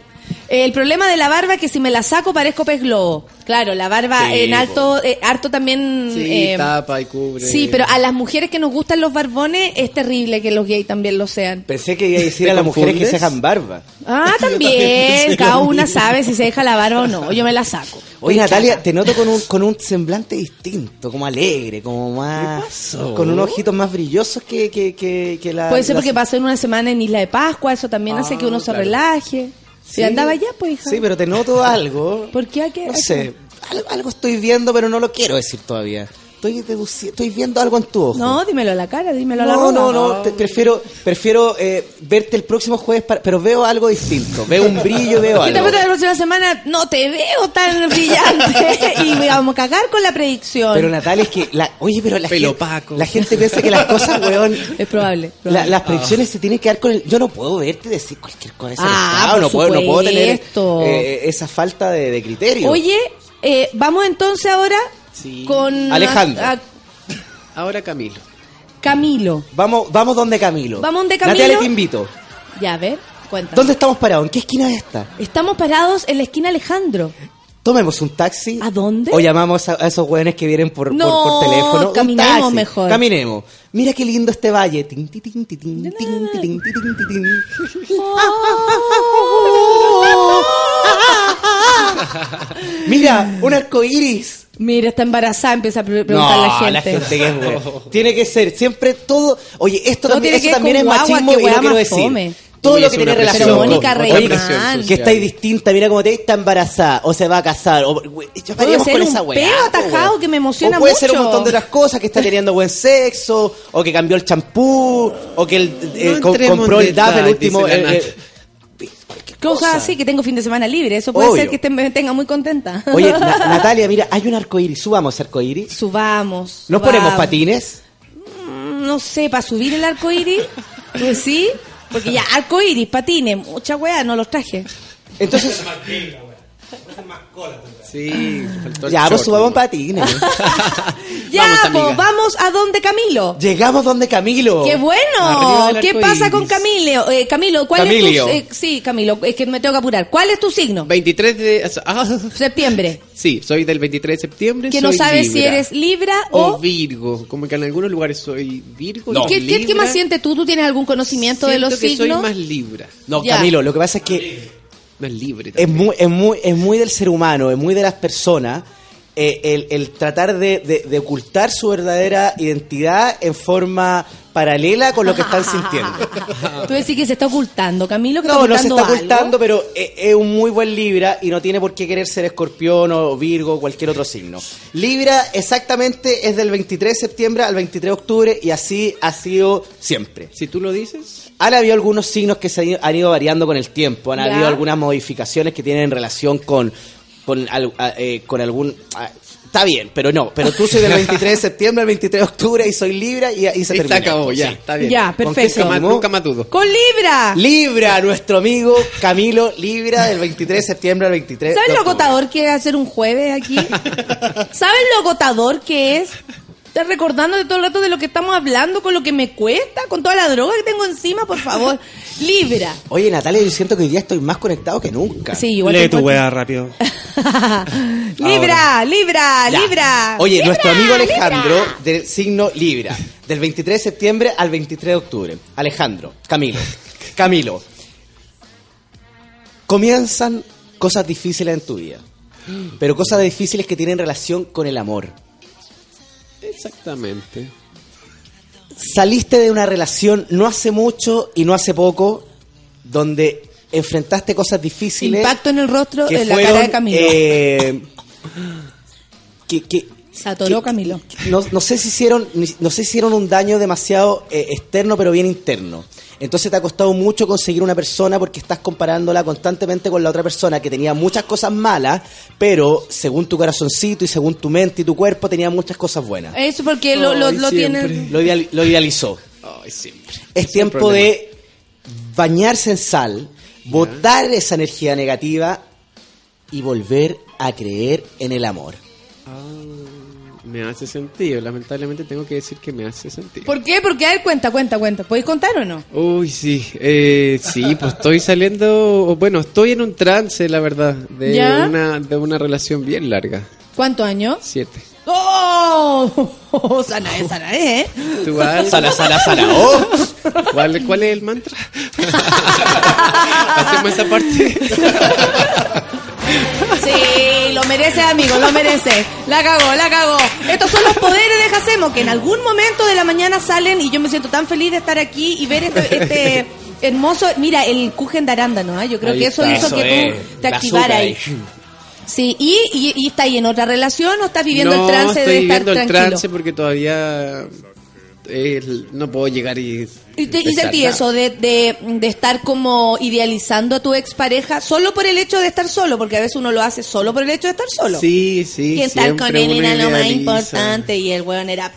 El problema de la barba es que si me la saco parezco pez globo. Claro, la barba Sí, en alto, eh, harto también... Sí, eh, tapa y cubre. Sí, pero a las mujeres que nos gustan los barbones es terrible que los gays también lo sean. Pensé que iba a decir ¿Te a las mujeres que se dejan barba. Ah, también, cada una sabe si se deja la barba o no. Yo me la saco. Oye, Natalia, te noto con un, con un semblante distinto, como alegre, como más... pasó? Con unos ojitos más brillosos que, que, que, que la... Puede ser la- porque pasó en una semana en Isla de Pascua, eso también hace Ah, que uno se relaje. Si Sí. andaba allá, pues hija. Sí, pero te noto algo. ¿Por qué? ¿A qué? No sé, algo, algo estoy viendo, pero no lo quiero decir todavía. Estoy, deduci- estoy viendo algo en tu ojo. No, dímelo a la cara, dímelo a la No, ropa. no, no, te- prefiero, prefiero eh, verte el próximo jueves, para- pero veo algo distinto. Veo un brillo, veo ¿Qué te algo. pasa la próxima semana? No te veo tan brillante. y vamos a cagar con la predicción. Pero Natalia, es que, la, oye, pero la Pelo gente, la gente piensa que las cosas, weón, es probable. la- probable. las predicciones se tienen que dar con el... Yo no puedo verte y decir cualquier cosa. Ah, no, por no puedo, no puedo tener eh, esa falta de, de criterio. Oye, eh, vamos entonces ahora con Alejandro. a- a Ahora Camilo. Camilo. Vamos, vamos donde Camilo. Vamos donde Camilo. Natalia, te invito. Ya, a ver, cuéntame. ¿Dónde estamos parados? ¿En qué esquina es esta? Estamos parados en la esquina Alejandro. Tomemos un taxi. ¿A dónde? O llamamos a, a esos hueones que vienen por, por- No, por, teléfono. Un caminemos taxi. mejor. Caminemos. Mira qué lindo este valle. Mira, un arco iris. Mira, está embarazada, empieza a pre- preguntar No, la gente. la gente que es buena. Tiene que ser siempre todo. Oye, esto Todo también, es con guagua, machismo y lo quiero decir. fome. Todo Uy, lo que tiene relación con- Mónica Reimán. que está distinta, mira cómo te está embarazada, o se va a casar, o ya Puede ser con un esa weá. peo atajado que me emociona O puede ser un montón de otras cosas, que está teniendo buen sexo, o que cambió el champú, o que el, eh, No compró el DAP, el último. eh, eh, cualquier Cosas cosa. así, que tengo fin de semana libre. Eso puede Obvio. ser que te- me tenga muy contenta. Oye, Na- Natalia, mira, hay un arco iris, subamos ese arco iris. Subamos. ¿Nos ponemos patines? Mm, No sé, para subir el arco iris. Pues sí. Porque ya, arco iris, patines, mucha weá, no los traje. Entonces, Sí, faltó el Ya, pues short, subamos ¿no? patines. Ya, Vamos, pues, vamos a donde Camilo. Llegamos donde Camilo. ¡Qué bueno! ¿Qué pasa con Camilo? Eh, Camilo, ¿cuál Camilio. es tu... eh, sí, Camilo, es que me tengo que apurar. ¿Cuál es tu signo? 23 de... ah, Septiembre. sí, soy del 23 de septiembre. Que no sabes si eres Libra O o... Virgo, como que en algunos lugares soy Virgo. ¿Y ¿Qué, qué- qué Libra. más sientes tú? ¿Tú tienes algún conocimiento de los que signos? soy más Libra. No, Ya. Camilo, lo que pasa es que Más libre. es muy, es muy, es muy del ser humano, es muy de las personas. Eh, el, el tratar de, de- de ocultar su verdadera identidad en forma paralela con lo que están sintiendo. Tú decís que se está ocultando, Camilo, que No, no se está algo. ocultando, pero es, es un muy buen Libra y no tiene por qué querer ser escorpión o Virgo o cualquier otro signo. Libra exactamente es del 23 de septiembre al 23 de octubre y así ha sido siempre. Si tú lo dices, Han habido algunos signos que se han ido, han ido variando con el tiempo, han Ya. habido algunas modificaciones que tienen relación con, con, al- a- eh, con algún... Está bien, pero no. Pero tú soy del 23 de septiembre al 23 de octubre y soy Libra y, y se y se termina. acabó, ya, Sí. está bien. Ya, ¿Con qué perfecto. Nunca dudo. ¡Con Libra! Libra, nuestro amigo Camilo Libra del 23 de septiembre al 23 ¿Sabes de lo agotador que es hacer un jueves aquí? ¿Sabes lo agotador que es? Estás recordando de todo el rato de lo que estamos hablando, con lo que me cuesta, con toda la droga que tengo encima, por favor. Libra. Oye, Natalia, yo siento que hoy día estoy más conectado que nunca. Sí, igual Lee tu wea rápido. Libra, Libra, Ya. Libra. Oye, Libra, nuestro amigo Alejandro, Libra. del signo Libra, del 23 de septiembre al 23 de octubre. Alejandro, Camilo, Camilo. Comienzan cosas difíciles en tu vida, pero cosas difíciles que tienen relación con el amor. Exactamente. Saliste de una relación no hace mucho y no hace poco, donde enfrentaste cosas difíciles. Impacto en el rostro, en la cara de Camilo. eh, que, que- Se atoró Camilo. no, no sé si hicieron no sé si hicieron un daño demasiado eh, externo pero bien interno. Entonces te ha costado mucho conseguir una persona porque estás comparándola constantemente con la otra persona que tenía muchas cosas malas pero según tu corazoncito y según tu mente y tu cuerpo tenía muchas cosas buenas. Eso porque lo, lo, lo lo, ideal- lo idealizó. Ay, siempre. es tiempo problema. de bañarse en sal botar esa energía negativa y volver a creer en el amor. Ah, me hace sentido. Lamentablemente tengo que decir que me hace sentido. ¿Por qué? Porque, a ver, cuenta, cuenta, cuenta. ¿Podéis contar o no? Uy, sí. Eh, sí, pues estoy saliendo... Bueno, estoy en un trance, la verdad. De, ¿Ya? una, de una relación bien larga. ¿Cuántos años? Siete. ¡Oh! Sana es, sana es, ¿eh? ¿Tú Al? Sana, sana, sana. ¡Oh! ¿Cuál, ¿Cuál es el mantra? Hacemos esa parte. Sí, lo merece, amigo, lo merece. La cagó, la cagó. Estos son los poderes de Jacemo que en algún momento de la mañana salen y yo me siento tan feliz de estar aquí y ver este, este hermoso. Mira, el Kuchen de arándano, ¿eh? yo creo Ahí que eso está, hizo eso que es, tú te activaras. Sí, y, y, y está ahí en otra relación o estás viviendo no, el trance estoy de estar viviendo el tranquilo. trance porque todavía eh, no puedo llegar y... Y, te, y empezar sentí nada. eso de, de, de estar como idealizando a tu expareja solo por el hecho de estar solo, porque a veces uno lo hace solo por el hecho de estar solo. Sí, sí. y estar con él era lo más importante y el weón era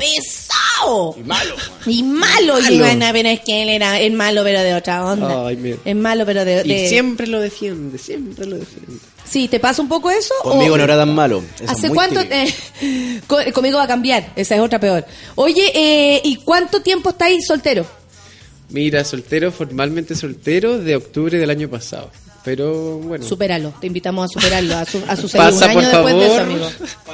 pesado. Y malo. Y malo, y Malo. bueno, pero es que él era es malo pero de otra onda. Ay, mira. Es malo pero de... Y de- siempre lo defiende, siempre lo defiende. Sí, ¿te pasa un poco eso? Conmigo o- no era tan malo. ¿Hace muy cuánto? eh, conmigo va a cambiar, esa es otra peor. Oye, eh, ¿y cuánto tiempo estáis soltero? Mira, soltero, formalmente soltero, de octubre del año pasado. Pero bueno. Supéralo, te invitamos a superarlo, a, su, a suceder un año después favor. de eso, amigo.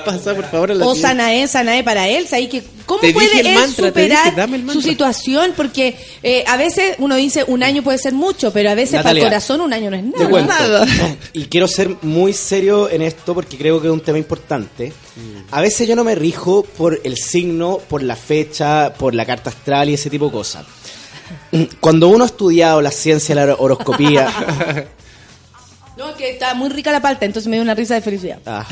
Pasa, por favor, a la O tienda. Sanae, Sanae para él, ¿sabes? Que, ¿Cómo Te puede él mantra, superar dije, su situación? Porque eh, a veces uno dice un año puede ser mucho, pero a veces para el corazón un año no es Te nada. cuento. Y quiero ser muy serio en esto porque creo que es un tema importante. A veces yo no me rijo por el signo, por la fecha, por la carta astral y ese tipo de cosas. Cuando uno ha estudiado la ciencia de la horoscopía, No, que está muy rica la palta, entonces me dio una risa de felicidad. Ah.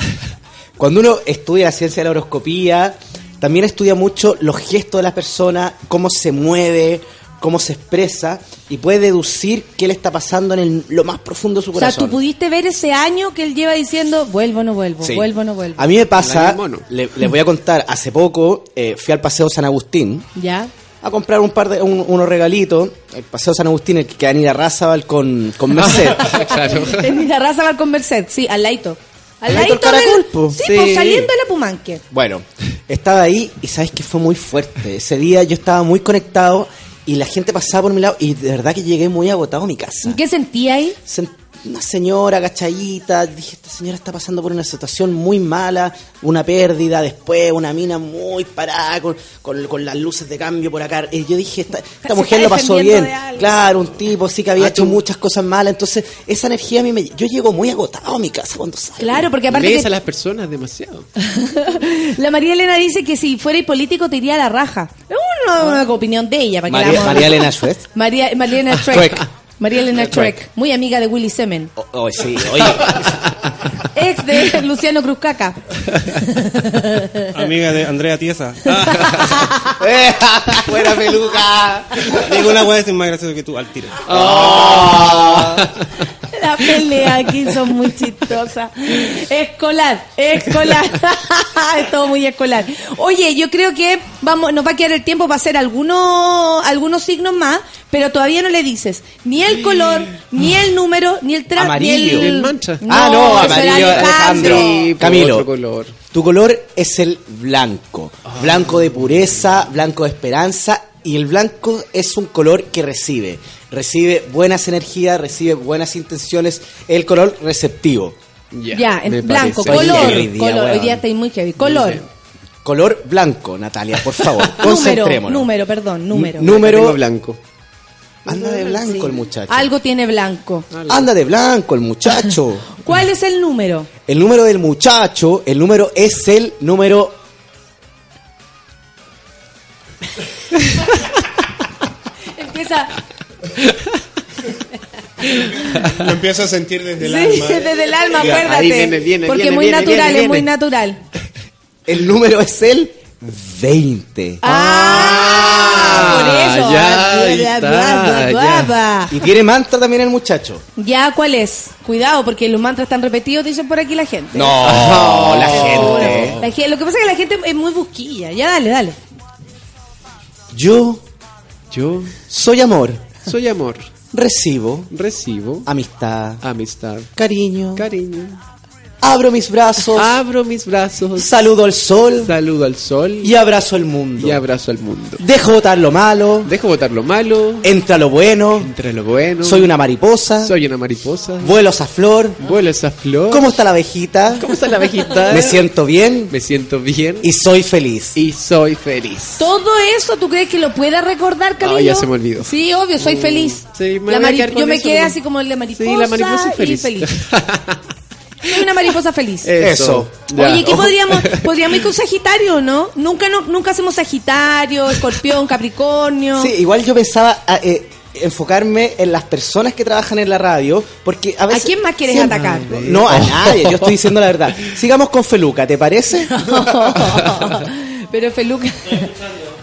Cuando uno estudia la ciencia de la horoscopía, también estudia mucho los gestos de la persona, cómo se mueve, cómo se expresa, y puede deducir qué le está pasando en el- lo más profundo de su O sea, corazón. tú pudiste ver ese año que él lleva diciendo, vuelvo o no vuelvo, Sí. vuelvo o no vuelvo. A mí me pasa, le- les voy a contar, hace poco eh, fui al Paseo San Agustín ¿Ya? A comprar un par de un- unos regalitos. El Paseo San Agustín, el que queda en Irarrázaval con, con Merced. claro. En la raza va con Merced, sí, al laito. Al laito del Caracol, po. Sí, Sí. pues saliendo de la Pumanque. Bueno, estaba ahí y sabes que fue muy fuerte. Ese día yo estaba muy conectado y la gente pasaba por mi lado y de verdad que llegué muy agotado a mi casa. ¿Qué sentía ahí? Sen- Una señora agachadita, dije, esta señora está pasando por una situación muy mala, una pérdida, después una mina muy parada con, con- con las luces de cambio por acá. Y yo dije, esta, mujer lo pasó bien. Claro, un tipo sí que había Ah, hecho tú- muchas cosas malas. Entonces, esa energía a mí me... Yo llego muy agotado a mi casa cuando salgo. Claro, porque aparte Lees que a las personas demasiado. la María Elena dice que si fuera político te iría a la raja. Es una, una opinión de ella. ¿para qué la María, María Elena Schwed. María, María Elena Trek. María Elena Trek. Trek. Muy amiga de Willy Semen. Oh, oh, sí, oye. Ex de Luciano Cruzcaca. Amiga de Andrea Tiesa. ¡Buena peluca! Digo una weá es más gracioso que tú, al tiro. La pelea aquí son muy chistosas. Escolar, escolar. es todo muy escolar. Oye, yo creo que vamos, nos va a quedar el tiempo para hacer algunos, algunos signos más, pero todavía no le dices ni el color, ni el número, ni el traje, ni Amarillo. el, El mancha. ah, no, amarillo, Alejandro. Sí, pues, Camilo. otro color. Tu color es el blanco. Blanco de pureza, blanco de esperanza. Y el blanco es un color que recibe. Recibe buenas energías, recibe buenas intenciones. El color receptivo. Ya, en me blanco, parece. color, hoy día, color. Hoy día estáis muy heavy. Color. Color blanco, Natalia, por favor. número, número, perdón, número. N- número- blanco. Anda de blanco Sí. el muchacho. Algo tiene blanco. Anda de blanco el muchacho. ¿Cuál es el número? El número del muchacho, el número es el número Empieza. Lo empiezo a sentir desde el Sí, alma. desde el alma, acuérdate. ahí viene, viene, porque viene, muy viene, natural, viene, es muy natural. el número es el 20. Ah, por eso. ya, Ah, bla, está, ya. Y tiene mantra también el muchacho. Ya, ¿cuál es? Cuidado, porque los mantras están repetidos, dicen por aquí la gente. No, la gente. La gen- lo que pasa es que la gente es muy busquilla. Ya, dale, dale. Yo Yo soy amor. Soy amor. Recibo Recibo amistad, amistad, cariño. cariño. Abro mis brazos, Abro mis brazos. saludo al sol Saludo al sol y abrazo el mundo. y abrazo al mundo. Dejo botar lo malo, Dejo botar lo malo, entra lo bueno. entre lo bueno. Soy una mariposa, Soy una mariposa. vuelo esa flor. Vuelo esa flor. ¿Cómo está la abejita? ¿Cómo está la abejita? Me siento bien Me siento bien y soy feliz. y soy feliz. Todo eso, ¿tú crees que lo pueda recordar, Camilo? Ah, ya se me olvidó. Sí, obvio, soy feliz. Sí, me La voy a yo me quedé nomás. así como el de mariposa, Sí, la mariposa y feliz. feliz. Soy una mariposa feliz. Eso. Oye, ¿qué podríamos, podríamos ir con Sagitario, no? Nunca, no, nunca hacemos Sagitario, Escorpión, Capricornio. Sí, igual yo pensaba ah, eh, enfocarme en las personas que trabajan en la radio, porque a ¿A veces... quién más quieres atacar? No, a nadie, yo estoy diciendo la verdad. Sigamos con Feluca, ¿te parece? Pero Feluca,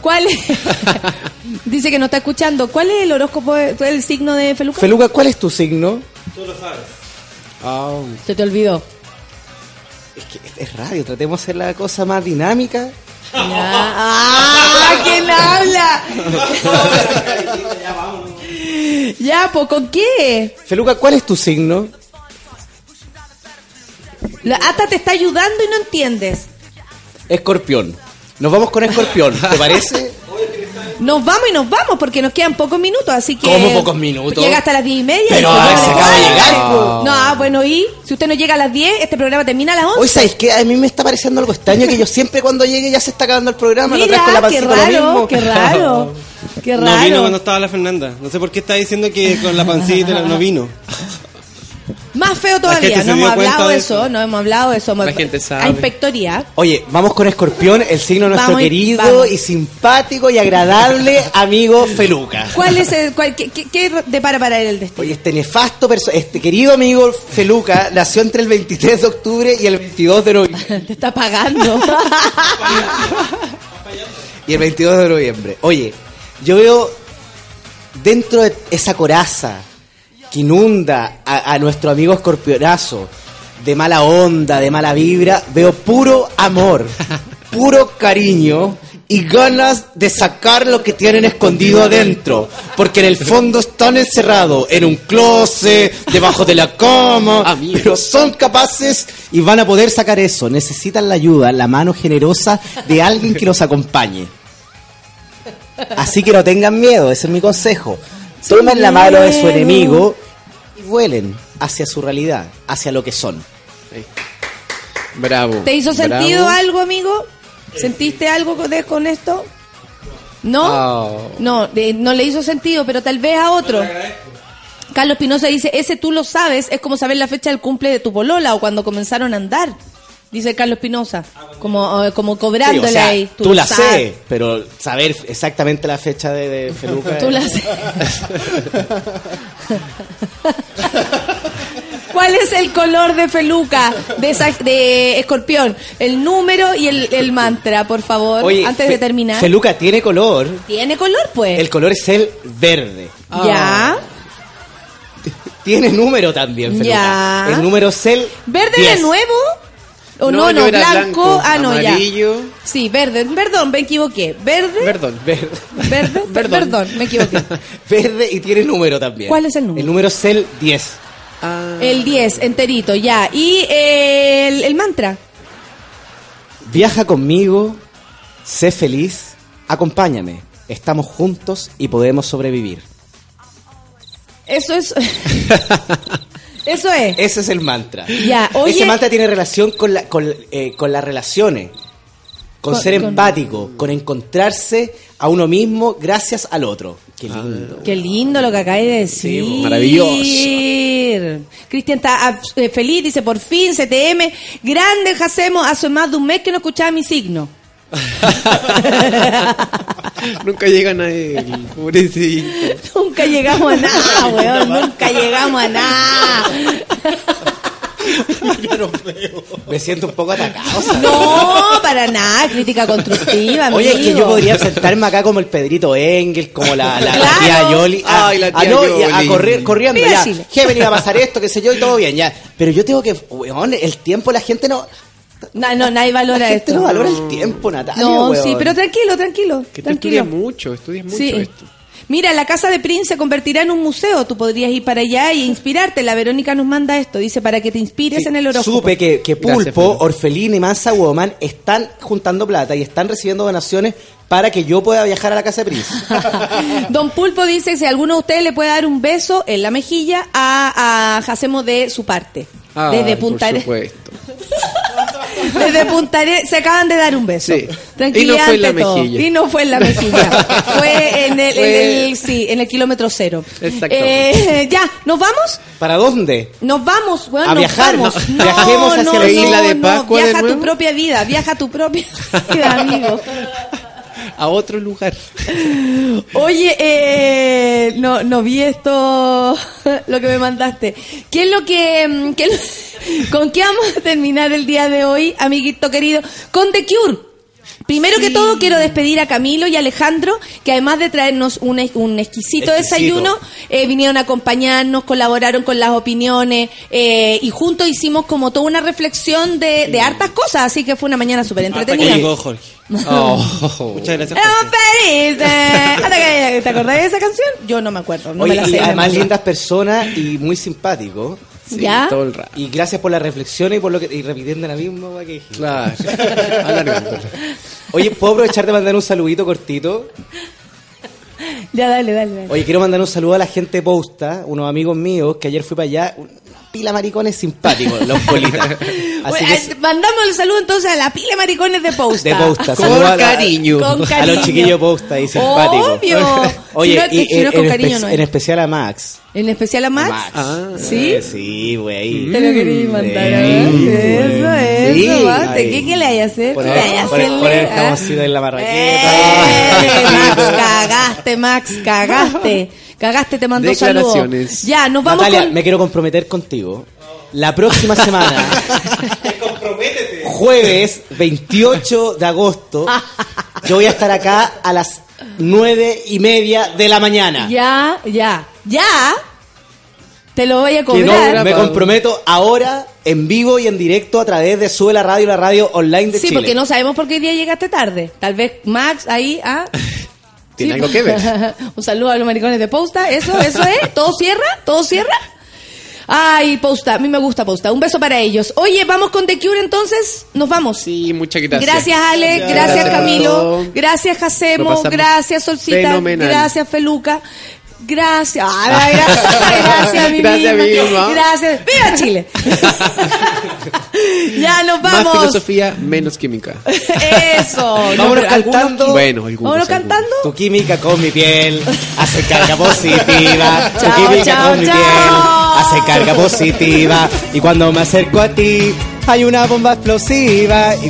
¿cuál es? Dice que no está escuchando. ¿Cuál es el horóscopo, el signo de Feluca? Feluca, ¿cuál es tu signo? Tú lo sabes. Ah, Se te olvidó. Es que es radio, tratemos de hacer la cosa más dinámica. ¡Ah! ¿Quién habla? ya, pues, ¿con qué? Feluca, ¿cuál es tu signo? La Ata te está ayudando y no entiendes. Escorpión. Nos vamos con escorpión, ¿te parece? Nos vamos y nos vamos porque nos quedan pocos minutos, así que... ¿Cómo pocos minutos? Llega hasta las diez y media. Pero y a nos ver, se acaba de llegar. No, ah, bueno, y si usted no llega a las 10, este programa termina a las 11. Hoy, ¿sabes qué? A mí me está pareciendo algo extraño que yo siempre cuando llegue ya se está acabando el programa. Mira, vez con la qué lo raro, mismo. qué raro. Qué No vino cuando estaba la Fernanda. No sé por qué está diciendo que con la pancita no vino. Más feo todavía, no hemos hablado de eso, eso. no hemos hablado de eso. La gente sabe. A inspectoría. Oye, vamos con Escorpión, el signo de nuestro Vamos querido vamos. y simpático y agradable amigo Feluca. ¿Cuál es el, cuál- qué, qué, qué depara para él el destino? Oye, este nefasto este querido amigo Feluca nació entre el 23 de octubre y el 22 de noviembre. Te está pagando. y el 22 de noviembre. Oye, yo veo dentro de esa coraza que inunda a, a nuestro amigo escorpionazo de mala onda, de mala vibra, veo puro amor, puro cariño y ganas de sacar lo que tienen escondido adentro. Porque en el fondo están encerrados en un closet, debajo de la cama, pero son capaces y van a poder sacar eso. Necesitan la ayuda, la mano generosa de alguien que los acompañe. Así que no tengan miedo, ese es mi consejo. Tomen la mano de su enemigo y vuelen hacia su realidad, hacia lo que son. Bravo. ¿Te hizo bravo. sentido algo, amigo? ¿Sentiste algo con, esto? ¿No? Oh. No, no le hizo sentido, pero tal vez a otro. Carlos Pinoza dice, ese tú lo sabes, es como saber la fecha del cumple de tu polola o cuando comenzaron a andar. Dice Carlos Pinoza, como, eh, como Sí, cobrándole o sea, ahí. tú, la sé, pero saber exactamente la fecha de, de Feluca. Tú es- la sé. ¿Cuál es el color de feluca de, esa- de escorpión? El número y el, el mantra, por favor, Oye, antes Fe- de terminar. Feluca tiene color. ¿Tiene color, pues? El color es el verde. Ya. Tiene número también, Feluca. Ya. El número es el ¿Verde 10. de nuevo? ¿O No, no, blanco? blanco, Ah, no, ya. amarillo. Sí, verde. Perdón, me equivoqué. ¿Verde? Perdón. Verde. ¿Verde? Perdón, me equivoqué. Verde y tiene número también. ¿Cuál es el número? El número es el 10. El 10, enterito, ya. ¿Y eh, el, el mantra? Viaja conmigo, sé feliz, acompáñame. Estamos juntos y podemos sobrevivir. Eso es... Eso es. Ese es el mantra. Ya, oye- Ese mantra tiene relación con, la, con, eh, con las relaciones, con, Con- ser empático, con encontrarse a uno mismo gracias al otro. Qué lindo. Qué lindo lo que acabas de decir. Sí, maravilloso. Cristian está ah, eh, feliz, dice por fin, CTM. Grande hacemos hace más de un mes que no escuchaba mi signo. Nunca llegan a él. Pobrecito. Nunca llegamos a nada, weón. Nunca llegamos a nada. Me siento un poco atacado. No, para nada. Crítica constructiva, Oye, es que yo podría sentarme acá como el Pedrito Engel, como la, la, la Claro. tía Yoli. a- Ay, la a no, correr, corriendo Viva ya. Chile. Que venía a pasar esto, qué sé yo, y todo bien, ya. Pero yo tengo que, weón, el tiempo la gente no... No, no, nadie valora La gente esto. no valora el tiempo, Natalia, No, weón. sí, pero tranquilo, tranquilo. Que tranquilo. estudias mucho, estudias mucho Sí. esto. Mira, la casa de Prince se convertirá en un museo. Tú podrías ir para allá y inspirarte. La Verónica nos manda esto. Dice, para que te inspires en el horóscopo. Supe que, que Gracias, Pulpo, Fernando. Orfelina y Mansa Woman están juntando plata y están recibiendo donaciones para que yo pueda viajar a la casa de Prince. Don Pulpo dice que si alguno de ustedes le puede dar un beso en la mejilla a, a Jacemo de su parte. Ay, Desde Punta Arenas. Desde Punta Arenas se acaban de dar un beso. Sí. Tranquilidad Y no fue en la todo. mejilla. Y no fue en la mejilla. fue en el, Fue- en el- sí, en el kilómetro cero. Exactamente. Eh, ya, ¿nos vamos? ¿Para dónde? Nos vamos, weón, A nos viajar, vamos. no, viajemos hacia no, la isla de no, Pascua de Viaja tu nuevo. propia vida, viaja tu propia vida, amigo. A otro lugar. Oye, eh, no, no vi esto, lo que me mandaste. ¿Qué es lo que, mm, qué con qué vamos a terminar el día de hoy, amiguito querido? Con The Cure. Primero que todo quiero despedir a Camilo y a Alejandro, que además de traernos un, ex- un exquisito, Exquisito. desayuno, eh, vinieron a acompañarnos, colaboraron con las opiniones eh, y juntos hicimos como toda una reflexión de, de hartas cosas, así que fue una mañana súper Hasta que entretenida. llegó Jorge. Oh. Muchas gracias. Jorge. felices. Hasta que- ¿Te acordás de esa canción? Yo no me acuerdo, no Oye, me la sé. además además. lindas personas y muy simpáticos. Sí, ¿Ya? todo el rato. Y gracias por la reflexión y por lo que y repitiendo la misma weá que. Claro. Oye, ¿puedo aprovechar de mandar un saludito cortito? Ya, dale, dale, dale. Oye, quiero mandar un saludo a la gente de Posta, unos amigos míos que ayer fui para allá, pila maricones simpáticos, los politas. Así Bueno, que eh, mandamos el saludo entonces a la pila de maricones de Posta. de Posta, Con saludo a la- cariño. Con A los chiquillos Posta y simpáticos. Obvio. Oye, Si no es- y si no es en, con cariño, espe- no es. en especial a Max. En especial a Max. Ah, ¿Sí? Eh, sí, güey. Te lo quería mandar. Sí, ¿eh? Eso, eso, Sí. ¿Qué, ¿Qué le hay a hacer? ¿Qué Poner, le hay a poner el jamoncito en la Eh, marraqueta. Max, cagaste, Max, cagaste. Cagaste, te mandó saludos. Declaraciones. Ya, nos vamos Natalia, con... me quiero comprometer contigo. La próxima semana, jueves 28 de agosto, yo voy a estar acá a las nueve y media de la mañana. Ya, ya, ya. Te lo voy a no, cobrar. me comprometo ahora en vivo y en directo a través de Sube la Radio, la radio online de Sí, Chile. porque no sabemos por qué hoy día llegaste tarde. Tal vez Max ahí, ah. Tiene Sí, algo que ver. Un saludo a los maricones de Posta. Eso, eso es. ¿Todo cierra? ¿Todo cierra? Ay, Posta. A mí me gusta Posta. Un beso para ellos. Oye, vamos con The Cure entonces. Nos vamos. Sí, muchas gracias. Gracias, Ale. Gracias, Gracias. Camilo. Gracias, Jacemo. Gracias, Solcita. fenomenal. Gracias, Feluca. Gracias. Ay, gracias, gracias, mi Gracias, misma. misma. Gracias. ¡Viva Chile! ya nos Más vamos. filosofía, menos química. Eso. No, Vámonos algunos- cantando. Bueno, algunos, Vámonos cantando. Tu química con mi piel hace carga positiva. Tu Chao, química chao, con mi piel hace carga positiva. Y cuando me acerco a ti, hay una bomba explosiva. Y